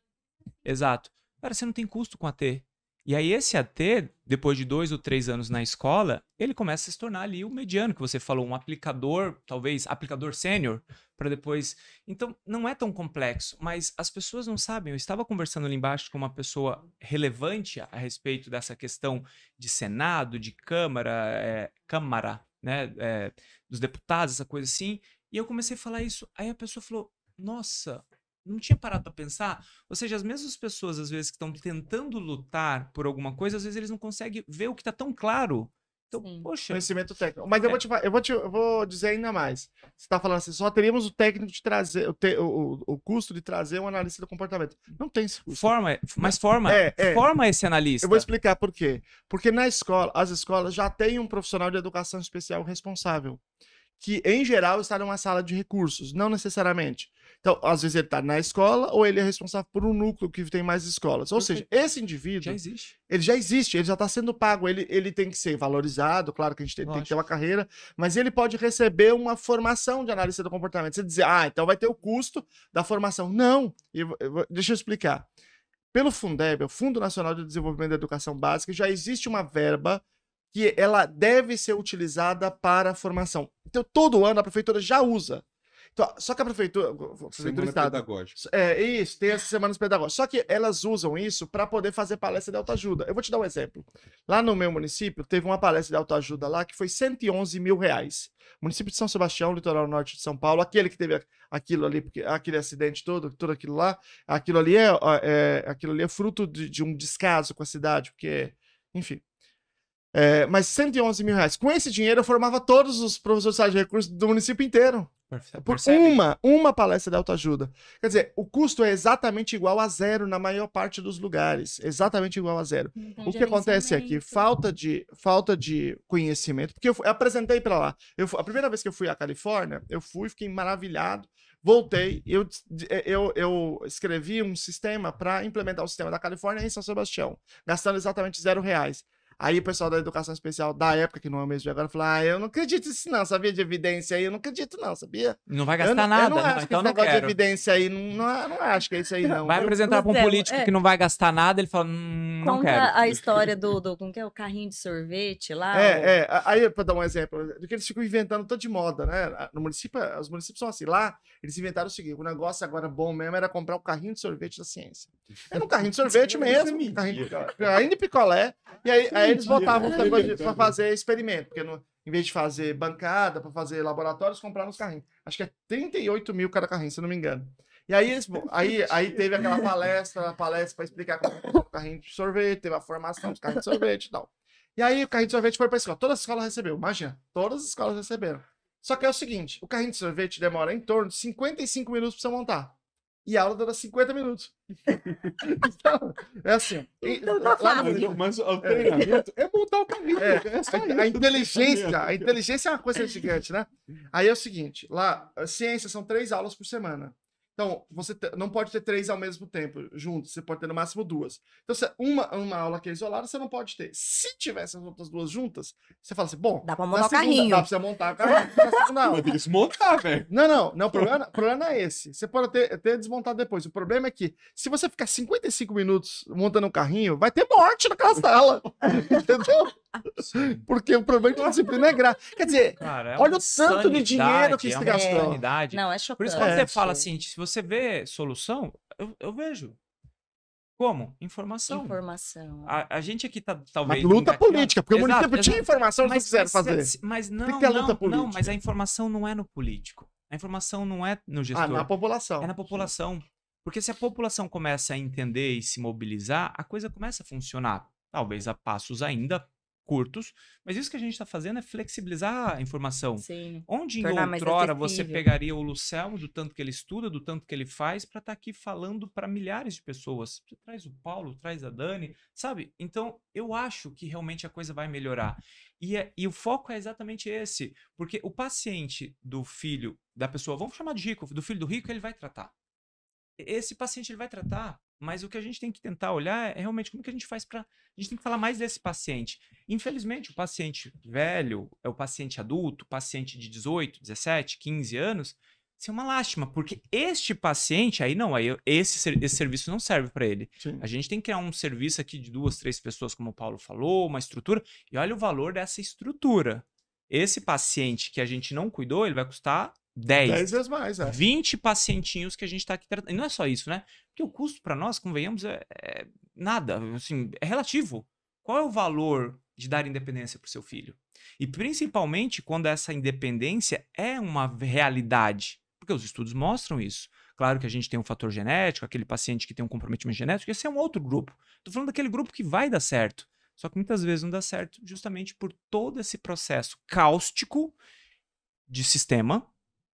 B: Exato. Cara, você não tem custo com AT. E aí esse AT, depois de dois ou três anos na escola, ele começa a se tornar ali o mediano que você falou, um aplicador, talvez aplicador sênior, para depois. Então não é tão complexo, mas as pessoas não sabem. Eu estava conversando ali embaixo com uma pessoa relevante a respeito dessa questão de Senado, de Câmara, é, Câmara, né, é, dos deputados, essa coisa assim. E eu comecei a falar isso. Aí a pessoa falou: Nossa, não tinha parado para pensar. Ou seja, as mesmas pessoas, às vezes, que estão tentando lutar por alguma coisa, às vezes eles não conseguem ver o que está tão claro. Então,
D: Sim.
B: poxa.
C: Conhecimento técnico. Mas eu
B: É.
C: vou, te, eu, vou te, eu vou dizer ainda mais. Você tá falando assim, só teríamos o técnico de trazer, o, te- o, o- o custo de trazer um analista do comportamento. Não tem esse custo.
B: Forma, mas forma,
C: É, é.
B: forma esse analista.
C: Eu vou explicar por quê. Porque na escola, as escolas já têm um profissional de educação especial responsável. Que, em geral, está numa sala de recursos, não necessariamente. Então, às vezes ele está na escola ou ele é responsável por um núcleo que tem mais escolas. Ou seja, esse indivíduo,
B: Já existe.
C: ele já existe, ele já está sendo pago, ele, ele tem que ser valorizado, claro que a gente tem, tem que ter uma carreira, mas ele pode receber uma formação de analista do comportamento. Você dizer, ah, então vai ter o custo da formação. Não, eu eu deixa eu explicar. Pelo Fundeb, o Fundo Nacional de Desenvolvimento da Educação Básica, já existe uma verba que ela deve ser utilizada para a formação. Então, todo ano a prefeitura já usa. Então, só que a prefeitura, a prefeitura
E: Semana
C: Estado,
E: pedagógica.
C: é, isso, tem essas semanas pedagógicas. Só que elas usam isso para poder fazer palestra de autoajuda. Eu vou te dar um exemplo. Lá no meu município, teve uma palestra de autoajuda lá que foi 111 mil reais. Município de São Sebastião, litoral norte de São Paulo, aquele que teve aquilo ali, porque aquele acidente todo, tudo aquilo lá, aquilo ali é, é- aquilo ali é fruto de, de um descaso com a cidade, porque, enfim. É, mas 111 mil reais. Com esse dinheiro, eu formava todos os professores de recursos do município inteiro. Por uma, uma palestra de autoajuda. Quer dizer, o custo é exatamente igual a zero na maior parte dos lugares. Exatamente igual a zero.
D: Então,
C: O que acontece aqui?
D: gerenciamento.
C: Falta de, falta de conhecimento. Porque eu, eu apresentei para lá. Eu, a primeira vez que eu fui à Califórnia, eu fui, fiquei maravilhado. Voltei, eu, de- eu, eu escrevi um sistema para implementar o sistema da Califórnia em São Sebastião, gastando exatamente zero reais. Aí o pessoal da educação especial da época, que não é o mesmo de agora, falou: Ah, eu não acredito nisso, não, sabia? De evidência aí, eu não acredito, não, sabia?
B: Não vai
C: Eu
B: gastar
C: não, eu
B: nada,
C: não
B: não,
C: acho que
B: então
C: esse
B: não
C: negócio de evidência aí, não, não, não acho que é isso aí, não.
B: Vai
C: Eu-
B: apresentar para um político
A: é.
B: que não vai gastar nada, ele fala, hum, não
A: Conta
B: quero.
A: a história do, do como que é, o carrinho de sorvete lá.
C: É, é, a- aí, pra dar um exemplo, do que eles ficam inventando tanto de moda, né? No município, os municípios são assim. Lá, eles inventaram o seguinte: o negócio agora bom mesmo era comprar o carrinho de sorvete da ciência. Era um carrinho de sorvete
E: é
C: mesmo, um carrinho, de picolé- carrinho de picolé. E aí, aí eles botavam os negócios pra fazer experimento, porque no- em vez de fazer bancada, pra fazer laboratórios, compraram os carrinhos. Acho que é 38 mil cada carrinho, se eu não me engano. E aí, eles, aí, (laughs) aí teve aquela palestra, a palestra para explicar como funciona o carrinho de sorvete, teve a formação dos carrinhos de sorvete e tal. E aí o carrinho de sorvete foi pra escola. Todas as escolas receberam, imagina. Todas as escolas receberam. Só que é o seguinte, o carrinho de sorvete demora em torno de 55 minutos pra você montar. E a aula dura 50 minutos. (laughs) então, é assim.
A: Então tá fácil.
C: Rio-
E: Mas o treinamento é montar o caminho.
C: É,
E: É, só
C: a, a inteligência, a inteligência é uma coisa gigante, né? Aí é o seguinte, lá, ciência são três aulas por semana. Então, você te- não pode ter três ao mesmo tempo juntos, você pode ter no máximo duas. Então, se uma, uma aula que é isolada, você não pode ter. Se tivesse as outras duas juntas, você fala assim, bom,
A: Dá pra montar o
C: segunda
A: carrinho.
C: Dá pra você montar o carrinho aula. (laughs)
E: Mas tem que se montar, velho.
C: Não, não, não, o problema, o problema não é esse. Você pode ter, ter desmontado depois. O problema é que, se você ficar 55 minutos montando um carrinho, vai ter morte naquela (laughs) sala. Entendeu? Porque o problema de disciplina é grave. Quer dizer,
B: Cara, é
C: Olha o tanto de dinheiro que
B: insanidade,
C: você
B: é
C: gastou.
A: Não, é
B: Por
A: chocante.
B: isso, quando
C: É,
B: você fala assim, se você vê solução, eu, eu vejo. Como? Informação.
A: Informação.
B: A, a gente aqui tá
C: mas
B: talvez.
C: luta
B: engatinhando-
C: política, porque o
B: Exato,
C: município tinha
B: exato.
C: informação, eles não quiseram
B: mas,
C: fazer.
B: Mas não,
C: que ter a luta
B: não, não,
C: política.
B: mas a informação não é no político. A informação não é no gestor.
C: Ah, na população.
B: É na população. Porque se a população começa a entender e se mobilizar, a coisa começa a funcionar. Talvez a passos ainda curtos, mas isso que a gente está fazendo é flexibilizar a informação.
A: Sim.
B: Onde em
A: Tornar mais
B: outrora você pegaria o Lucelmo, do tanto que ele estuda, do tanto que ele faz, para estar aqui falando para milhares de pessoas? Você traz o Paulo, traz a Dani, sabe? Então, eu acho que realmente a coisa vai melhorar. E, é- e o foco é exatamente esse, porque o paciente do filho da pessoa, vamos chamar de rico, do filho do rico, ele vai tratar. Esse paciente ele vai tratar, mas o que a gente tem que tentar olhar é realmente como que a gente faz para. A gente tem que falar mais desse paciente. Infelizmente, o paciente velho, é o paciente adulto, paciente de 18, 17, 15 anos, isso é uma lástima, porque este paciente, aí não, aí esse, esse serviço não serve para ele.
C: Sim.
B: A gente tem que criar um serviço aqui de duas, três pessoas, como o Paulo falou, uma estrutura, e olha o valor dessa estrutura. Esse paciente que a gente não cuidou, ele vai custar 10,
C: Dez vezes mais, é.
B: 20 pacientinhos que a gente está aqui tratando. E não é só isso, né? Porque o custo para nós, convenhamos, é, é nada. Assim, é relativo. Qual é o valor de dar independência para o seu filho? E principalmente quando essa independência é uma realidade. Porque os estudos mostram isso. Claro que a gente tem um fator genético, aquele paciente que tem um comprometimento genético, esse é um outro grupo. Estou falando daquele grupo que vai dar certo. Só que muitas vezes não dá certo justamente por todo esse processo cáustico de sistema,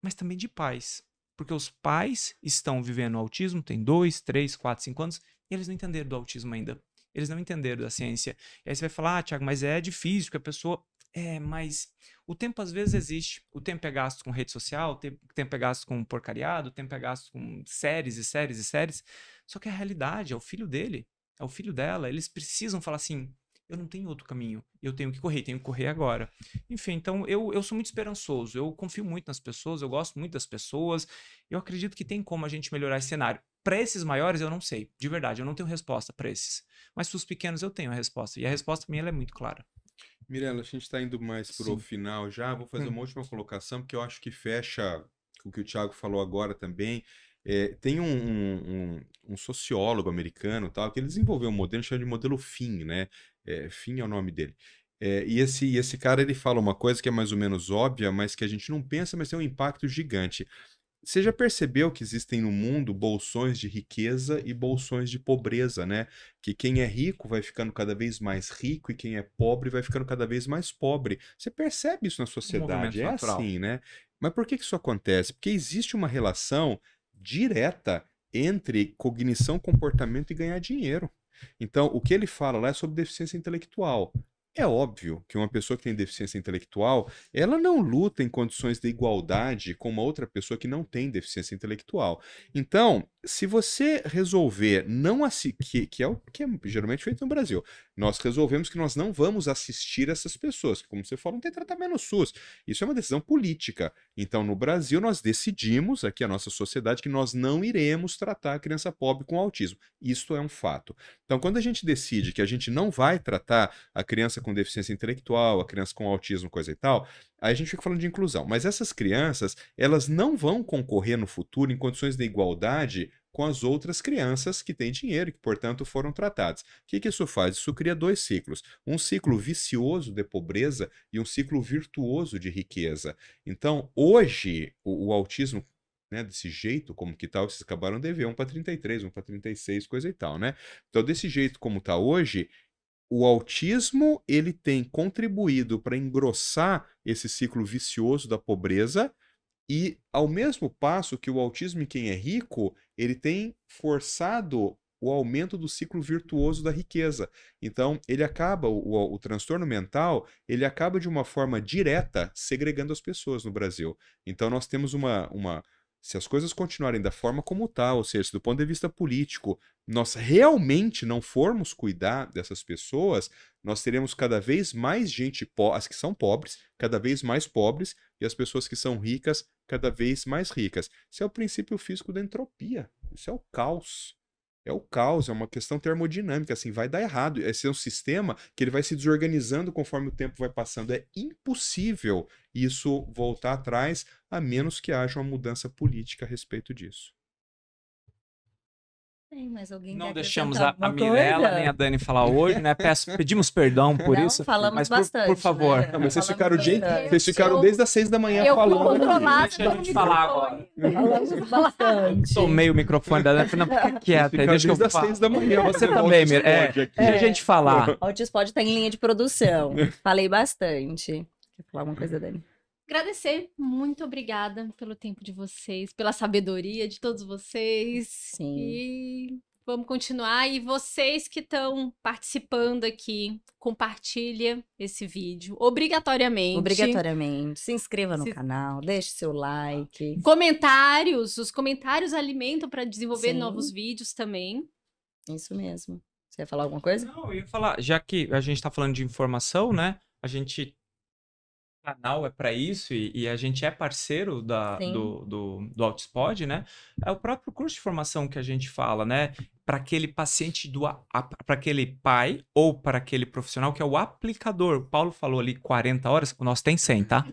B: mas também de pais. Porque os pais estão vivendo o autismo, tem dois, três, quatro, cinco anos, e eles não entenderam do autismo ainda. Eles não entenderam da ciência. E aí você vai falar, ah, Tiago, mas é difícil, porque a pessoa. É, mas o tempo às vezes existe. O tempo é gasto com rede social, o tempo, o tempo é gasto com porcariado, o tempo é gasto com séries e séries e séries. Só que a realidade é o filho dele, é o filho dela. Eles precisam falar assim: eu não tenho outro caminho, eu tenho que correr, tenho que correr agora. Enfim, então eu, eu sou muito esperançoso, eu confio muito nas pessoas, eu gosto muito das pessoas, eu acredito que tem como a gente melhorar esse cenário. Para esses maiores, eu não sei, de verdade, eu não tenho resposta para esses. Mas para os pequenos, eu tenho a resposta, e a resposta minha ela é muito clara.
E: Mirela, a gente está indo mais pro
B: Sim.
E: final já. Vou fazer
B: Hum.
E: uma última colocação, porque eu acho que fecha o que o Thiago falou agora também. É, tem um, um- um- um sociólogo americano, tal, que ele desenvolveu um modelo chamado de modelo FIN, né? É, FIN é o nome dele. É, e esse, e esse cara ele fala uma coisa que é mais ou menos óbvia, mas que a gente não pensa, mas tem um impacto gigante. Você já percebeu que existem no mundo bolsões de riqueza e bolsões de pobreza, né? Que quem é rico vai ficando cada vez mais rico e quem é pobre vai ficando cada vez mais pobre. Você percebe isso na sociedade, é
B: natural.
E: assim, né? Mas por que que isso acontece? Porque existe uma relação direta entre cognição, comportamento e ganhar dinheiro. Então, o que ele fala lá é sobre deficiência intelectual. É óbvio que uma pessoa que tem deficiência intelectual, ela não luta em condições de igualdade com uma outra pessoa que não tem deficiência intelectual. Então, se você resolver não assistir, que, que é o que é geralmente feito no Brasil, nós resolvemos que nós não vamos assistir essas pessoas, que, como você falou, não tem tratamento no SUS. Isso é uma decisão política. Então, no Brasil, nós decidimos, aqui a nossa sociedade, que nós não iremos tratar a criança pobre com autismo. Isto é um fato. Então, quando a gente decide que a gente não vai tratar a criança com deficiência intelectual, a criança com autismo, coisa e tal, aí a gente fica falando de inclusão. Mas essas crianças, elas não vão concorrer no futuro em condições de igualdade com as outras crianças que têm dinheiro e que, portanto, foram tratadas. O que, que isso faz? Isso cria dois ciclos. Um ciclo vicioso de pobreza e um ciclo virtuoso de riqueza. Então, hoje, o, o autismo né, desse jeito, como que tá, vocês acabaram de ver, um para 33, um para 36, coisa e tal, né? Então, desse jeito como tá hoje, o autismo ele tem contribuído para engrossar esse ciclo vicioso da pobreza e ao mesmo passo que o autismo em quem é rico, ele tem forçado o aumento do ciclo virtuoso da riqueza. Então, ele acaba, o, o, transtorno mental, ele acaba de uma forma direta segregando as pessoas no Brasil. Então, nós temos uma, uma se as coisas continuarem da forma como está, ou seja, do ponto de vista político, nós realmente não formos cuidar dessas pessoas, nós teremos cada vez mais gente, as que são pobres, cada vez mais pobres, e as pessoas que são ricas, cada vez mais ricas. Isso é o princípio físico da entropia. Isso é o caos é o caos, é uma questão termodinâmica, assim, vai dar errado. Esse é um sistema que ele vai se desorganizando conforme o tempo vai passando. É impossível isso voltar atrás, a menos que haja uma mudança política a respeito disso.
A: Tem, mas alguém
B: não deixamos a, a Mirella nem a Dani falar hoje, né? Peço, pedimos perdão por
A: não,
B: isso.
A: Falamos
B: mas
A: bastante.
B: Por, por favor.
A: Né?
E: Não, mas vocês ficaram, de, vocês ficaram desde as seis da manhã
D: eu
E: falando.
B: Deixa a gente falar agora.
A: Falamos (laughs) bastante.
B: Tomei o microfone da Dani. Não, fica quieta. Deixa
E: desde
B: eu
E: as seis da manhã.
B: Você também, Mir. É, deixa a gente falar.
A: O Otis pode estar em linha de produção. Falei bastante. Quer falar alguma coisa, Dani?
D: Agradecer. Muito obrigada pelo tempo de vocês, pela sabedoria de todos vocês.
A: Sim.
D: E Vamos continuar. E vocês que estão participando aqui, compartilha esse vídeo. Obrigatoriamente.
A: Obrigatoriamente. Se inscreva no
D: Se...
A: canal, deixe seu like.
D: Comentários. Os comentários alimentam para desenvolver
A: Sim.
D: novos vídeos também.
A: Isso mesmo. Você ia falar alguma coisa?
B: Não, eu ia falar, já que a gente está falando de informação, né? A gente canal é para isso e, e, a gente é parceiro da, do, do, do Outspod, né? É o próprio curso de formação que a gente fala, né? Para aquele paciente do para aquele pai ou para aquele profissional que é o aplicador. O Paulo falou ali 40 horas, o nosso tem 100, tá?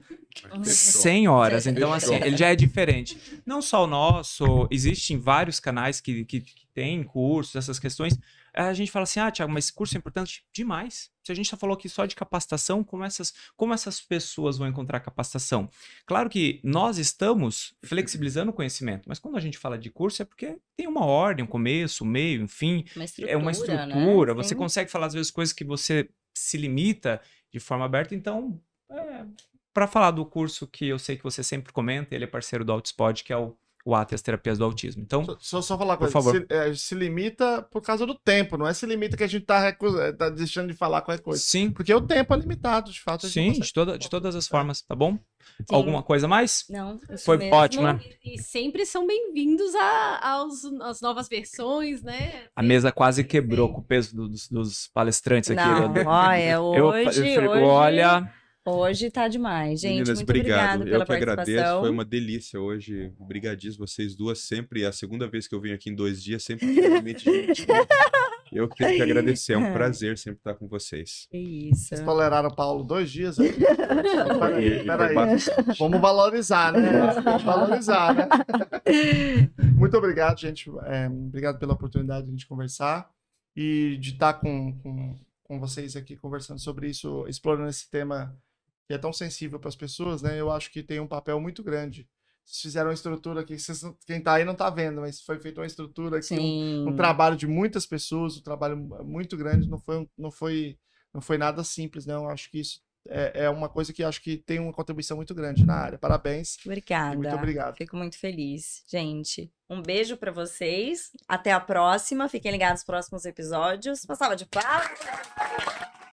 B: 100 horas, então assim, ele já é diferente. Não só o nosso, existem vários canais que, que, que têm cursos, essas questões, a gente fala assim, ah, Tiago, mas esse curso é importante demais. Se a gente já falou aqui só de capacitação, como essas, como essas pessoas vão encontrar capacitação? Claro que nós estamos flexibilizando o conhecimento, mas quando a gente fala de curso é porque tem uma ordem, um começo, um meio, enfim.
A: Uma
B: é uma estrutura.
A: Né?
B: Você
A: Sim.
B: consegue falar, às vezes, coisas que você se limita de forma aberta. Então, é, para falar do curso que eu sei que você sempre comenta, ele é parceiro do Outspod, que é o o AT, as terapias do autismo. Então,
C: só, só, falar uma
B: por
C: coisa,
B: favor.
C: Se, é, se, limita por causa do tempo, não é se limita que a gente tá, recusa, tá deixando de falar qualquer coisa.
B: Sim.
C: Porque o tempo é limitado, de fato.
B: Sim, de, toda, de todas as formas, tá bom? Sim. Alguma coisa mais?
A: Não,
B: Foi
A: mesmo.
B: ótimo, né?
D: E, e sempre são bem-vindos às novas versões, né?
B: A mesa quase quebrou com o peso dos, dos palestrantes aqui.
A: Não, olha, hoje,
B: eu, eu,
A: hoje...
B: olha...
A: Hoje tá demais, gente.
E: Meninas,
A: muito
E: obrigado.
A: obrigado pela
E: eu que agradeço. Foi uma delícia hoje. (laughs) Obrigadíssimo vocês duas. Sempre é a segunda vez que eu venho aqui em dois dias, sempre realmente gente. Eu tenho que agradecer. É um prazer sempre estar com vocês.
A: Que isso.
C: Vocês toleraram o Paulo dois dias? Né? (laughs) Peraí, peraí. Vamos valorizar, né? Vamos valorizar, né? (laughs) Muito obrigado, gente. É, obrigado pela oportunidade de a gente conversar e de estar com, com, com vocês aqui conversando sobre isso, explorando esse tema que é tão sensível para as pessoas, né? Eu acho que tem um papel muito grande. Vocês fizeram uma estrutura que vocês, quem está aí não está vendo, mas foi feita uma estrutura aqui, um, um, trabalho de muitas pessoas, um trabalho muito grande, não foi, não foi, não foi nada simples, não. Eu acho que isso é, é, uma coisa que acho que tem uma contribuição muito grande na área. Parabéns.
A: Obrigada.
C: Muito obrigado.
A: Fico muito feliz, gente. Um beijo para vocês. Até a próxima. Fiquem ligados nos próximos episódios. Uma salva de palmas.